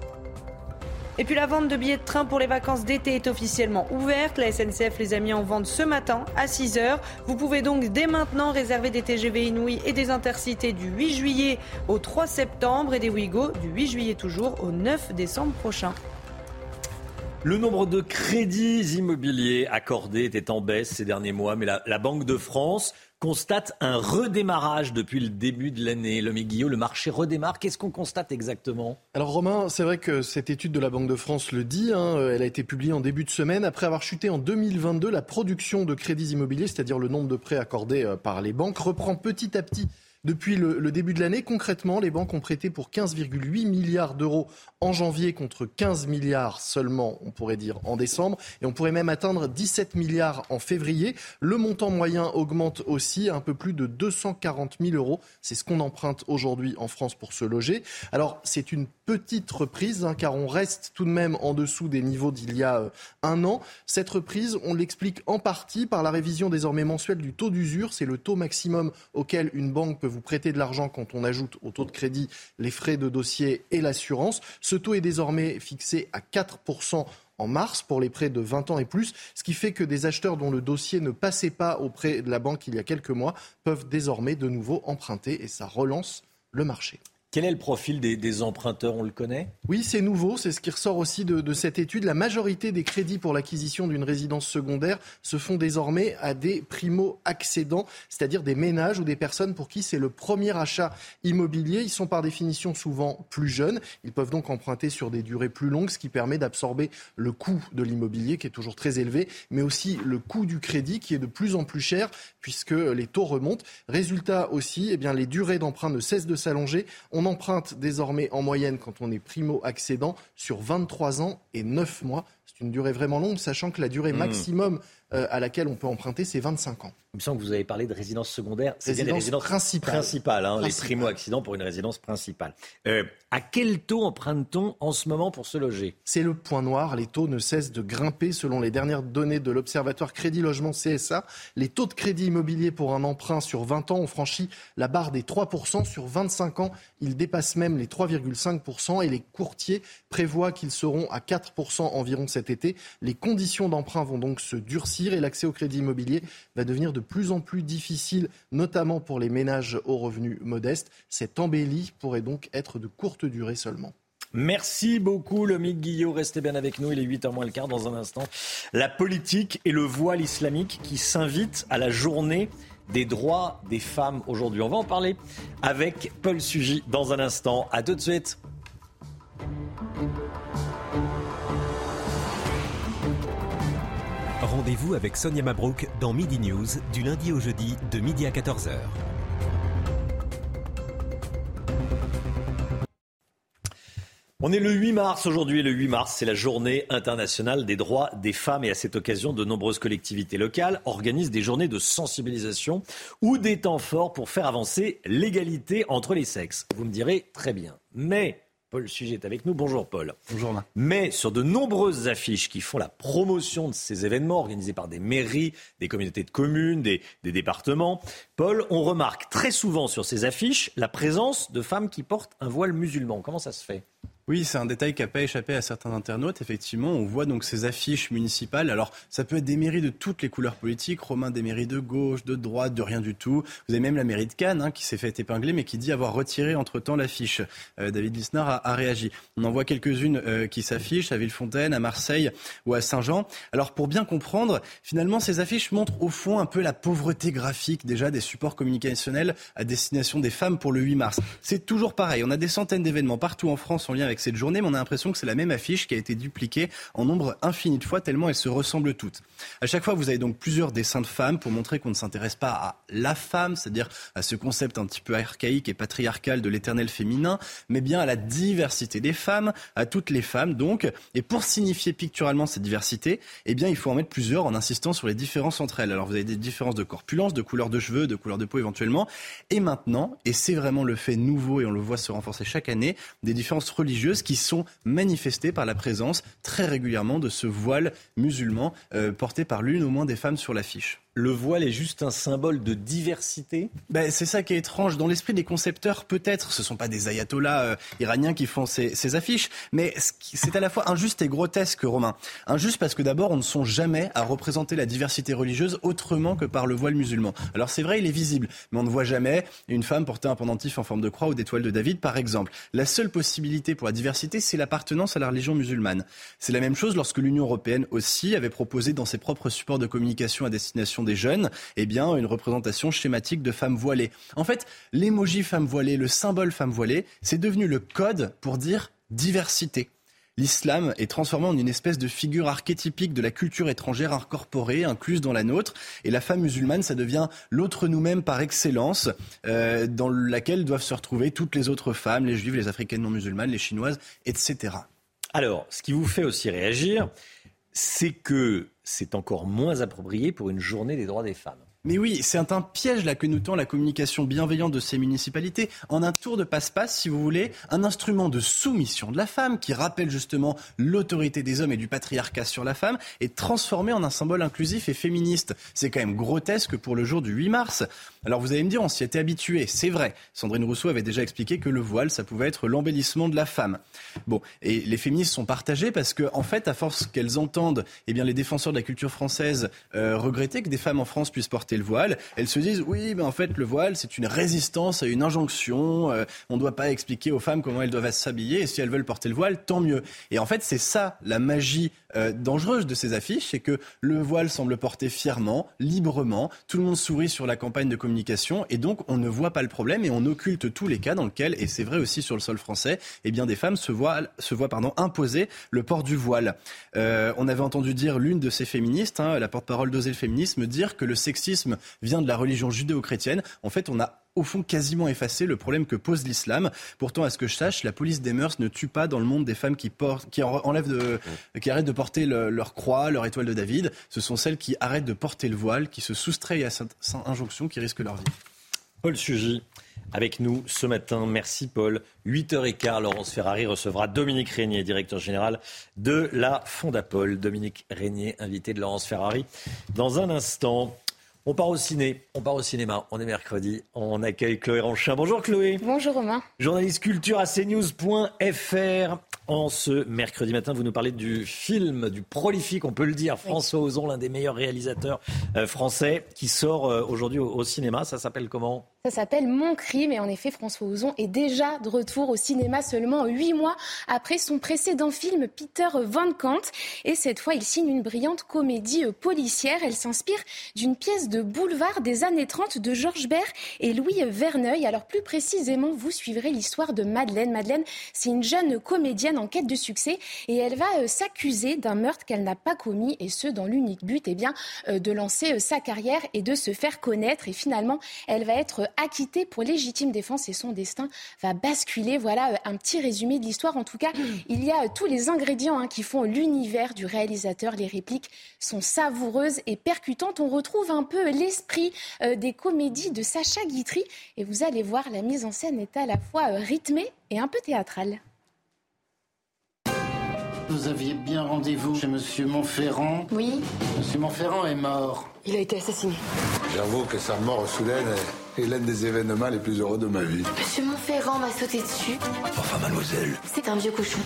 Et puis la vente de billets de train pour les vacances d'été est officiellement ouverte. La SNCF les a mis en vente ce matin à 6h. Vous pouvez donc dès maintenant réserver des TGV Inouï et des intercités du 8 juillet au 3 septembre et des Ouigo du 8 juillet toujours au 9 décembre prochain. Le nombre de crédits immobiliers accordés était en baisse ces derniers mois, mais la, la Banque de France constate un redémarrage depuis le début de l'année. Le Guillot, le marché redémarre. Qu'est-ce qu'on constate exactement? Alors Romain, c'est vrai que cette étude de la Banque de France le dit. Hein, elle a été publiée en début de semaine. Après avoir chuté en 2022, la production de crédits immobiliers, c'est-à-dire le nombre de prêts accordés euh, par les banques, reprend petit à petit depuis le, début de l'année, concrètement, les banques ont prêté pour 15,8 milliards d'euros en janvier contre 15 milliards seulement, on pourrait dire, en décembre. Et on pourrait même atteindre 17 milliards en février. Le montant moyen augmente aussi un peu plus de 240 000 euros. C'est ce qu'on emprunte aujourd'hui en France pour se loger. Alors, c'est une petite reprise, hein, car on reste tout de même en dessous des niveaux d'il y a euh, un an. Cette reprise, on l'explique en partie par la révision désormais mensuelle du taux d'usure. C'est le taux maximum auquel une banque peut vous prêter de l'argent quand on ajoute au taux de crédit les frais de dossier et l'assurance. Ce taux est désormais fixé à 4% en mars pour les prêts de 20 ans et plus, ce qui fait que des acheteurs dont le dossier ne passait pas auprès de la banque il y a quelques mois peuvent désormais de nouveau emprunter et ça relance le marché. Quel est le profil des, emprunteurs? On le connaît? Oui, c'est nouveau. C'est ce qui ressort aussi de, cette étude. La majorité des crédits pour l'acquisition d'une résidence secondaire se font désormais à des primo-accédants, c'est-à-dire des ménages ou des personnes pour qui c'est le premier achat immobilier. Ils sont par définition souvent plus jeunes. Ils peuvent donc emprunter sur des durées plus longues, ce qui permet d'absorber le coût de l'immobilier qui est toujours très élevé, mais aussi le coût du crédit qui est de plus en plus cher puisque les taux remontent. Résultat aussi, eh bien, les durées d'emprunt ne cessent de s'allonger. On emprunte désormais en moyenne, quand on est primo-accédant, sur 23 ans et 9 mois C'est une durée vraiment longue, sachant que la durée hmm. maximum euh, à laquelle on peut emprunter, c'est 25 ans. Il me semble que vous avez parlé de résidence secondaire. C'est bien les résidences principales. Hein, les primo-accidents pour une résidence principale. Euh, à quel taux emprunte-t-on en ce moment pour se loger? C'est le point noir. Les taux ne cessent de grimper selon les dernières données de l'Observatoire Crédit Logement CSA. Les taux de crédit immobilier pour un emprunt sur 20 ans ont franchi la barre des 3%. Sur 25 ans, ils dépassent même les 3,5% et les courtiers prévoient qu'ils seront à 4% environ cet été. Les conditions d'emprunt vont donc se durcir et l'accès au crédit immobilier va devenir de plus en plus difficile, notamment pour les ménages aux revenus modestes. Cette embellie pourrait donc être de courte durée seulement. Merci beaucoup, Lomique Guillot. Restez bien avec nous. Il est 8h moins le quart dans un instant. La politique et le voile islamique qui s'invitent à la journée des droits des femmes aujourd'hui. On va en parler avec Paul Sugy dans un instant. À tout de suite. Rendez-vous avec Sonia Mabrouk dans Midi News du lundi au jeudi de midi à 14h. On est le 8 mars aujourd'hui. Le 8 mars, c'est la journée internationale des droits des femmes. Et à cette occasion, de nombreuses collectivités locales organisent des journées de sensibilisation ou des temps forts pour faire avancer l'égalité entre les sexes. Vous me direz très bien. Mais Paul Sujet est avec nous. Bonjour Paul. Bonjour. Mais sur de nombreuses affiches qui font la promotion de ces événements organisés par des mairies, des communautés de communes, des, des départements, Paul, on remarque très souvent sur ces affiches la présence de femmes qui portent un voile musulman. Comment ça se fait? Oui, c'est un détail qui n'a pas échappé à certains internautes. Effectivement, on voit donc ces affiches municipales. Alors, ça peut être des mairies de toutes les couleurs politiques. Romain, des mairies de gauche, de droite, de rien du tout. Vous avez même la mairie de Cannes hein, qui s'est fait épingler, mais qui dit avoir retiré entre-temps l'affiche. Euh, David Lisnard a, réagi. On en voit quelques-unes euh, qui s'affichent à Villefontaine, à Marseille ou à Saint-Jean. Alors, pour bien comprendre, finalement, ces affiches montrent au fond un peu la pauvreté graphique déjà des supports communicationnels à destination des femmes pour le 8 mars. C'est toujours pareil. On a des centaines d'événements partout en France en lien avec cette journée, mais on a l'impression que c'est la même affiche qui a été dupliquée en nombre infini de fois, tellement elles se ressemblent toutes. À chaque fois, vous avez donc plusieurs dessins de femmes pour montrer qu'on ne s'intéresse pas à la femme, c'est-à-dire à ce concept un petit peu archaïque et patriarcal de l'éternel féminin, mais bien à la diversité des femmes, à toutes les femmes donc. Et pour signifier picturalement cette diversité, eh bien, il faut en mettre plusieurs en insistant sur les différences entre elles. Alors, vous avez des différences de corpulence, de couleur de cheveux, de couleur de peau éventuellement. Et maintenant, et c'est vraiment le fait nouveau et on le voit se renforcer chaque année, des différences religieuses qui sont manifestées par la présence très régulièrement de ce voile musulman euh, porté par l'une au moins des femmes sur l'affiche le voile est juste un symbole de diversité ben, C'est ça qui est étrange. Dans l'esprit des concepteurs, peut-être, ce ne sont pas des ayatollahs euh, iraniens qui font ces, affiches, mais c'est à la fois injuste et grotesque, Romain. Injuste parce que d'abord, on ne songe jamais à représenter la diversité religieuse autrement que par le voile musulman. Alors c'est vrai, il est visible, mais on ne voit jamais une femme porter un pendentif en forme de croix ou d'étoile de David, par exemple. La seule possibilité pour la diversité, c'est l'appartenance à la religion musulmane. C'est la même chose lorsque l'Union européenne aussi avait proposé dans ses propres supports de communication à destination des jeunes, eh bien, une représentation schématique de femmes voilées. En fait, l'émoji femme voilée, le symbole femme voilée, c'est devenu le code pour dire diversité. L'islam est transformé en une espèce de figure archétypique de la culture étrangère incorporée, incluse dans la nôtre. Et la femme musulmane, ça devient l'autre nous-mêmes par excellence, euh, dans laquelle doivent se retrouver toutes les autres femmes, les juives, les africaines non musulmanes, les chinoises, etc. Alors, ce qui vous fait aussi réagir, c'est que c'est encore moins approprié pour une journée des droits des femmes. Mais oui, c'est un piège là que nous tend la communication bienveillante de ces municipalités. En un tour de passe-passe, si vous voulez, un instrument de soumission de la femme qui rappelle justement l'autorité des hommes et du patriarcat sur la femme est transformé en un symbole inclusif et féministe. C'est quand même grotesque pour le jour du 8 mars. Alors vous allez me dire, on s'y était habitué, c'est vrai. Sandrine Rousseau avait déjà expliqué que le voile, ça pouvait être l'embellissement de la femme. Bon, et les féministes sont partagées parce que, en fait, à force qu'elles entendent, eh bien, les défenseurs de la culture française euh, regretter que des femmes en France puissent porter le voile, elles se disent oui, mais en fait le voile c'est une résistance à une injonction. Euh, on ne doit pas expliquer aux femmes comment elles doivent s'habiller et si elles veulent porter le voile, tant mieux. Et en fait c'est ça la magie euh, dangereuse de ces affiches, c'est que le voile semble porter fièrement, librement, tout le monde sourit sur la campagne de communication et donc on ne voit pas le problème et on occulte tous les cas dans lesquels, et c'est vrai aussi sur le sol français, eh bien des femmes se voient, se voient pardon, imposer le port du voile. Euh, on avait entendu dire l'une de ces féministes, hein, la porte-parole d'Oser le féminisme, dire que le sexisme vient de la religion judéo-chrétienne. En fait, on a au fond quasiment effacé le problème que pose l'islam. Pourtant, à ce que je sache, la police des mœurs ne tue pas dans le monde des femmes qui, portent, qui, enlèvent de, qui arrêtent de porter leur croix, leur étoile de David. Ce sont celles qui arrêtent de porter le voile, qui se soustrayent à cette injonction, qui risquent leur vie. Paul Sugy avec nous ce matin. Merci Paul. 8h15, Laurence Ferrari recevra Dominique Régnier, directeur général de la Fondapol. Dominique Régnier, invité de Laurence Ferrari. Dans un instant, on part au ciné, on part au cinéma, on est mercredi, on accueille Chloé Ranchin. Bonjour Chloé. Bonjour Romain. Journaliste culture à cnews.fr. En ce mercredi matin, vous nous parlez du film, du prolifique, on peut le dire, François Ozon, l'un des meilleurs réalisateurs euh, français, qui sort euh, aujourd'hui au cinéma. Ça s'appelle comment? Ça s'appelle Mon crime et en effet François Ozon est déjà de retour au cinéma seulement huit mois après son précédent film Peter Van Kant et cette fois il signe une brillante comédie policière. Elle s'inspire d'une pièce de boulevard des années 30 de Georges Bert et Louis Verneuil. Alors plus précisément vous suivrez l'histoire de Madeleine. Madeleine c'est une jeune comédienne en quête de succès et elle va euh, s'accuser d'un meurtre qu'elle n'a pas commis et ce dans l'unique but eh bien, euh, de lancer euh, sa carrière et de se faire connaître et finalement elle va être acquitté pour légitime défense et son destin va basculer. Voilà un petit résumé de l'histoire. En tout cas, [CLEARS THROAT] il y a tous les ingrédients hein, qui font l'univers du réalisateur. Les répliques sont savoureuses et percutantes. On retrouve un peu l'esprit euh, des comédies de Sacha Guitry. Et vous allez voir, la mise en scène est à la fois rythmée et un peu théâtrale. Vous aviez bien rendez-vous chez Monsieur Montferrand Oui. Monsieur Montferrand est mort. Il a été assassiné. J'avoue que sa mort soudaine est l'un des événements les plus heureux de ma vie. Monsieur Montferrand m'a sauté dessus. Enfin, mademoiselle. C'est un vieux cochon.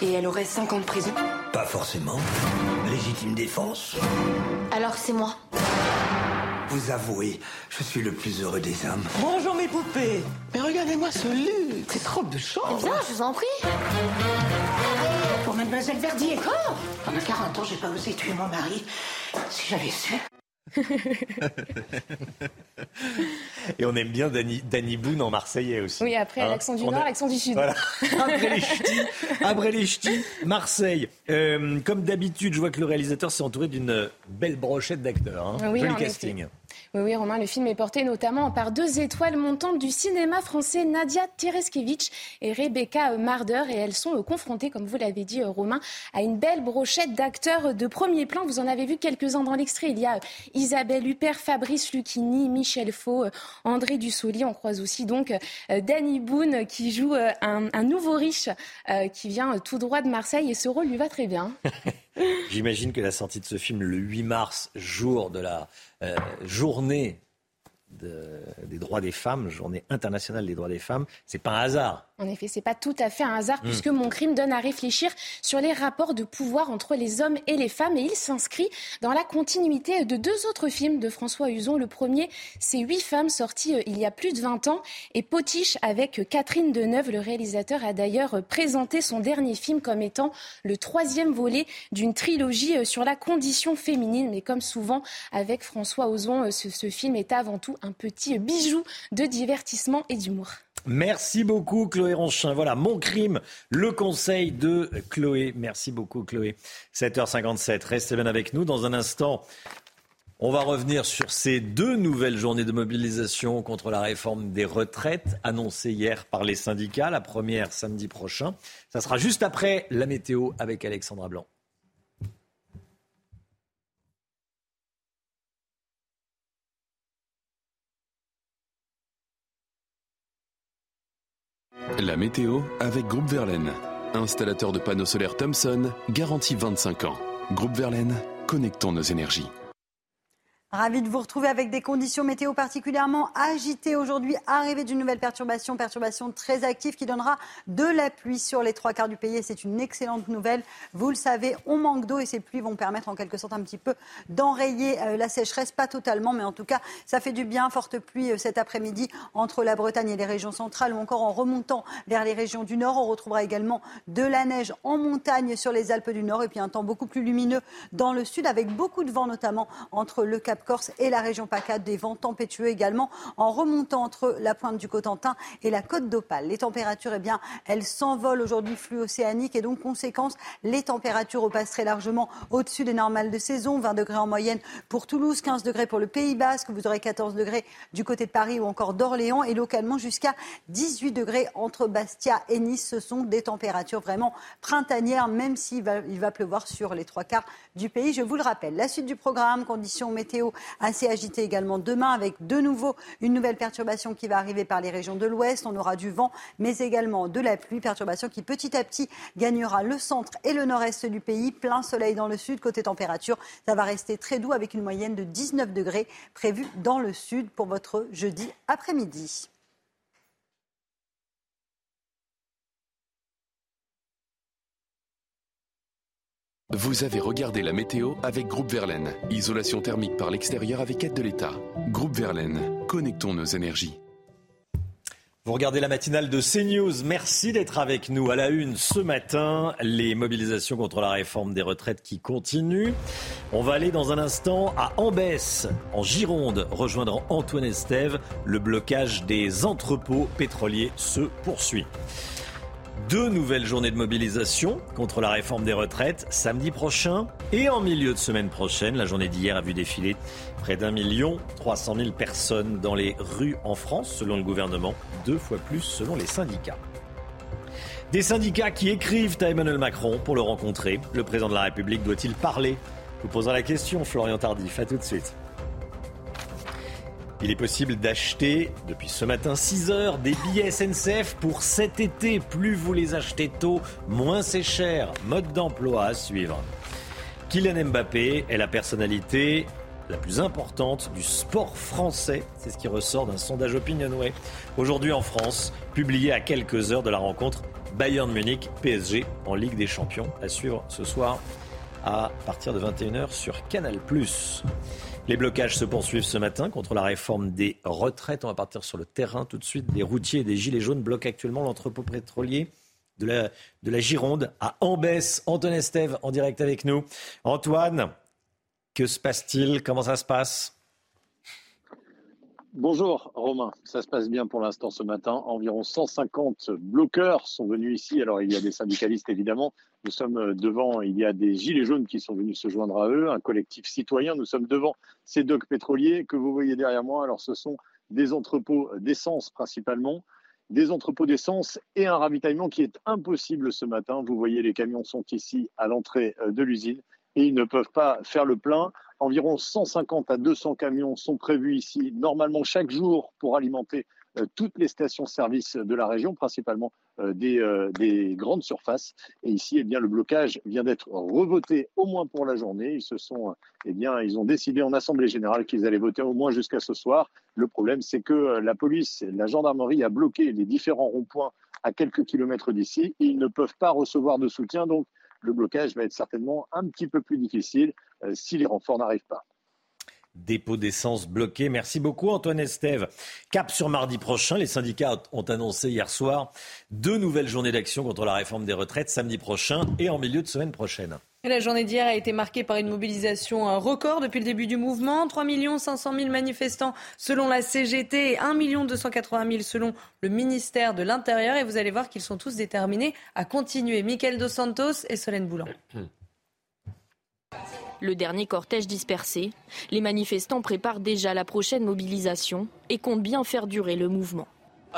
Et elle aurait 5 ans de prison Pas forcément. Légitime défense. Alors c'est moi. Vous avouez, je suis le plus heureux des hommes. Bonjour mes poupées. Mais regardez-moi ce luxe, cette robe de chambre. Bien, je vous en prie. Mademoiselle Verdier. Quoi Pendant 40 ans, j'ai pas osé tuer mon mari. Si j'avais su. [LAUGHS] Et on aime bien Danny, Danny Boone en Marseillais aussi. Oui, après hein l'accent du Nord, l'accent du Sud. Voilà. Après les ch'tis, Marseille. Euh, comme d'habitude, je vois que le réalisateur s'est entouré d'une belle brochette d'acteurs. Hein. Oui, Joli casting. Oui, Romain, le film est porté notamment par deux étoiles montantes du cinéma français, Nadia Tereskevich et Rebecca Marder. Et elles sont confrontées, comme vous l'avez dit, Romain, à une belle brochette d'acteurs de premier plan. Vous en avez vu quelques-uns dans l'extrait. Il y a Isabelle Huppert, Fabrice Lucchini, Michel Faux, André Dussoli. On croise aussi donc euh, Danny Boone qui joue euh, un, nouveau riche euh, qui vient tout droit de Marseille et ce rôle lui va très bien. [LAUGHS] J'imagine que la sortie de ce film le 8 mars, jour de la journée des droits des femmes, journée internationale des droits des femmes, c'est pas un hasard. En effet, c'est pas tout à fait un hasard hmm. puisque mon crime donne à réfléchir sur les rapports de pouvoir entre les hommes et les femmes et il s'inscrit dans la continuité de deux autres films de François Huzon. Le premier, c'est Huit femmes sorties euh, il y a plus de 20 ans et Potiche avec Catherine Deneuve. Le réalisateur a d'ailleurs présenté son dernier film comme étant le troisième volet d'une trilogie euh, sur la condition féminine. Mais comme souvent avec François Ozon, euh, ce film est avant tout un petit bijou de divertissement et d'humour. Merci beaucoup Chloé Ronchin. Voilà mon crime, le conseil de Chloé. Merci beaucoup Chloé. 7h57, restez bien avec nous. Dans un instant, on va revenir sur ces deux nouvelles journées de mobilisation contre la réforme des retraites annoncées hier par les syndicats. La première samedi prochain. Ça sera juste après la météo avec Alexandra Blanc. La météo avec Groupe Verlaine. Installateur de panneaux solaires Thomson, garantie 25 ans. Groupe Verlaine, connectons nos énergies. Ravi de vous retrouver avec des conditions météo particulièrement agitées aujourd'hui. Arrivée d'une nouvelle perturbation, perturbation très active qui donnera de la pluie sur les trois quarts du pays. C'est une excellente nouvelle. Vous le savez, on manque d'eau et ces pluies vont permettre en quelque sorte un petit peu d'enrayer euh, la sécheresse. Pas totalement, mais en tout cas, ça fait du bien. Forte pluie euh, cet après-midi entre la Bretagne et les régions centrales ou encore en remontant vers les régions du nord. On retrouvera également de la neige en montagne sur les Alpes du Nord et puis un temps beaucoup plus lumineux dans le sud avec beaucoup de vent notamment entre le Cap Corse et la région PACA. Des vents tempétueux également en remontant entre la pointe du Cotentin et la côte d'Opale. Les températures, eh bien, elles s'envolent aujourd'hui, flux océanique, et donc, conséquence, les températures repasseraient largement au-dessus des normales de saison. 20 degrés en moyenne pour Toulouse, 15 degrés pour le Pays Basque. Vous aurez 14 degrés du côté de Paris ou encore d'Orléans et localement jusqu'à 18 degrés entre Bastia et Nice. Ce sont des températures vraiment printanières, même s'il il va pleuvoir sur les trois quarts du pays. Je vous le rappelle. La suite du programme, conditions météo assez agitées également demain, avec de nouveau une nouvelle perturbation qui va arriver par les régions de l'ouest. On aura du vent, mais également de la pluie. Perturbation qui petit à petit gagnera le centre et le nord-est du pays. Plein soleil dans le sud. Côté température, ça va rester très doux avec une moyenne de 19 degrés prévue dans le sud pour votre jeudi après-midi. Vous avez regardé la météo avec Groupe Verlaine. Isolation thermique par l'extérieur avec aide de l'État. Groupe Verlaine, connectons nos énergies. Vous regardez la matinale de CNews. Merci d'être avec nous à la une ce matin. Les mobilisations contre la réforme des retraites qui continuent. On va aller dans un instant à Ambès, en Gironde, rejoindre Antoine Estève. Le blocage des entrepôts pétroliers se poursuit. Deux nouvelles journées de mobilisation contre la réforme des retraites samedi prochain et en milieu de semaine prochaine. La journée d'hier a vu défiler près d'un million trois cent mille personnes dans les rues en France, selon le gouvernement, deux fois plus selon les syndicats. Des syndicats qui écrivent à Emmanuel Macron pour le rencontrer. Le président de la République doit-il parler? Vous posera la question, Florian Tardif. À tout de suite. Il est possible d'acheter depuis ce matin 6 heures des billets SNCF pour cet été. Plus vous les achetez tôt, moins c'est cher. Mode d'emploi à suivre. Kylian Mbappé est la personnalité la plus importante du sport français. C'est ce qui ressort d'un sondage Opinionway. Aujourd'hui en France, publié à quelques heures de la rencontre Bayern Munich PSG en Ligue des Champions. À suivre ce soir à partir de 21h sur Canal+. Les blocages se poursuivent ce matin contre la réforme des retraites. On va partir sur le terrain tout de suite. Des routiers et des gilets jaunes bloquent actuellement l'entrepôt pétrolier de la, de la Gironde à Ambès. Antoine Estève en direct avec nous. Antoine, que se passe-t-il? Comment ça se passe? Bonjour Romain, ça se passe bien pour l'instant ce matin. Environ 150 bloqueurs sont venus ici. Alors il y a des syndicalistes évidemment. Nous sommes devant, il y a des gilets jaunes qui sont venus se joindre à eux, un collectif citoyen. Nous sommes devant ces docks pétroliers que vous voyez derrière moi. Alors ce sont des entrepôts d'essence principalement, des entrepôts d'essence et un ravitaillement qui est impossible ce matin. Vous voyez les camions sont ici à l'entrée de l'usine et ils ne peuvent pas faire le plein. Environ 150 à 200 camions sont prévus ici, normalement chaque jour, pour alimenter euh, toutes les stations-service de la région, principalement euh, des, euh, des, grandes surfaces. Et ici, eh bien, le blocage vient d'être revoté au moins pour la journée. Ils se sont, eh bien, ils ont décidé en assemblée générale qu'ils allaient voter au moins jusqu'à ce soir. Le problème, c'est que la police, la gendarmerie a bloqué les différents ronds-points à quelques kilomètres d'ici. Ils ne peuvent pas recevoir de soutien, donc le blocage va être certainement un petit peu plus difficile euh, si les renforts n'arrivent pas. Dépôt d'essence bloqué. Merci beaucoup Antoine Estève. Cap sur mardi prochain. Les syndicats ont annoncé hier soir deux nouvelles journées d'action contre la réforme des retraites samedi prochain et en milieu de semaine prochaine. La journée d'hier a été marquée par une mobilisation record depuis le début du mouvement. 3 500 000 manifestants selon la CGT et 1 280 000 selon le ministère de l'Intérieur. Et vous allez voir qu'ils sont tous déterminés à continuer. Michael Dos Santos et Solène Boulan. [CLEARS THROAT] Le dernier cortège dispersé, les manifestants préparent déjà la prochaine mobilisation et comptent bien faire durer le mouvement.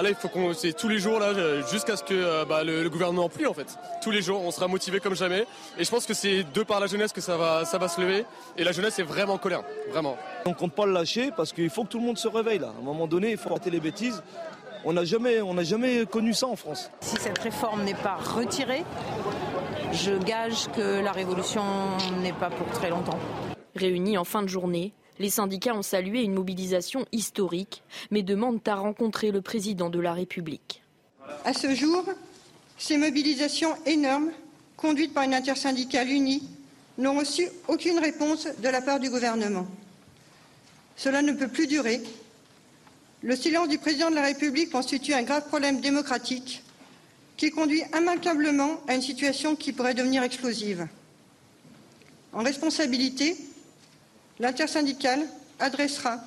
Ah là, il faut qu'on, c'est tous les jours là, jusqu'à ce que euh, bah, le, le, gouvernement plie en fait. Tous les jours, on sera motivé comme jamais. Et je pense que c'est de par la jeunesse que ça va, ça va se lever. Et la jeunesse est vraiment en colère, vraiment. On compte pas le lâcher parce qu'il faut que tout le monde se réveille là. À un moment donné, il faut arrêter les bêtises. On n'a jamais, on n'a jamais connu ça en France. Si cette réforme n'est pas retirée, je gage que la révolution n'est pas pour très longtemps. Réunis en fin de journée, les syndicats ont salué une mobilisation historique, mais demandent à rencontrer le président de la République. À ce jour, ces mobilisations énormes, conduites par une intersyndicale unie, n'ont reçu aucune réponse de la part du gouvernement. Cela ne peut plus durer. Le silence du président de la République constitue un grave problème démocratique qui conduit immanquablement à une situation qui pourrait devenir explosive. En responsabilité, l'intersyndicale adressera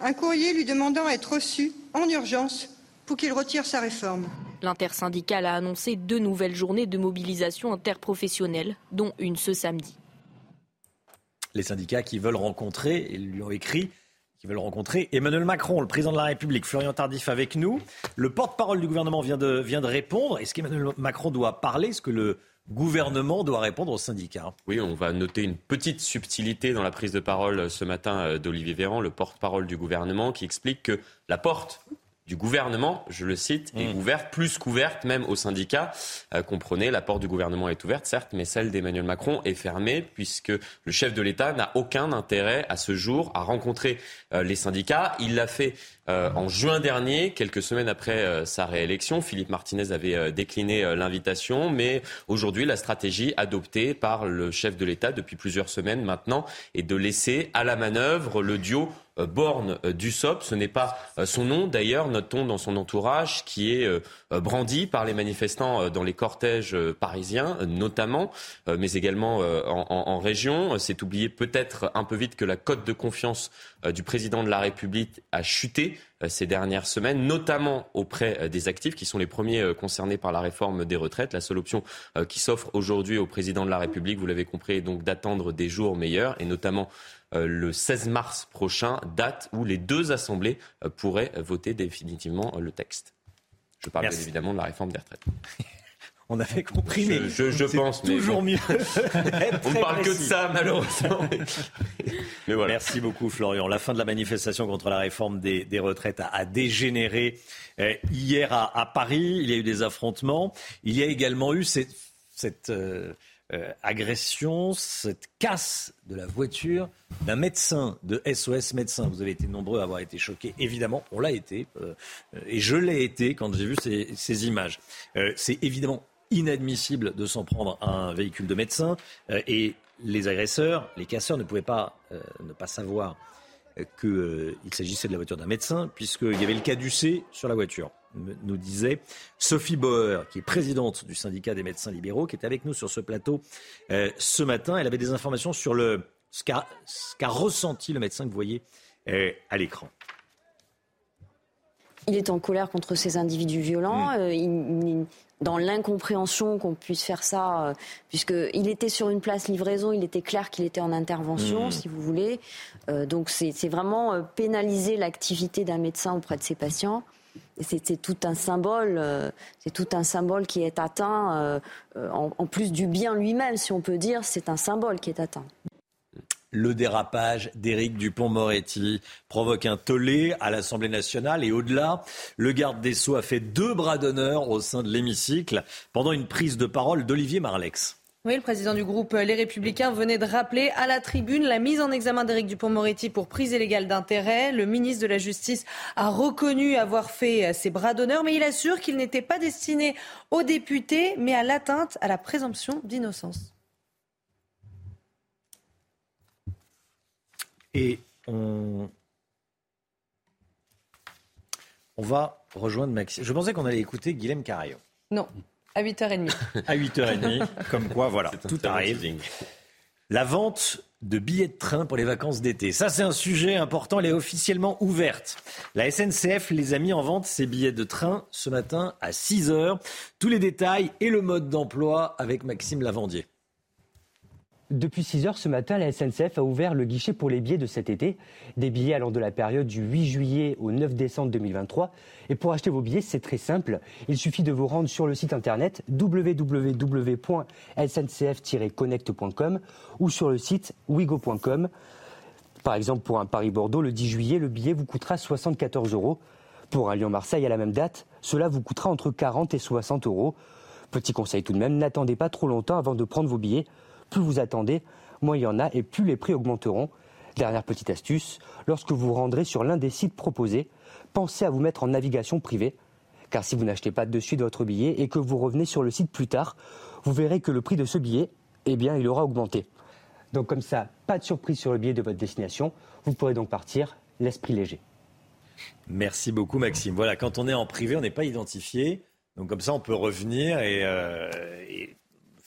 un courrier lui demandant à être reçu en urgence pour qu'il retire sa réforme. L'intersyndicale a annoncé deux nouvelles journées de mobilisation interprofessionnelle, dont une ce samedi. Les syndicats qui veulent rencontrer, ils lui ont écrit, qui veulent rencontrer Emmanuel Macron, le président de la République. Florian Tardif avec nous. Le porte-parole du gouvernement vient de, vient de répondre. Est-ce qu'Emmanuel Macron doit parler? Est-ce que le gouvernement doit répondre aux syndicats Oui, on va noter une petite subtilité dans la prise de parole ce matin euh, d'Olivier Véran, le porte-parole du gouvernement, qui explique que la porte du gouvernement, je le cite, est mmh. ouverte, plus qu'ouverte même aux syndicats. Euh, comprenez, la porte du gouvernement est ouverte, certes, mais celle d'Emmanuel Macron est fermée puisque le chef de l'État n'a aucun intérêt à ce jour à rencontrer euh, les syndicats. Il l'a fait euh, en juin dernier, quelques semaines après sa réélection. Philippe Martinez avait décliné l'invitation, mais aujourd'hui, la stratégie adoptée par le chef de l'État depuis plusieurs semaines maintenant est de laisser à la manœuvre le duo euh, Borne euh, Dussop. Ce n'est pas euh, son nom, d'ailleurs, notons dans son entourage, qui est brandi par les manifestants dans les cortèges parisiens, notamment, mais également en, région. C'est oublié peut-être un peu vite que la cote de confiance du président de la République a chuté ces dernières semaines, notamment auprès des actifs qui sont les premiers concernés par la réforme des retraites. La seule option qui s'offre aujourd'hui au président de la République, vous l'avez compris, est donc d'attendre des jours meilleurs et notamment euh, le 16 mars prochain, date où les deux assemblées euh, pourraient voter définitivement euh, le texte. Je parle bien évidemment de la réforme des retraites. [LAUGHS] On avait compris, mais je, pense toujours mieux. [LAUGHS] On ne parle que de ça, malheureusement. [LAUGHS] mais voilà. Merci beaucoup, Florian. La fin de la manifestation contre la réforme des, retraites a, dégénéré hier à, Paris. Il y a eu des affrontements. Il y a également eu cette, cette euh, agression, cette casse de la voiture d'un médecin de SOS médecin. Vous avez été nombreux à avoir été choqués. Évidemment, on l'a été. Euh, et je l'ai été quand j'ai vu ces, images. Euh, c'est évidemment inadmissible de s'en prendre à un véhicule de médecin. et les agresseurs, les casseurs ne pouvaient pas ne pas savoir qu'il s'agissait de la voiture d'un médecin, puisqu'il y avait le caducé sur la voiture nous disait Sophie Bauer, qui est présidente du syndicat des médecins libéraux, qui est avec nous sur ce plateau euh, ce matin. Elle avait des informations sur le, ce qu'a ressenti le médecin que vous voyez euh, à l'écran. Il est en colère contre ces individus violents. Mm. Euh, dans l'incompréhension qu'on puisse faire ça, puisqu'il était sur une place livraison, il était clair qu'il était en intervention, mm. si vous voulez. donc c'est vraiment pénaliser l'activité d'un médecin auprès de ses patients c'est tout un symbole, euh, c'est tout un symbole qui est atteint, euh, euh, en, plus du bien lui-même, si on peut dire, c'est un symbole qui est atteint. Le dérapage d'Éric Dupont-Moretti provoque un tollé à l'Assemblée nationale et au-delà, le garde des Sceaux a fait deux bras d'honneur au sein de l'hémicycle pendant une prise de parole d'Olivier Marlex. Oui, le président du groupe Les Républicains venait de rappeler à la tribune la mise en examen d'Éric Dupont-Moretti pour prise illégale d'intérêt. Le ministre de la Justice a reconnu avoir fait ses bras d'honneur, mais il assure qu'il n'était pas destiné aux députés, mais à l'atteinte à la présomption d'innocence. Et on... on va rejoindre Maxime. Je pensais qu'on allait écouter Guilhem Carayon. Non. À 8h30. [LAUGHS] à 8h30, comme quoi, voilà, tout arrive. La vente de billets de train pour les vacances d'été. Ça, c'est un sujet important. Elle est officiellement ouverte. La SNCF les a mis en vente, ces billets de train, ce matin à 6 h Tous les détails et le mode d'emploi avec Maxime Lavandier. Depuis 6 heures ce matin, la SNCF a ouvert le guichet pour les billets de cet été. Des billets allant de la période du 8 juillet au 9 décembre 2023. Et pour acheter vos billets, c'est très simple. Il suffit de vous rendre sur le site internet www.sncf-connect.com ou sur le site wigo.com. Par exemple, pour un Paris-Bordeaux, le 10 juillet, le billet vous coûtera 74 euros. Pour un Lyon-Marseille à la même date, cela vous coûtera entre 40 et 60 euros. Petit conseil tout de même, n'attendez pas trop longtemps avant de prendre vos billets plus vous attendez, moins il y en a et plus les prix augmenteront. Dernière petite astuce, lorsque vous vous rendrez sur l'un des sites proposés, pensez à vous mettre en navigation privée. Car si vous n'achetez pas de suite votre billet et que vous revenez sur le site plus tard, vous verrez que le prix de ce billet, eh bien, il aura augmenté. Donc comme ça, pas de surprise sur le billet de votre destination. Vous pourrez donc partir l'esprit léger. Merci beaucoup Maxime. Voilà, quand on est en privé, on n'est pas identifié. Donc comme ça, on peut revenir et, euh, et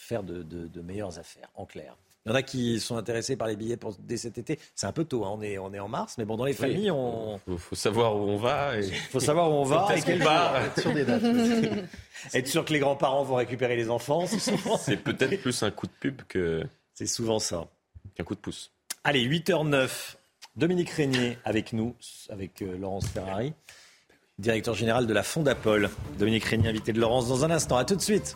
faire de, meilleures affaires, en clair. Il y en a qui sont intéressés par les billets pour, dès cet été. C'est un peu tôt, hein. on, est, on est en mars, mais bon, dans les familles, on. Il faut, savoir où on va. Il faut savoir où on va et [LAUGHS] quel bar. Sur des dates. [LAUGHS] Être sûr que les grands-parents vont récupérer les enfants, c'est peut-être plus un coup de pub que. C'est souvent ça. Qu'un coup de pouce. Allez, 8h09. Dominique Régnier avec nous, avec euh, Laurence Ferrari, directeur général de la Fondapol. Dominique Régnier, invité de Laurence dans un instant. À tout de suite.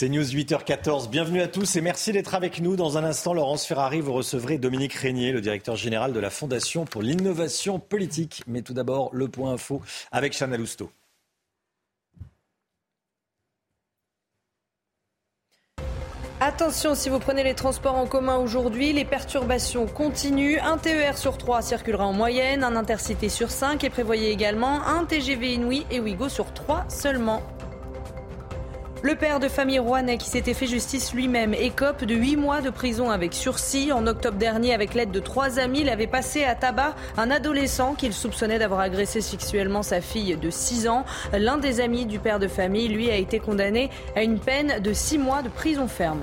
C'est News 8h14. Bienvenue à tous et merci d'être avec nous. Dans un instant, Laurence Ferrari, vous recevrez Dominique Régnier, le directeur général de la Fondation pour l'innovation politique. Mais tout d'abord, le point info avec Chana Lousteau. Attention, si vous prenez les transports en commun aujourd'hui, les perturbations continuent. Un TER sur 3 circulera en moyenne, un Intercité sur 5 et prévoyez également un TGV Inouï et Ouigo sur 3 seulement. Le père de famille rouennais qui s'était fait justice lui-même écope de 8 mois de prison avec sursis. En octobre dernier, avec l'aide de trois amis, il avait passé à tabac un adolescent qu'il soupçonnait d'avoir agressé sexuellement sa fille de 6 ans. L'un des amis du père de famille, lui, a été condamné à une peine de 6 mois de prison ferme.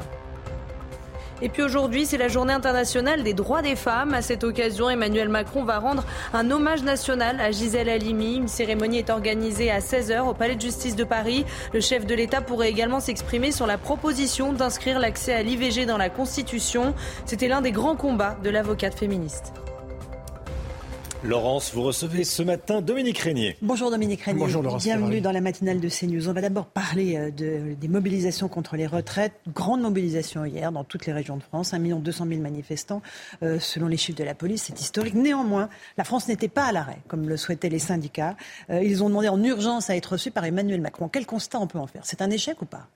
Et puis aujourd'hui, c'est la journée internationale des droits des femmes. À cette occasion, Emmanuel Macron va rendre un hommage national à Gisèle Halimi. Une cérémonie est organisée à 16h au Palais de justice de Paris. Le chef de l'État pourrait également s'exprimer sur la proposition d'inscrire l'accès à l'IVG dans la Constitution. C'était l'un des grands combats de l'avocate féministe. Laurence, vous recevez ce matin Dominique Régnier. Bonjour Dominique Régnier. Bonjour Laurence. Bienvenue dans la matinale de CNews. On va d'abord parler euh, de, des mobilisations contre les retraites. Grande mobilisation hier dans toutes les régions de France. 1 200 000 manifestants euh, selon les chiffres de la police. C'est historique. Néanmoins, la France n'était pas à l'arrêt comme le souhaitaient les syndicats. Euh, ils ont demandé en urgence à être reçus par Emmanuel Macron. Quel constat on peut en faire? C'est un échec ou pas?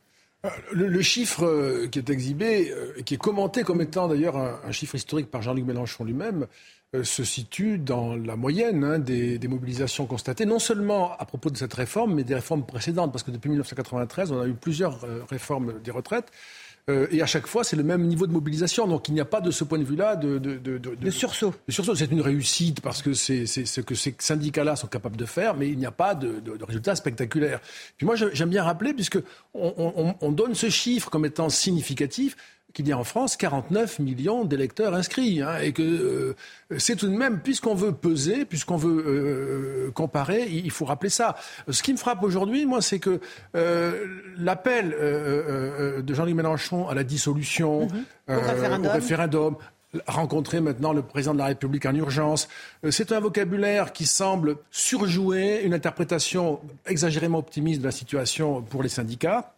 Le, le, chiffre qui est exhibé, qui est commenté comme étant d'ailleurs un, chiffre historique par Jean-Luc Mélenchon lui-même, euh, se situe dans la moyenne hein, des, mobilisations constatées, non seulement à propos de cette réforme, mais des réformes précédentes, parce que depuis 1993, on a eu plusieurs euh, réformes des retraites. Euh, et à chaque fois, c'est le même niveau de mobilisation. Donc il n'y a pas de ce point de vue-là de, de, de, de, sursaut. Sursaut, c'est une réussite parce que c'est ce que ces syndicats-là sont capables de faire, mais il n'y a pas de, résultats spectaculaires. Puis moi, j'aime bien rappeler, puisque on, on, on donne ce chiffre comme étant significatif, qu'il y a en France 49 millions d'électeurs inscrits. Hein, et que euh, c'est tout de même, puisqu'on veut peser, puisqu'on veut euh, comparer, il faut rappeler ça. Ce qui me frappe aujourd'hui, moi, c'est que euh, l'appel de Jean-Luc Mélenchon à la dissolution, mhm. au référendum, au référendum rencontrer maintenant le président de la République en urgence. C'est un vocabulaire qui semble surjouer une interprétation exagérément optimiste de la situation pour les syndicats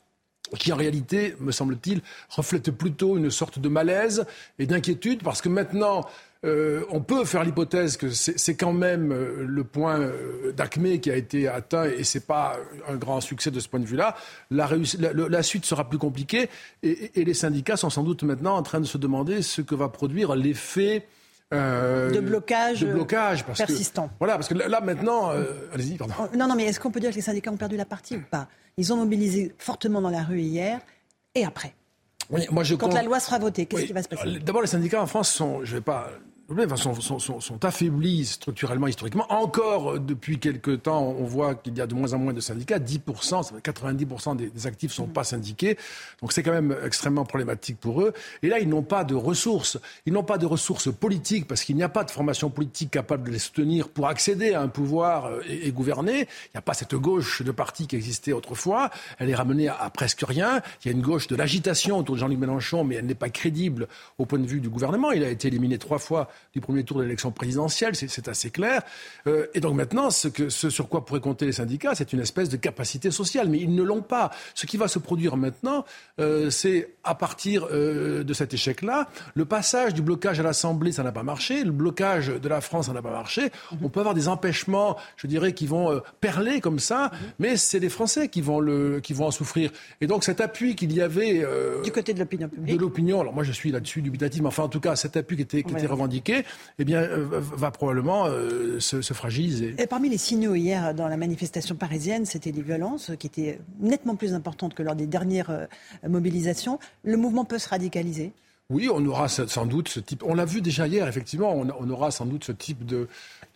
qui en réalité, me semble-t-il, reflète plutôt une sorte de malaise et d'inquiétude, parce que maintenant, euh, on peut faire l'hypothèse que c'est quand même euh, le point euh, d'acmé qui a été atteint et c'est pas un grand succès de ce point de vue-là. La, la, suite sera plus compliquée et, et, les syndicats sont sans doute maintenant en train de se demander ce que va produire l'effet euh, de blocage, de blocage parce persistant. Que, voilà, parce que là, maintenant, euh, allez-y, pardon. Non, non, mais est-ce qu'on peut dire que les syndicats ont perdu la partie ou pas? Ils ont mobilisé fortement dans la rue hier et après. Oui, moi je Quand la loi sera votée, qu'est-ce qui va se passer? D'abord, les syndicats en France sont, je vais pas sont, sont, sont, sont, affaiblis structurellement, historiquement. Encore euh, depuis quelques temps, on voit qu'il y a de moins en moins de syndicats. 10%, 90% des, des, actifs ne sont pas syndiqués. Donc c'est quand même extrêmement problématique pour eux. Et là, ils n'ont pas de ressources. Ils n'ont pas de ressources politiques parce qu'il n'y a pas de formation politique capable de les soutenir pour accéder à un pouvoir euh, et, et gouverner. Il n'y a pas cette gauche de parti qui existait autrefois. Elle est ramenée à, à presque rien. Il y a une gauche de l'agitation autour de Jean-Luc Mélenchon, mais elle n'est pas crédible au point de vue du gouvernement. Il a été éliminé trois fois du premier tour de l'élection présidentielle, c'est assez clair. Euh, et donc maintenant, ce, sur quoi pourraient compter les syndicats, c'est une espèce de capacité sociale, mais ils ne l'ont pas. Ce qui va se produire maintenant, euh, c'est à partir euh, de cet échec-là, le passage du blocage à l'Assemblée, ça n'a pas marché, le blocage de la France, ça n'a pas marché. On peut avoir des empêchements, je dirais, qui vont perler comme ça, mais c'est les Français qui vont, le, qui vont en souffrir. Et donc cet appui qu'il y avait... du côté de l'opinion publique. De l'opinion, alors moi je suis là-dessus dubitatif, mais enfin en tout cas cet appui qui était, qui était revendiqué, eh bien, euh, va probablement euh, se, fragiliser. Et parmi les signaux hier dans la manifestation parisienne, c'était des violences qui étaient nettement plus importantes que lors des dernières euh, mobilisations. Le mouvement peut se radicaliser oui, on aura sans doute ce type. On l'a vu déjà hier, effectivement, on, aura sans doute ce type de,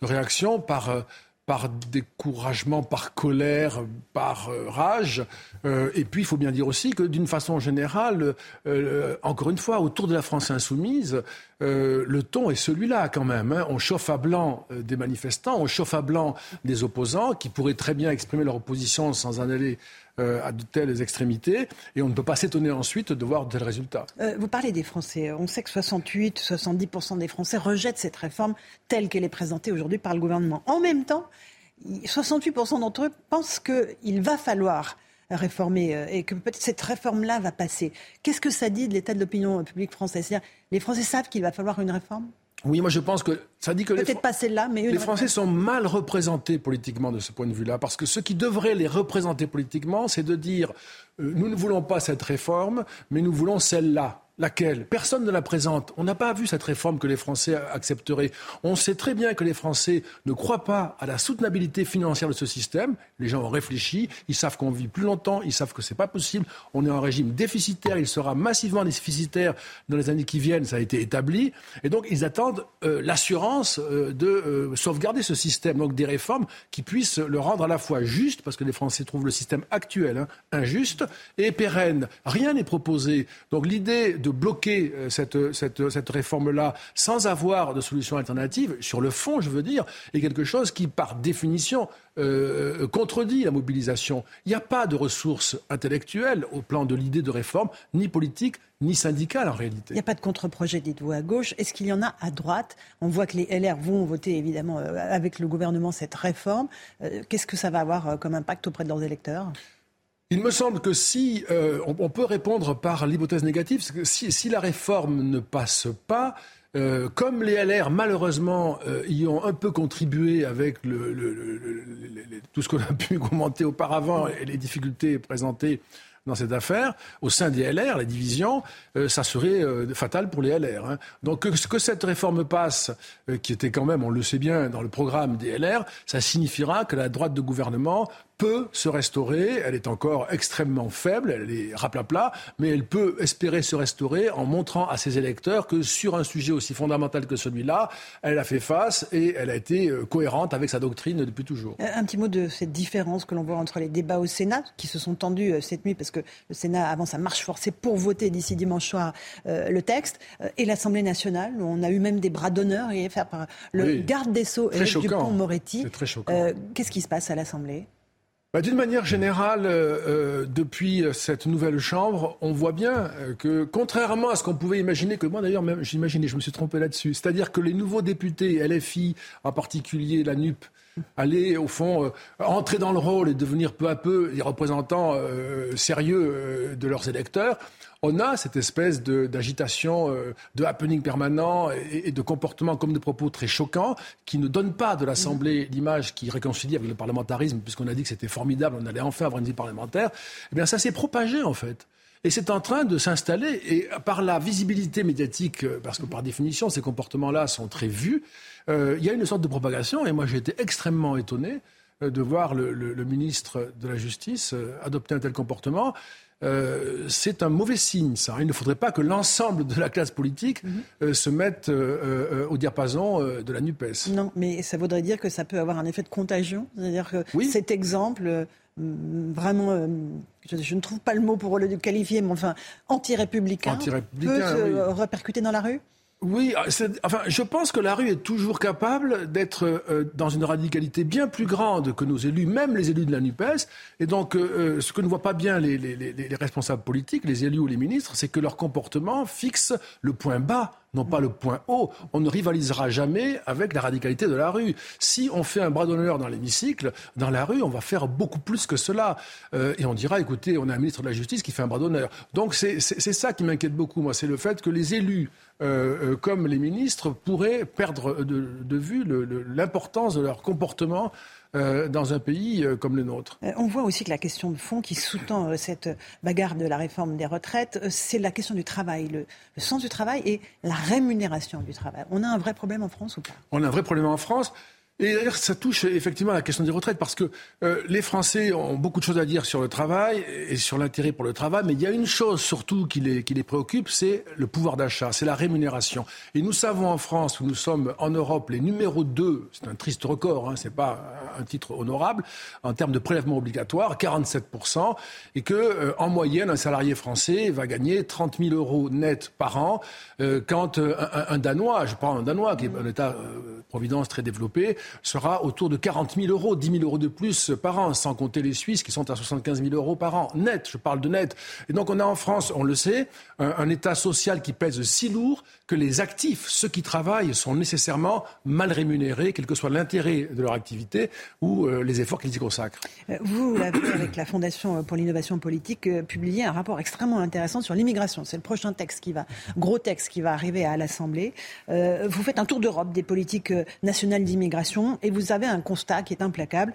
réaction par par découragement, par colère, par euh, rage. Euh, et puis, il faut bien dire aussi que d'une façon générale, euh, encore une fois, autour de la France insoumise, le ton est celui-là quand même. Hein. On chauffe à blanc des manifestants, on chauffe à blanc des opposants qui pourraient très bien exprimer leur opposition sans en aller à de telles extrémités, et on ne peut pas s'étonner ensuite de voir de tels résultats. vous parlez des Français. On sait que 68, 70% des Français rejettent cette réforme telle qu'elle est présentée aujourd'hui par le gouvernement. En même temps, 68% d'entre eux pensent qu'il va falloir réformer euh, et que peut-être cette réforme-là va passer. Qu'est-ce que ça dit de l'état de l'opinion publique française? Les Français savent qu'il va falloir une réforme? Oui, moi je pense que ça dit que les, pas celle-là, mais les Français sont mal représentés politiquement de ce point de vue-là, parce que ce qui devrait les représenter politiquement, c'est de dire euh, nous ne voulons pas cette réforme, mais nous voulons celle-là. Laquelle? Personne ne la présente. On n'a pas vu cette réforme que les Français accepteraient. On sait très bien que les Français ne croient pas à la soutenabilité financière de ce système. Les gens ont réfléchi, ils savent qu'on vit plus longtemps, ils savent que ce n'est pas possible. On est en régime déficitaire, il sera massivement déficitaire dans les années qui viennent, ça a été établi. Et donc ils attendent euh, l'assurance euh, de euh, sauvegarder ce système, donc des réformes qui puissent le rendre à la fois juste, parce que les Français trouvent le système actuel hein, injuste, et pérenne. Rien n'est proposé. Donc l'idée de de bloquer euh, cette, cette, cette réforme-là sans avoir de solution alternative, sur le fond, je veux dire, est quelque chose qui, par définition, euh, contredit la mobilisation. Il n'y a pas de ressources intellectuelles au plan de l'idée de réforme, ni politique, ni syndicale en réalité. Il n'y a pas de contre-projet, dites-vous, à gauche. Est-ce qu'il y en a à droite? On voit que les LR vont voter évidemment euh, avec le gouvernement cette réforme. Qu'est-ce que ça va avoir comme impact auprès de leurs électeurs? Il me semble que si euh, on, peut répondre par l'hypothèse négative, c'est que si, la réforme ne passe pas, euh, comme les LR, malheureusement, euh, y ont un peu contribué avec tout ce qu'on a [LAUGHS] pu commenter auparavant et les difficultés présentées dans cette affaire, au sein des LR, la division, ça serait fatal pour les LR. Hein. Donc que, que, cette réforme passe, qui était quand même, on le sait bien, dans le programme des LR, ça signifiera que la droite de gouvernement peut se restaurer. Elle est encore extrêmement faible, elle est raplapla, mais elle peut espérer se restaurer en montrant à ses électeurs que sur un sujet aussi fondamental que celui-là, elle a fait face et elle a été euh, cohérente avec sa doctrine depuis toujours. Euh, un petit mot de cette différence que l'on voit entre les débats au Sénat, qui se sont tendus euh, cette nuit, parce que le Sénat avance à marche forcée pour voter d'ici dimanche soir le texte, et l'Assemblée nationale, où on a eu même des bras d'honneur et faire par le garde des Sceaux, Éric Dupont-Moretti. Qu'est-ce qui se passe à l'Assemblée? Bah, d'une manière générale, euh, euh, depuis cette nouvelle Chambre, on voit bien euh, que, contrairement à ce qu'on pouvait imaginer, que moi d'ailleurs j'imaginais, je me suis trompé là-dessus, c'est-à-dire que les nouveaux députés, LFI en particulier, la NUP, allaient au fond entrer dans le rôle et devenir peu à peu les représentants sérieux de leurs électeurs on a cette espèce d'agitation, euh, de, happening permanent et, de comportements comme de propos très choquants qui ne donnent pas de l'Assemblée l'image qui réconcilie avec le parlementarisme, puisqu'on a dit que c'était formidable, on allait enfin avoir une vie parlementaire. Eh bien, ça s'est propagé, en fait. Et c'est en train de s'installer. Et par la visibilité médiatique, euh, parce que par définition, ces comportements-là sont très vus, euh, il y a une sorte de propagation. Et moi, j'ai été extrêmement étonné de voir le, ministre de la Justice adopter un tel comportement. Euh, c'est un mauvais signe, ça. Il ne faudrait pas que l'ensemble de la classe politique mhm. euh, se mette euh, au diapason de la NUPES. Non, mais ça voudrait dire que ça peut avoir un effet de contagion. C'est-à-dire que cet exemple, vraiment, je, ne trouve pas le mot pour le qualifier, mais enfin, anti-républicain, peut se répercuter dans la rue oui, ah, enfin, je pense que la rue est toujours capable d'être euh, dans une radicalité bien plus grande que nos élus, même les élus de la NUPES. Et donc, euh, euh, ce que ne voient pas bien les, responsables politiques, les élus ou les ministres, c'est que leur comportement fixe le point bas non pas le point haut. On ne rivalisera jamais avec la radicalité de la rue. Si on fait un bras d'honneur dans l'hémicycle, dans la rue, on va faire beaucoup plus que cela. et on dira, écoutez, on a un ministre de la Justice qui fait un bras d'honneur. Donc c'est ça qui m'inquiète beaucoup, moi, c'est le fait que les élus euh, euh, comme les ministres, pourraient perdre de, vue l'importance de leur comportement euh, dans un pays comme le nôtre. On voit aussi que la question de fond qui sous-tend cette bagarre de la réforme des retraites, c'est la question du travail, le, sens du travail et la rémunération du travail. On a un vrai problème en France ou pas? On a un vrai problème en France. Et d'ailleurs, ça touche effectivement à la question des retraites parce que euh, les Français ont beaucoup de choses à dire sur le travail et sur l'intérêt pour le travail, mais il y a une chose surtout qui les, qui les préoccupe, c'est le pouvoir d'achat, c'est la rémunération. Et nous savons en France, où nous sommes en Europe les numéros 2, c'est un triste record, hein, c'est pas un titre honorable, en termes de prélèvement obligatoire, 47%, et que euh, en moyenne, un salarié français va gagner 30 000 euros net par an, euh, quand un, un, Danois, je prends un Danois qui est un État-providence très développé, sera autour de 40 000 euros, 10 000 euros de plus par an, sans compter les Suisses qui sont à 75 000 euros par an, net, je parle de net. Et donc on a en France, on le sait, un, État social qui pèse si lourd que les actifs, ceux qui travaillent, sont nécessairement mal rémunérés, quel que soit l'intérêt de leur activité ou euh, les efforts qu'ils y consacrent. Euh, vous l'avez, [COUGHS] avec la Fondation pour l'innovation politique, euh, publié un rapport extrêmement intéressant sur l'immigration. C'est le prochain texte qui va, gros texte qui va arriver à l'Assemblée. vous faites un tour d'Europe des politiques nationales d'immigration et vous avez un constat qui est implacable.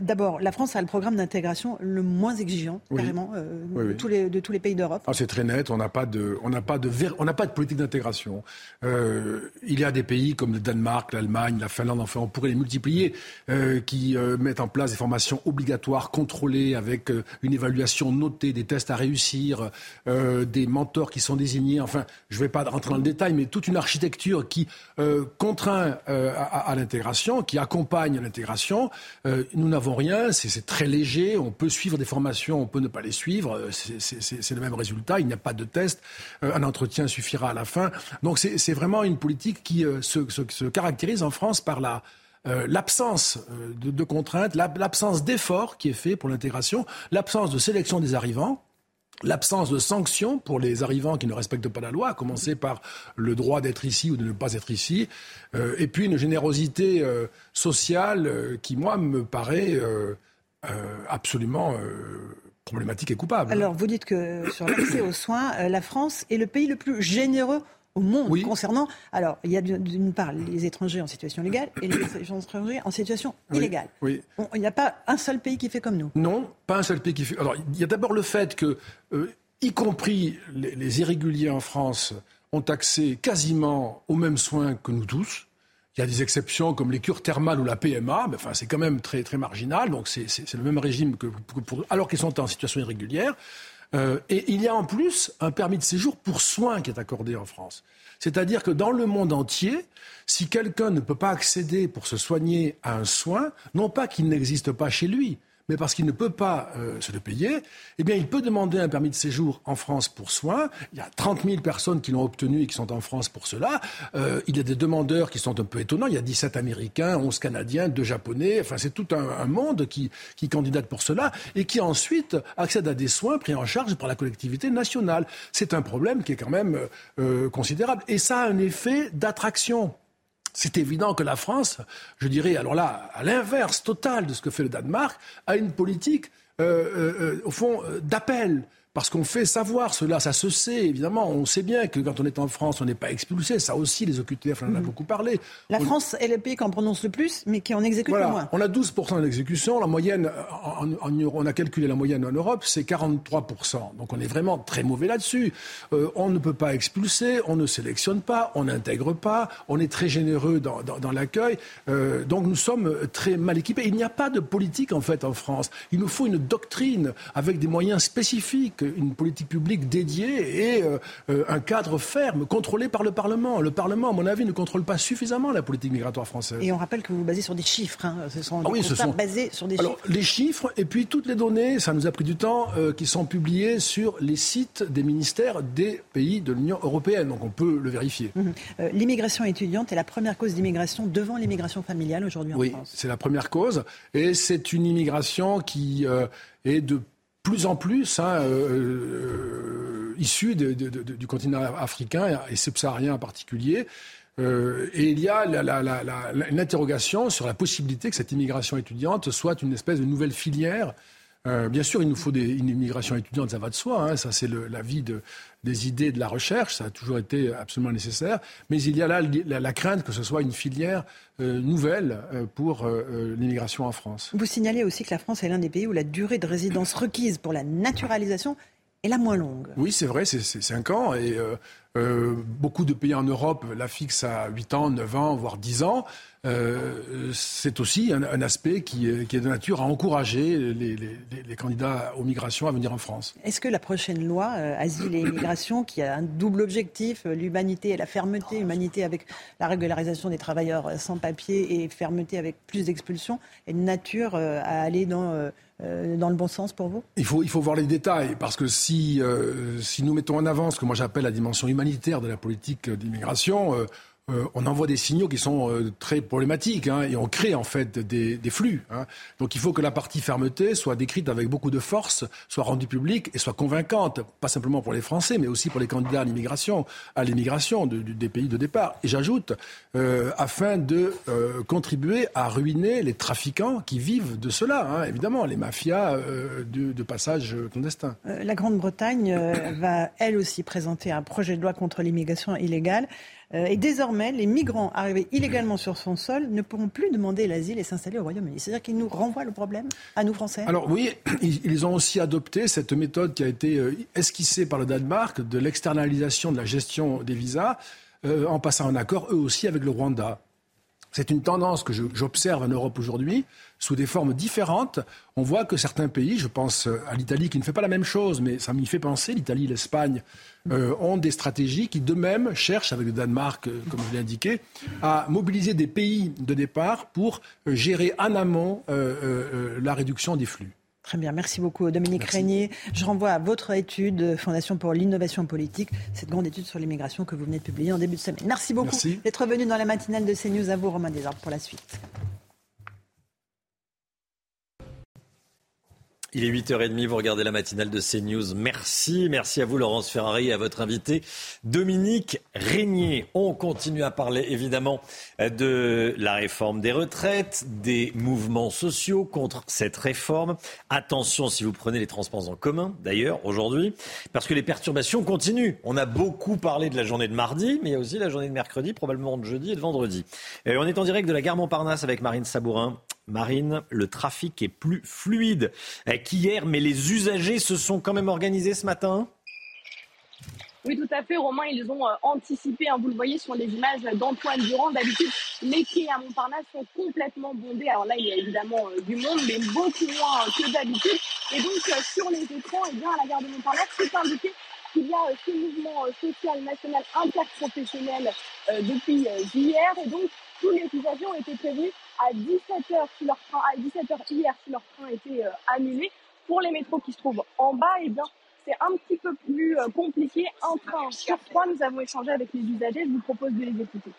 D'abord, la France a le programme d'intégration le moins exigeant, carrément, De, tous les, de tous les pays d'Europe. Ah, c'est très net. On n'a pas de, on n'a pas de, on n'a pas de politique d'intégration. Euh, il y a des pays comme le Danemark, l'Allemagne, la Finlande, enfin on pourrait les multiplier, euh, qui euh, mettent en place des formations obligatoires, contrôlées, avec une évaluation notée, des tests à réussir, des mentors qui sont désignés. Enfin, je ne vais pas rentrer dans le détail, mais toute une architecture qui contraint à, l'intégration, qui accompagne l'intégration. nous n'avons rien, c'est très léger, on peut suivre des formations, on peut ne pas les suivre, c'est le même résultat, il n'y a pas de test, un entretien suffira à la fin. Donc c'est vraiment une politique qui euh, se, caractérise en France par la, euh, l'absence euh, de, contraintes, l'absence d'efforts qui est fait pour l'intégration, l'absence de sélection des arrivants, l'absence de sanctions pour les arrivants qui ne respectent pas la loi, à commencer par le droit d'être ici ou de ne pas être ici, et puis une générosité sociale qui, moi, me paraît absolument problématique et coupable. Alors, vous dites que sur l'accès aux soins, la France est le pays le plus généreux au monde concernant. Alors, il y a d'une part les étrangers en situation légale et les [COUGHS] étrangers en situation illégale. Oui. il n'y a pas un seul pays qui fait comme nous. Non, pas un seul pays qui fait. Alors, il y a d'abord le fait que, euh, y compris les, irréguliers en France, ont accès quasiment aux mêmes soins que nous tous. Il y a des exceptions comme les cures thermales ou la PMA, mais enfin, c'est quand même très, très marginal. Donc, c'est le même régime que, pour, alors qu'ils sont en situation irrégulière. Euh, et il y a en plus un permis de séjour pour soins qui est accordé en France. C'est-à-dire que dans le monde entier, si quelqu'un ne peut pas accéder pour se soigner à un soin, non pas qu'il n'existe pas chez lui, mais parce qu'il ne peut pas euh, se le payer, eh bien, il peut demander un permis de séjour en France pour soins. Il y a 30 000 personnes qui l'ont obtenu et qui sont en France pour cela. Euh, il y a des demandeurs qui sont un peu étonnants. Il y a 17 Américains, 11 Canadiens, 2 Japonais. Enfin, c'est tout un, un, monde qui, qui candidate pour cela et qui ensuite accède à des soins pris en charge par la collectivité nationale. C'est un problème qui est quand même euh, considérable. Et ça a un effet d'attraction. C'est évident que la France, je dirais, alors là, à l'inverse total de ce que fait le Danemark, a une politique, euh, euh, euh au fond, d'appel parce qu'on fait savoir cela, ça se sait, évidemment. On sait bien que quand on est en France, on n'est pas expulsé. Ça aussi, les OQTF, on en a mhm. beaucoup parlé. La France est le pays qui en prononce le plus, mais qui en exécute le moins. On a 12% d'exécution. La moyenne, on a calculé la moyenne en Europe, c'est 43%. Donc on est vraiment très mauvais là-dessus. Euh, on ne peut pas expulser, on ne sélectionne pas, on n'intègre pas, on est très généreux dans, dans, l'accueil. Euh, donc nous sommes très mal équipés. Il n'y a pas de politique, en fait, en France. Il nous faut une doctrine avec des moyens spécifiques une politique publique dédiée et euh, euh, un cadre ferme, contrôlé par le Parlement. Le Parlement, à mon avis, ne contrôle pas suffisamment la politique migratoire française. Et on rappelle que vous vous basez sur des chiffres. Hein. Ce sont ah des ce sont... basés sur des Alors, Les chiffres et puis toutes les données, ça nous a pris du temps, euh, qui sont publiées sur les sites des ministères des pays de l'Union européenne. Donc on peut le vérifier. Mhm. l'immigration étudiante est la première cause d'immigration devant l'immigration familiale aujourd'hui en France. Oui, c'est la première cause. Et c'est une immigration qui est de plus en plus hein, euh, euh, issus du continent africain et subsaharien en particulier. Euh, et il y a une interrogation sur la possibilité que cette immigration étudiante soit une espèce de nouvelle filière euh, bien sûr, il nous faut des, une immigration étudiante, ça va de soi. Hein, ça, c'est la vie de, des idées de la recherche. Ça a toujours été absolument nécessaire. Mais il y a là la, crainte que ce soit une filière euh, nouvelle euh, pour l'immigration en France. Vous signalez aussi que la France est l'un des pays où la durée de résidence requise pour la naturalisation est la moins longue. Oui, c'est vrai, c'est 5 ans. Et beaucoup de pays en Europe la fixent à 8 ans, 9 ans, voire 10 ans. Euh, c'est aussi un, aspect qui, est de nature à encourager les, candidats aux migrations à venir en France. Est-ce que la prochaine loi euh, Asile et Immigration, qui a un double objectif, l'humanité et la fermeté, humanité avec la régularisation des travailleurs sans papier et fermeté avec plus d'expulsions, est de nature à aller dans euh, dans le bon sens pour vous? Il faut, il faut voir les détails, parce que si, euh, si nous mettons en avant ce que moi j'appelle la dimension humanitaire de la politique d'immigration, euh, euh, on envoie des signaux qui sont euh, très problématiques hein, et on crée en fait des, flux. Hein. Donc il faut que la partie fermeté soit décrite avec beaucoup de force, soit rendue publique et soit convaincante, pas simplement pour les Français, mais aussi pour les candidats à l'immigration, à l'immigration des pays de départ. Et j'ajoute, euh, afin de contribuer à ruiner les trafiquants qui vivent de cela, hein, évidemment, les mafias de, de, passage clandestin. la Grande-Bretagne va elle aussi présenter un projet de loi contre l'immigration illégale. Euh, et désormais, les migrants arrivés illégalement sur son sol ne pourront plus demander l'asile et s'installer au Royaume-Uni. C'est-à-dire qu'ils nous renvoient le problème à nous Français. Alors oui, [CLEARS THROAT] ils ont aussi adopté cette méthode qui a été euh, esquissée par le Danemark de l'externalisation de la gestion des visas euh, en passant un accord eux aussi avec le Rwanda. C'est une tendance que j'observe en Europe aujourd'hui, sous des formes différentes. On voit que certains pays, je pense à l'Italie qui ne fait pas la même chose, mais ça m'y fait penser, l'Italie, l'Espagne, euh, ont des stratégies qui, d'eux-mêmes, cherchent, avec le Danemark, euh, comme je l'ai indiqué, à mobiliser des pays de départ pour euh, gérer en amont la réduction des flux. Très bien, merci beaucoup Dominique Régnier. Je renvoie à votre étude, Fondation pour l'innovation politique, cette grande étude sur l'immigration que vous venez de publier en début de semaine. Merci beaucoup d'être venu dans la matinale de CNews. À vous, Romain Desarbres, pour la suite. Il est 8h30, vous regardez la matinale de CNews. Merci, merci à vous Laurence Ferrari et à votre invité Dominique Régnier. On continue à parler évidemment de la réforme des retraites, des mouvements sociaux contre cette réforme. Attention si vous prenez les transports en commun d'ailleurs aujourd'hui, parce que les perturbations continuent. On a beaucoup parlé de la journée de mardi, mais il y a aussi la journée de mercredi, probablement de jeudi et de vendredi. Et on est en direct de la gare Montparnasse avec Marine Sabourin. Marine, le trafic est plus fluide qu'hier, mais les usagers se sont quand même organisés ce matin oui, tout à fait, Romain. Ils ont euh, anticipé. Hein, vous le voyez sur les images d'Antoine Durand. D'habitude, les quais à Montparnasse sont complètement bondés. Alors là, il y a évidemment euh, du monde, mais beaucoup moins que d'habitude. Et donc, euh, sur les écrans, et eh bien, à la gare de Montparnasse, c'est indiqué qu'il y a ce mouvement social national interprofessionnel depuis hier. Et donc, tous les usagers ont été prévenus à 17h si leur train, à 17h hier si leur train était euh, annulé. Pour les métros qui se trouvent en bas, eh bien, c'est un petit peu plus euh, compliqué. Un train sur trois, nous avons échangé avec les usagers. Je vous propose de les écouter.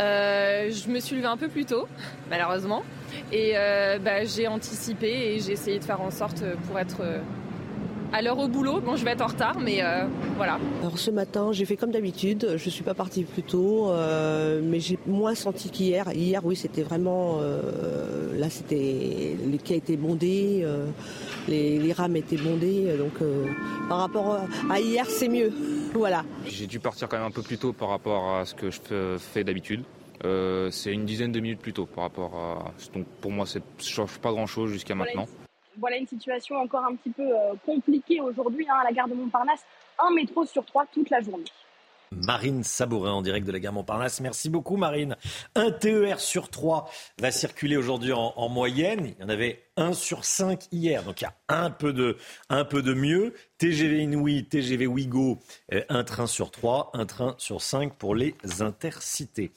Euh, je me suis levée un peu plus tôt, malheureusement, et bah, j'ai anticipé et j'ai essayé de faire en sorte pour être à l'heure au boulot. Bon, je vais être en retard, mais euh, voilà. Alors ce matin, j'ai fait comme d'habitude. Je ne suis pas partie plus tôt, euh, mais j'ai moins senti qu'hier. Hier, oui, c'était vraiment. Euh, là, c'était. Les quais étaient bondés, les, rames étaient bondées. Donc, par rapport à hier, c'est mieux. [LAUGHS] Voilà. J'ai dû partir quand même un peu plus tôt par rapport à ce que je fais d'habitude. c'est une dizaine de minutes plus tôt par rapport à. Donc pour moi, ça ne change pas grand chose jusqu'à maintenant voilà une situation encore un petit peu euh, compliquée aujourd'hui hein, à la gare de Montparnasse. Un métro sur trois toute la journée. Marine Sabourin en direct de la gare Montparnasse. Merci beaucoup Marine. Un TER sur trois va circuler aujourd'hui en, moyenne. Il y en avait un sur cinq hier, donc il y a un peu de, mieux. TGV Inouï, TGV Ouigo, euh, un train sur trois, un train sur cinq pour les intercités.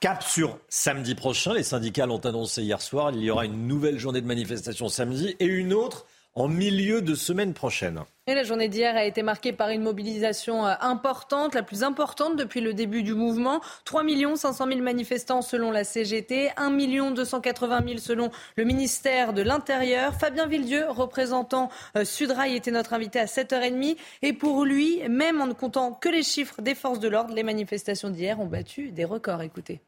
Cap sur samedi prochain. Les syndicats l'ont annoncé hier soir. Il y aura une nouvelle journée de manifestation samedi et une autre en milieu de semaine prochaine. La journée d'hier a été marquée par une mobilisation euh, importante, la plus importante depuis le début du mouvement. 3 500 000 manifestants selon la CGT, 1 280 000 selon le ministère de l'Intérieur. Fabien Villedieu, représentant euh, Sudrail, était notre invité à 7h30. Et pour lui, même en ne comptant que les chiffres des forces de l'ordre, les manifestations d'hier ont battu des records. Écoutez.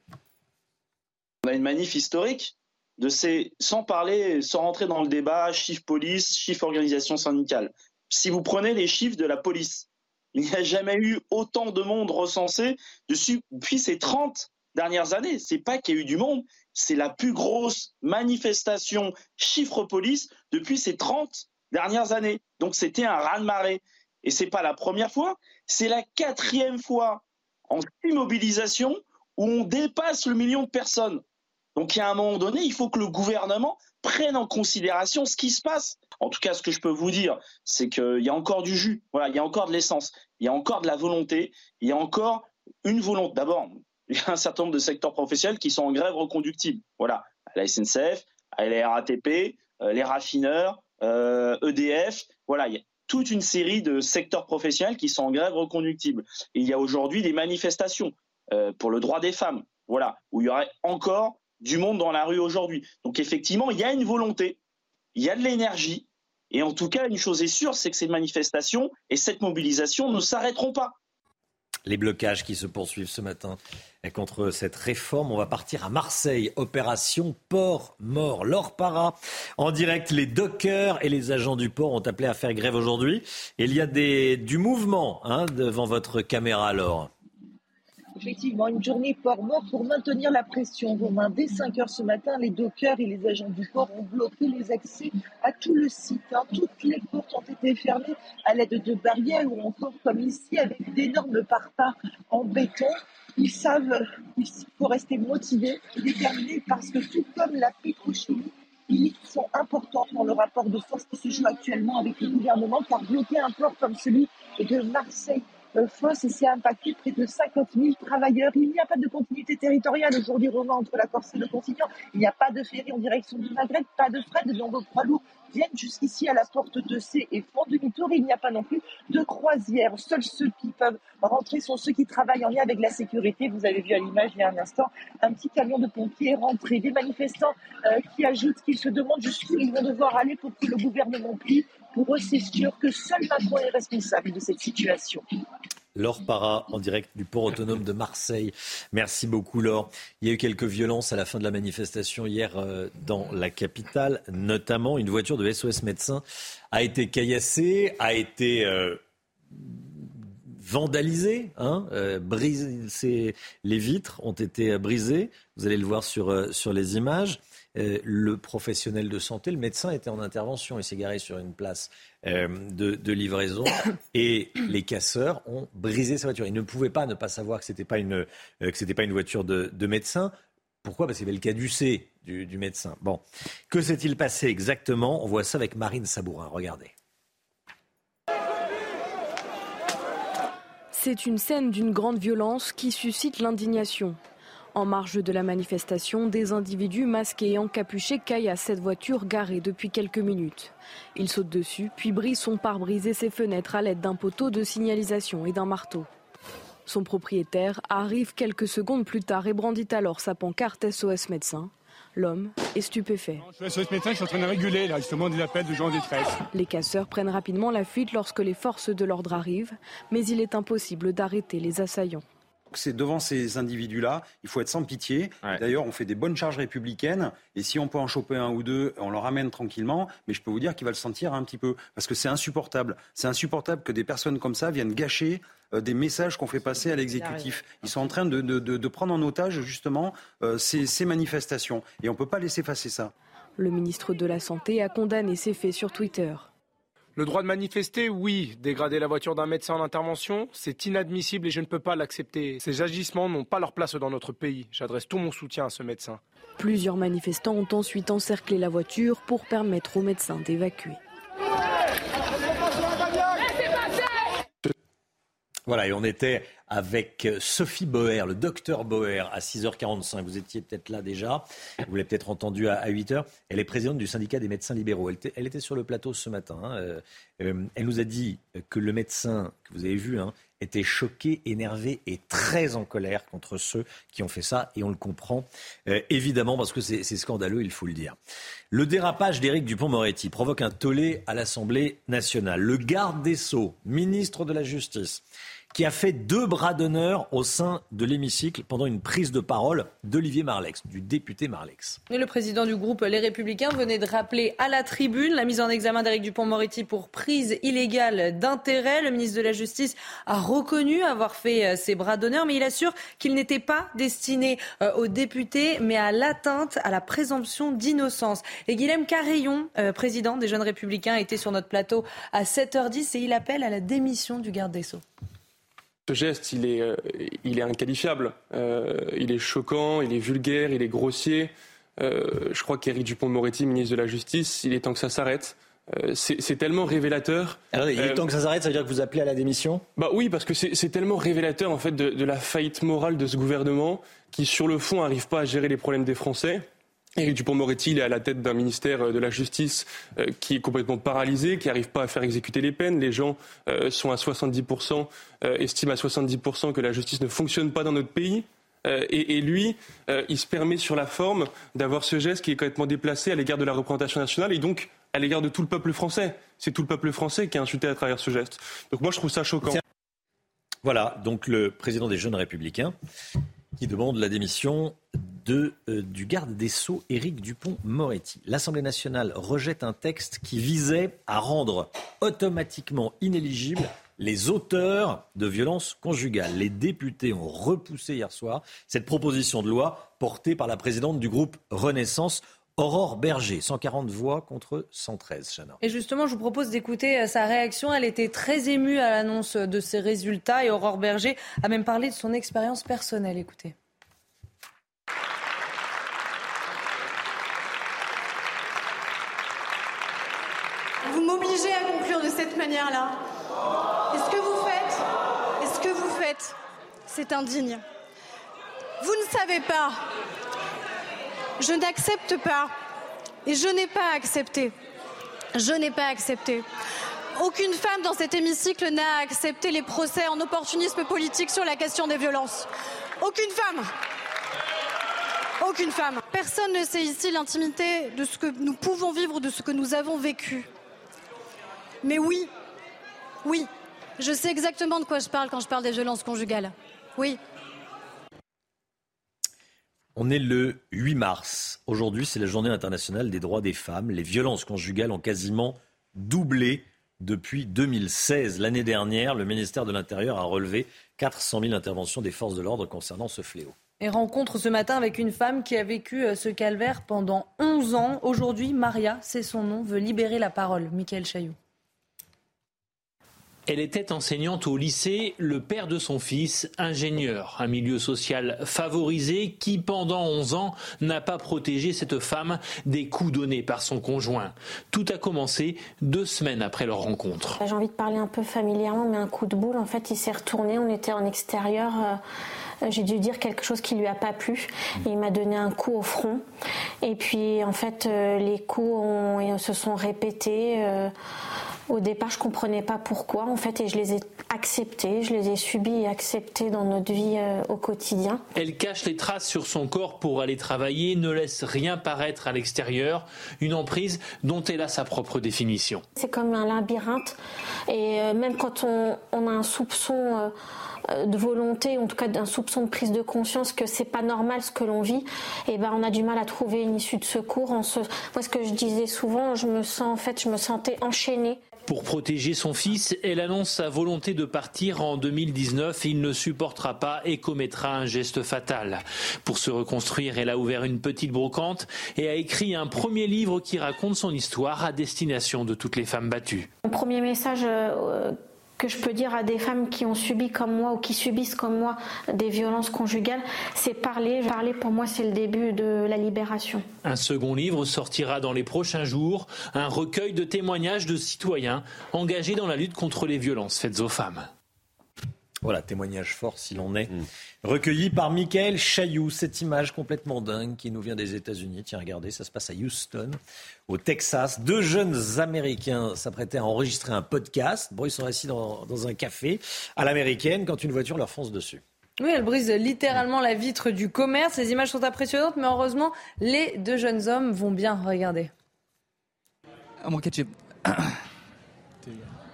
On a une manif historique de ces, sans parler, sans rentrer dans le débat, chiffre police, chiffre organisation syndicale. Si vous prenez les chiffres de la police, il n'y a jamais eu autant de monde recensé depuis ces 30 dernières années. C'est pas qu'il y a eu du monde, c'est la plus grosse manifestation chiffre police depuis ces 30 dernières années. Donc c'était un raz-de-marée. et c'est pas la première fois, c'est la quatrième fois en six mobilisations où on dépasse le million de personnes. Donc, il y a un moment donné, il faut que le gouvernement prenne en considération ce qui se passe. En tout cas, ce que je peux vous dire, c'est qu'il y a encore du jus, voilà, il y a encore de l'essence, il y a encore de la volonté, il y a encore une volonté. D'abord, il y a un certain nombre de secteurs professionnels qui sont en grève reconductible. Voilà, à la SNCF, à la RATP, euh, les raffineurs, EDF. Euh, e voilà, il y a toute une série de secteurs professionnels qui sont en grève reconductible. il y a aujourd'hui des manifestations euh, pour le droit des femmes. Voilà, où il y aurait encore du monde dans la rue aujourd'hui. Donc effectivement, il y a une volonté, il y a de l'énergie. Et en tout cas, une chose est sûre, c'est que ces manifestations et cette mobilisation ne s'arrêteront pas. Les blocages qui se poursuivent ce matin contre cette réforme. On va partir à Marseille. Opération Port Mort. L'or para. En direct, les dockers et les agents du port ont appelé à faire grève aujourd'hui. Il y a du mouvement hein, devant votre caméra alors effectivement une journée port mort pour maintenir la pression. Romain, dès 5 heures ce matin, les dockers et les agents du port ont bloqué les accès à tout le site. Hein. Toutes les portes ont été fermées à l'aide de barrières ou encore, comme ici, avec d'énormes parpaings en béton. Ils savent qu'il faut rester motivés et déterminés parce que tout comme la pétrochimie, ils sont importants dans le rapport de force qui se joue actuellement avec le gouvernement car bloquer un port comme celui de Marseille euh, Fosse et c'est impacté près de 50 000 travailleurs. Il n'y a pas de continuité territoriale aujourd'hui, Romain, entre la Corse et le continent. Il n'y a pas de ferry en direction du Maghreb, pas de fret, donc vos poids lourds viennent jusqu'ici à la porte de C et font demi-tour. Il n'y a pas non plus de croisière. Seuls ceux qui peuvent rentrer sont ceux qui travaillent en lien avec la sécurité. Vous avez vu à l'image il y a un instant un petit camion de pompiers rentré. Des manifestants euh, qui ajoutent qu'ils se demandent jusqu'où ils vont devoir aller pour que le gouvernement plie. Pour eux, c'est sûr que seul Macron est responsable de cette situation. Laure Para, en direct du port autonome de Marseille. Merci beaucoup, Laure. Il y a eu quelques violences à la fin de la manifestation hier euh, dans la capitale, notamment une voiture de SOS médecins a été caillassée, a été euh, vandalisée, hein, euh, les vitres ont été brisées. Vous allez le voir sur, sur les images. Le professionnel de santé, le médecin était en intervention. Il s'est garé sur une place euh, de, livraison [COUGHS] et les casseurs ont brisé sa voiture. Ils ne pouvaient pas ne pas savoir que ce n'était pas, une, euh, que pas une voiture de, médecin. Pourquoi? Parce qu'il y avait le caducé du, du médecin. Bon, que s'est-il passé exactement? On voit ça avec Marine Sabourin. Regardez. C'est une scène d'une grande violence qui suscite l'indignation. En marge de la manifestation, des individus masqués et encapuchés caillent à cette voiture garée depuis quelques minutes. Ils sautent dessus, puis brisent son pare-brise et ses fenêtres à l'aide d'un poteau de signalisation et d'un marteau. Son propriétaire arrive quelques secondes plus tard et brandit alors sa pancarte SOS médecin. L'homme est stupéfait. Je suis SOS médecin, je suis en train de réguler là, justement des appels de gens en détresse. Les casseurs prennent rapidement la fuite lorsque les forces de l'ordre arrivent, mais il est impossible d'arrêter les assaillants c'est devant ces individus-là, il faut être sans pitié. D'ailleurs, on fait des bonnes charges républicaines, et si on peut en choper un ou deux, on le ramène tranquillement. Mais je peux vous dire qu'il va le sentir un petit peu, parce que c'est insupportable. C'est insupportable que des personnes comme ça viennent gâcher euh, des messages qu'on fait passer à l'exécutif. Ils sont en train de, prendre en otage justement euh, ces, ces manifestations, et on ne peut pas laisser passer ça. Le ministre de la Santé a condamné ces faits sur Twitter. Le droit de manifester, oui. Dégrader la voiture d'un médecin en intervention, c'est inadmissible et je ne peux pas l'accepter. Ces agissements n'ont pas leur place dans notre pays. J'adresse tout mon soutien à ce médecin. Plusieurs manifestants ont ensuite encerclé la voiture pour permettre aux médecins d'évacuer. Voilà, et on était avec Sophie Boer, le docteur Boer, à 6h45. Vous étiez peut-être là déjà, vous l'avez peut-être entendu à, 8h. Elle est présidente du syndicat des médecins libéraux. Elle était, sur le plateau ce matin. Hein. Euh, euh, elle nous a dit que le médecin que vous avez vu hein, était choqué, énervé et très en colère contre ceux qui ont fait ça. Et on le comprend euh, évidemment parce que c'est scandaleux, il faut le dire. Le dérapage d'Éric Dupont-Moretti provoque un tollé à l'Assemblée nationale. Le garde des Sceaux, ministre de la Justice, qui a fait deux bras d'honneur au sein de l'hémicycle pendant une prise de parole d'Olivier Marlex, du député Marlex. Le président du groupe Les Républicains venait de rappeler à la tribune la mise en examen d'Éric Dupont-Moretti pour prise illégale d'intérêt. Le ministre de la Justice a reconnu avoir fait euh, ses bras d'honneur, mais il assure qu'il n'était pas destiné euh, aux députés, mais à l'atteinte à la présomption d'innocence. Et Guilhem Carillon, euh, président des Jeunes Républicains, était sur notre plateau à 7h10 et il appelle à la démission du garde des Sceaux. Ce geste, il est, il est inqualifiable. il est choquant, il est vulgaire, il est grossier. je crois qu'Éric Dupont-Moretti, ministre de la Justice, il est temps que ça s'arrête. Euh, c'est tellement révélateur. Alors, il est temps que ça s'arrête, ça veut dire que vous appelez à la démission? Bah oui, parce que c'est tellement révélateur en fait de, la faillite morale de ce gouvernement qui, sur le fond, n'arrive pas à gérer les problèmes des Français. Éric Dupond-Moretti, il est à la tête d'un ministère euh, de la Justice euh, qui est complètement paralysé, qui n'arrive pas à faire exécuter les peines. Les gens sont à 70%, estiment à 70% que la justice ne fonctionne pas dans notre pays. Et, lui, il se permet sur la forme d'avoir ce geste qui est complètement déplacé à l'égard de la représentation nationale et donc à l'égard de tout le peuple français. C'est tout le peuple français qui a insulté à travers ce geste. Donc moi, je trouve ça choquant. Voilà, donc le président des Jeunes Républicains qui demande la démission euh, du garde des Sceaux, Éric Dupont-Moretti. L'Assemblée nationale rejette un texte qui visait à rendre automatiquement inéligibles les auteurs de violences conjugales. Les députés ont repoussé hier soir cette proposition de loi portée par la présidente du groupe Renaissance. Aurore Berger, 140 voix contre 113, Chana. Et justement, je vous propose d'écouter euh, sa réaction. Elle était très émue à l'annonce de ces résultats et Aurore Berger a même parlé de son expérience personnelle. Écoutez. Vous m'obligez à conclure de cette manière-là. Ce que vous faites, ce que vous faites, c'est indigne. Vous ne savez pas je n'accepte pas et je n'ai pas accepté. Je n'ai pas accepté. Aucune femme dans cet hémicycle n'a accepté les procès en opportunisme politique sur la question des violences. Aucune femme. Aucune femme. Personne ne sait ici l'intimité de ce que nous pouvons vivre, de ce que nous avons vécu. Mais oui, oui, je sais exactement de quoi je parle quand je parle des violences conjugales. Oui, on est le 8 mars. Aujourd'hui, c'est la journée internationale des droits des femmes. Les violences conjugales ont quasiment doublé depuis 2016. L'année dernière, le ministère de l'Intérieur a relevé 400 000 interventions des forces de l'ordre concernant ce fléau. Et rencontre ce matin avec une femme qui a vécu euh, ce calvaire pendant 11 ans. Aujourd'hui, Maria, c'est son nom, veut libérer la parole. Michael Chailloux. Elle était enseignante au lycée, le père de son fils, ingénieur, un milieu social favorisé qui, pendant 11 ans, n'a pas protégé cette femme des coups donnés par son conjoint. Tout a commencé deux semaines après leur rencontre. J'ai envie de parler un peu familièrement, mais un coup de boule, en fait, il s'est retourné, on était en extérieur. Euh, j'ai dû dire quelque chose qui lui a pas plu. il m'a donné un coup au front. Et puis, en fait, euh, les coups se sont répétés. Au départ, je comprenais pas pourquoi, en fait, et je les ai acceptés, je les ai subis et acceptés dans notre vie euh, au quotidien. Elle cache les traces sur son corps pour aller travailler, ne laisse rien paraître à l'extérieur, une emprise dont elle a sa propre définition. C'est comme un labyrinthe, et euh, même quand on, a un soupçon euh, de volonté, en tout cas d'un soupçon de prise de conscience que c'est pas normal ce que l'on vit, et eh ben on a du mal à trouver une issue de secours. En ce... Moi, ce que je disais souvent, je me sens en fait, je me sentais enchaînée. Pour protéger son fils, elle annonce sa volonté de partir en 2019. Il ne supportera pas et commettra un geste fatal. Pour se reconstruire, elle a ouvert une petite brocante et a écrit un premier livre qui raconte son histoire à destination de toutes les femmes battues. Mon premier message euh, que je peux dire à des femmes qui ont subi comme moi ou qui subissent comme moi des violences conjugales, c'est parler. Parler pour moi, c'est le début de la libération. Un second livre sortira dans les prochains jours, un recueil de témoignages de citoyens engagés dans la lutte contre les violences faites aux femmes. Voilà, témoignage fort s'il en est. Mm. Recueilli par Michael Chailloux, cette image complètement dingue qui nous vient des États-Unis. Tiens, regardez, ça se passe à Houston, au Texas. Deux jeunes Américains s'apprêtaient à enregistrer un podcast. Bon, ils sont assis dans, dans un café à l'américaine quand une voiture leur fonce dessus. Oui, elle brise littéralement la vitre du commerce. Les images sont impressionnantes, mais heureusement, les deux jeunes hommes vont bien. Regardez.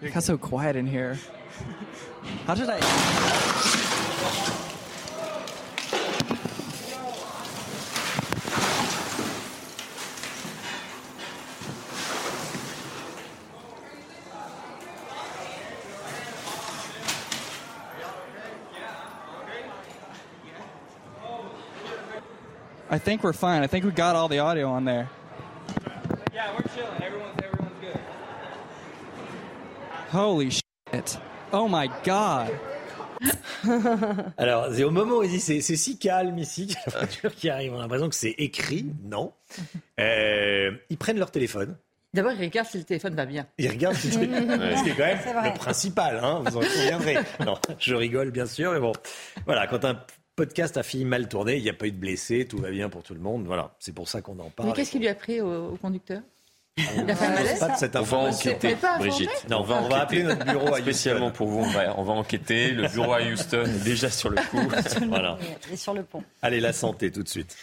It got [COUGHS] so quiet in here. How did I? I think we're fine. I think we got all the audio on there. Yeah, we're chilling. Everyone's everyone's good. Holy shit. Oh my god. [LAUGHS] Alors, c'est au moment où il dit c'est c'est si calme ici, qu'il y a la voiture qui arrive, on a l'impression que c'est écrit. Non. Euh, ils prennent leur téléphone. D'abord, il regarde si le téléphone va bien. Ils regardent si le téléphone. Ouais. [LAUGHS] Ce qui est quand même C'est le principal, hein, vous en conviendrez. Non, je rigole bien sûr, mais bon. Voilà, quand un podcast a fini mal tourné, il n'y a pas eu de blessés, tout va bien pour tout le monde. Voilà, c'est pour ça qu'on en parle. Mais qu'est-ce qu'il lui a pris au, au conducteur? On Il a fait un ne malaise pas de cette On va enquêter, Brigitte. Non, on va, on va enquêter. appeler notre bureau à Spécialement pour vous, on va, on va enquêter. Le bureau à Houston est déjà sur le coup. [LAUGHS] Voilà. Il est sur le pont. Allez, la santé tout de suite.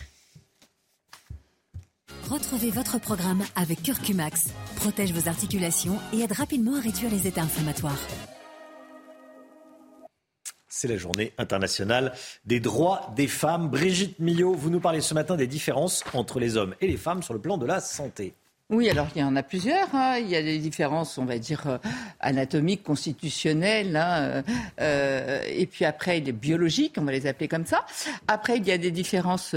Retrouvez votre programme avec Curcumax. Protège vos articulations et aide rapidement à réduire les états inflammatoires. C'est la journée internationale des droits des femmes. Brigitte Millot, vous nous parlez ce matin des différences entre les hommes et les femmes sur le plan de la santé. Oui, alors il y en a plusieurs. hein. Il y a des différences, on va dire, euh, anatomiques, constitutionnelles, hein, euh, euh, et puis après, les biologiques, on va les appeler comme ça. Après, il y a des différences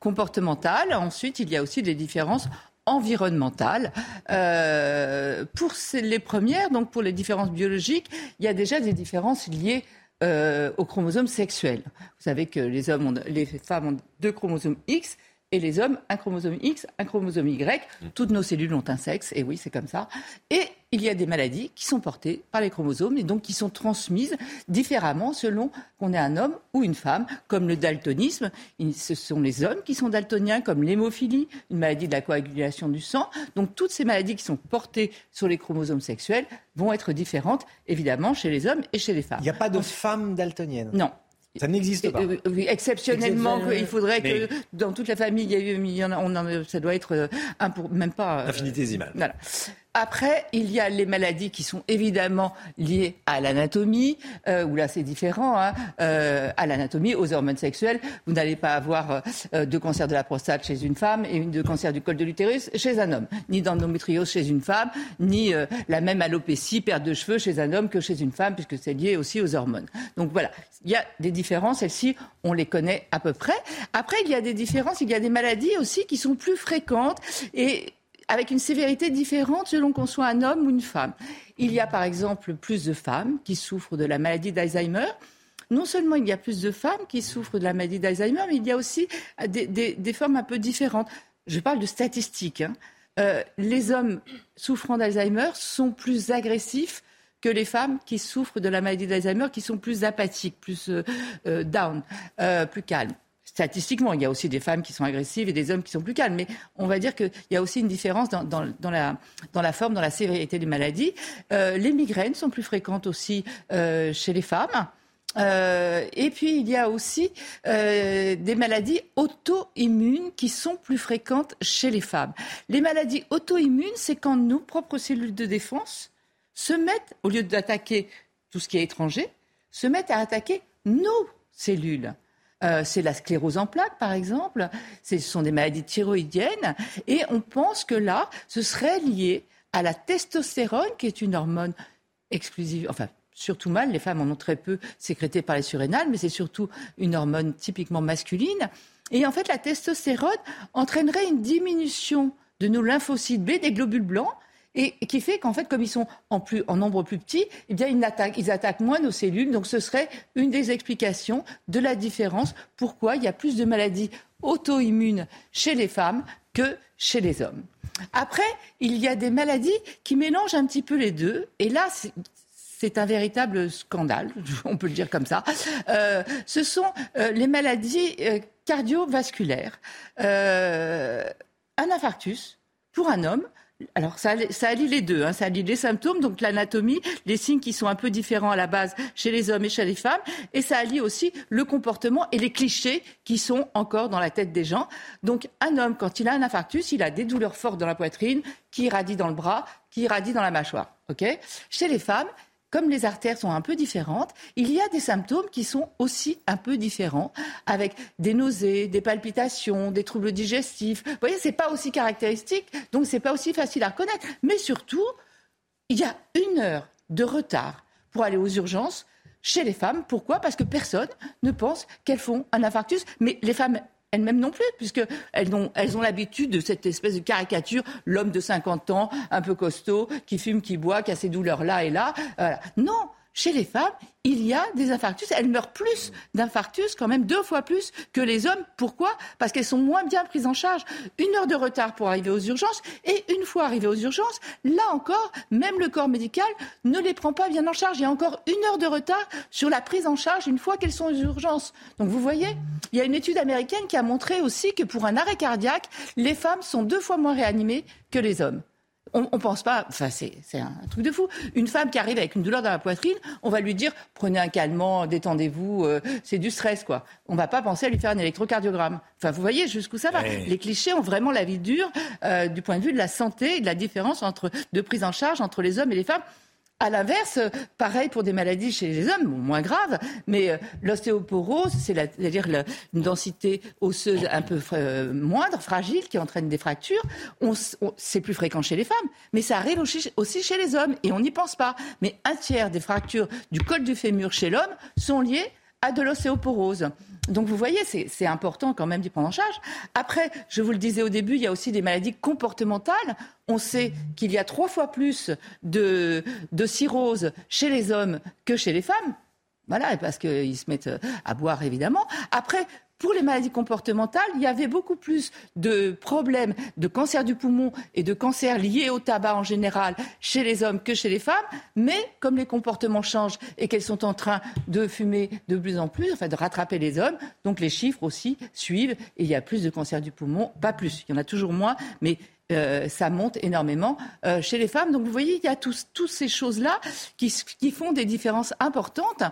comportementales. Ensuite, il y a aussi des différences environnementales. Pour les premières, donc pour les différences biologiques, il y a déjà des différences liées euh, aux chromosomes sexuels. Vous savez que les hommes, ont, les femmes ont deux chromosomes X et les hommes un chromosome X, un chromosome Y. Toutes nos cellules ont un sexe, et oui, c'est comme ça. Et il y a des maladies qui sont portées par les chromosomes et donc qui sont transmises différemment selon qu'on est un homme ou une femme, comme le daltonisme. Ce sont les hommes qui sont daltoniens, comme l'hémophilie, une maladie de la coagulation du sang. Donc toutes ces maladies qui sont portées sur les chromosomes sexuels vont être différentes, évidemment, chez les hommes et chez les femmes. Il n'y a pas de femme daltonienne Non. Ça n'existe pas. Euh, oui, exceptionnellement, il faudrait Mais- que dans toute la famille, il y, a eu, il y en a, on en- ça doit être euh, un pour, même pas. euh, Infinitésimal. voilà. Après, il y a les maladies qui sont évidemment liées à l'anatomie, euh, où là c'est différent, hein, euh, à l'anatomie, aux hormones sexuelles. Vous n'allez pas avoir euh, de cancer de la prostate chez une femme et une de cancer du col de l'utérus chez un homme, ni d'endométriose chez une femme, ni euh, la même alopécie, perte de cheveux chez un homme que chez une femme, puisque c'est lié aussi aux hormones. Donc voilà, il y a des différences, celles-ci, on les connaît à peu près. Après, il y a des différences, il y a des maladies aussi qui sont plus fréquentes et avec une sévérité différente selon qu'on soit un homme ou une femme. Il y a par exemple plus de femmes qui souffrent de la maladie d'Alzheimer. Non seulement il y a plus de femmes qui souffrent de la maladie d'Alzheimer, mais il y a aussi des, des- formes un peu différentes. Je parle de statistiques. hein. Euh, les hommes souffrant d'Alzheimer sont plus agressifs que les femmes qui souffrent de la maladie d'Alzheimer, qui sont plus apathiques, plus euh, euh, down, euh, plus calmes. Statistiquement, il y a aussi des femmes qui sont agressives et des hommes qui sont plus calmes, mais on va dire qu'il y a aussi une différence dans, la, forme, dans la sévérité des maladies. Euh, les migraines sont plus fréquentes aussi euh, chez les femmes. Euh, et puis il y a aussi des maladies auto-immunes qui sont plus fréquentes chez les femmes. Les maladies auto-immunes, c'est quand nos propres cellules de défense se mettent, au lieu d'attaquer tout ce qui est étranger, se mettent à attaquer nos cellules. Euh, c'est la sclérose en plaques, par exemple. Ce sont des maladies thyroïdiennes. Et on pense que là, ce serait lié à la testostérone, qui est une hormone exclusive, enfin, surtout mâle. Les femmes en ont très peu sécrétée par les surrénales, mais c'est surtout une hormone typiquement masculine. Et en fait, la testostérone entraînerait une diminution de nos lymphocytes B, des globules blancs, et qui fait qu'en fait, comme ils sont en, plus, en nombre plus petit, eh bien, ils attaquent, ils attaquent moins nos cellules. Donc, ce serait une des explications de la différence. Pourquoi il y a plus de maladies auto-immunes chez les femmes que chez les hommes. Après, il y a des maladies qui mélangent un petit peu les deux. Et là, c'est- un véritable scandale, [LAUGHS] on peut le dire comme ça. Euh, ce sont euh, les maladies euh, cardiovasculaires. Un infarctus pour un homme. Alors ça, allie les deux, hein, ça allie les symptômes, donc l'anatomie, les signes qui sont un peu différents à la base chez les hommes et chez les femmes, et ça allie aussi le comportement et les clichés qui sont encore dans la tête des gens. Donc un homme, quand il a un infarctus, il a des douleurs fortes dans la poitrine, qui irradient dans le bras, qui irradient dans la mâchoire. Chez les femmes, comme les artères sont un peu différentes, il y a des symptômes qui sont aussi un peu différents, avec des nausées, des palpitations, des troubles digestifs. Vous voyez, c'est pas aussi caractéristique, donc c'est pas aussi facile à reconnaître. Mais surtout, il y a une heure de retard pour aller aux urgences chez les femmes. Pourquoi? Parce que personne ne pense qu'elles font un infarctus. Mais les femmes elles-mêmes non plus, puisqu'elles ont, elles ont l'habitude de cette espèce de caricature, l'homme de 50 ans, un peu costaud, qui fume, qui boit, qui a ces douleurs là et là. Non, chez les femmes, il y a des infarctus. Elles meurent plus d'infarctus, quand même deux fois plus que les hommes. Pourquoi? Parce qu'elles sont moins bien prises en charge. Une heure de retard pour arriver aux urgences. Et une fois arrivées aux urgences, là encore, même le corps médical ne les prend pas bien en charge. Il y a encore une heure de retard sur la prise en charge une fois qu'elles sont aux urgences. Donc vous voyez, il y a une étude américaine qui a montré aussi que pour un arrêt cardiaque, les femmes sont deux fois moins réanimées que les hommes on, ne pense pas, enfin c'est un truc de fou. Une femme qui arrive avec une douleur dans la poitrine, on va lui dire prenez un calmant, détendez-vous, euh, c'est du stress quoi. On va pas penser à lui faire un électrocardiogramme. Enfin vous voyez jusqu'où ça va. Les clichés ont vraiment la vie dure euh, du point de vue de la santé et de la différence entre de prise en charge entre les hommes et les femmes. À l'inverse, pareil pour des maladies chez les hommes, moins graves, mais euh, l'ostéoporose, c'est-à-dire une densité osseuse un peu euh, moindre, fragile, qui entraîne des fractures, c'est plus fréquent chez les femmes, mais ça arrive aussi chez les hommes, et on n'y pense pas. Mais un tiers des fractures du col du fémur chez l'homme sont liées à de l'ostéoporose. Donc vous voyez, c'est important quand même d'y prendre en charge. Après, je vous le disais au début, il y a aussi des maladies comportementales. On sait qu'il y a trois fois plus de, de cirrhose chez les hommes que chez les femmes. Voilà, parce qu'ils se mettent à boire, évidemment. Après, pour les maladies comportementales, il y avait beaucoup plus de problèmes de cancer du poumon et de cancer liés au tabac en général chez les hommes que chez les femmes. Mais comme les comportements changent et qu'elles sont en train de fumer de plus en plus, enfin de rattraper les hommes, donc les chiffres aussi suivent et il y a plus de cancer du poumon, pas plus, il y en a toujours moins, mais euh, ça monte énormément euh, chez les femmes. Donc vous voyez, il y a toutes ces choses-là qui font des différences importantes.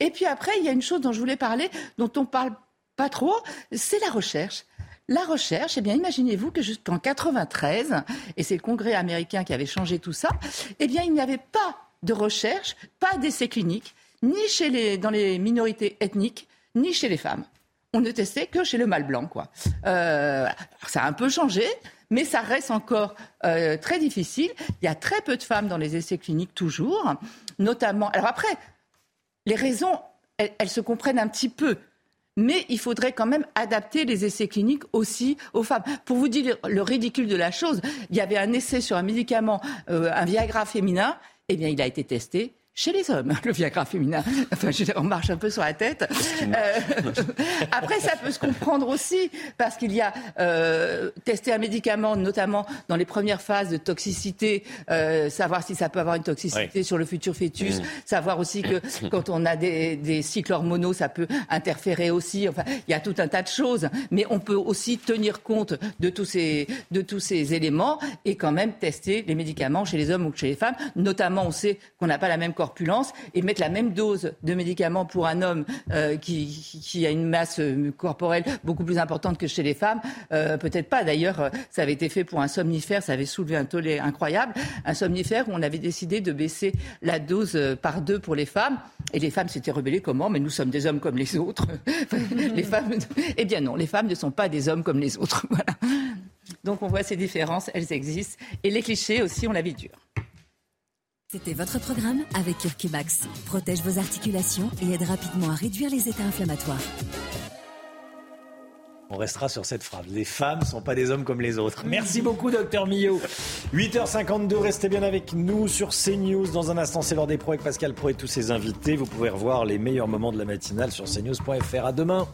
Et puis après, il y a une chose dont je voulais parler, dont on parle pas trop, c'est la recherche. La recherche, eh bien, imaginez-vous que jusqu'en 93, et c'est le Congrès américain qui avait changé tout ça, eh bien, il n'y avait pas de recherche, pas d'essais cliniques, ni chez les, dans les minorités ethniques, ni chez les femmes. On ne testait que chez le mâle blanc, quoi. Euh, ça a un peu changé, mais ça reste encore euh, très difficile. Il y a très peu de femmes dans les essais cliniques toujours, notamment. Alors après, les raisons, elles se comprennent un petit peu mais il faudrait quand même adapter les essais cliniques aussi aux femmes. Pour vous dire le ridicule de la chose, il y avait un essai sur un médicament, euh, un Viagra féminin, eh bien il a été testé chez les hommes, [LAUGHS] le Viagra féminin. Enfin, je, on marche un peu sur la tête. Euh, [LAUGHS] après, ça peut se comprendre aussi parce qu'il y a euh, testé un médicament, notamment dans les premières phases de toxicité, euh, savoir si ça peut avoir une toxicité sur le futur fœtus, mmh. savoir aussi que [COUGHS] quand on a des, des, cycles hormonaux, ça peut interférer aussi. Enfin, il y a tout un tas de choses, mais on peut aussi tenir compte de tous ces de tous ces éléments et quand même tester les médicaments chez les hommes ou chez les femmes. Notamment, on sait qu'on n'a pas la même et mettre la même dose de médicaments pour un homme euh, qui, a une masse euh, corporelle beaucoup plus importante que chez les femmes, euh, peut-être pas. D'ailleurs, ça avait été fait pour un somnifère, ça avait soulevé un tollé incroyable. Un somnifère où on avait décidé de baisser la dose par deux pour les femmes. Et les femmes s'étaient rebellées comment? Mais nous sommes des hommes comme les autres. [LAUGHS] [LAUGHS] les femmes, eh bien non, les femmes ne sont pas des hommes comme les autres. [LAUGHS] Voilà. Donc on voit ces différences, elles existent. Et les clichés aussi, on la vie dure. C'était votre programme avec Curcumax. Protège vos articulations et aide rapidement à réduire les états inflammatoires. On restera sur cette phrase. Les femmes ne sont pas des hommes comme les autres. Merci beaucoup, docteur Millot. 8h52, restez bien avec nous sur CNews. Dans un instant, c'est l'heure des pros avec Pascal Pro et tous ses invités. Vous pouvez revoir les meilleurs moments de la matinale sur cnews.fr. À demain.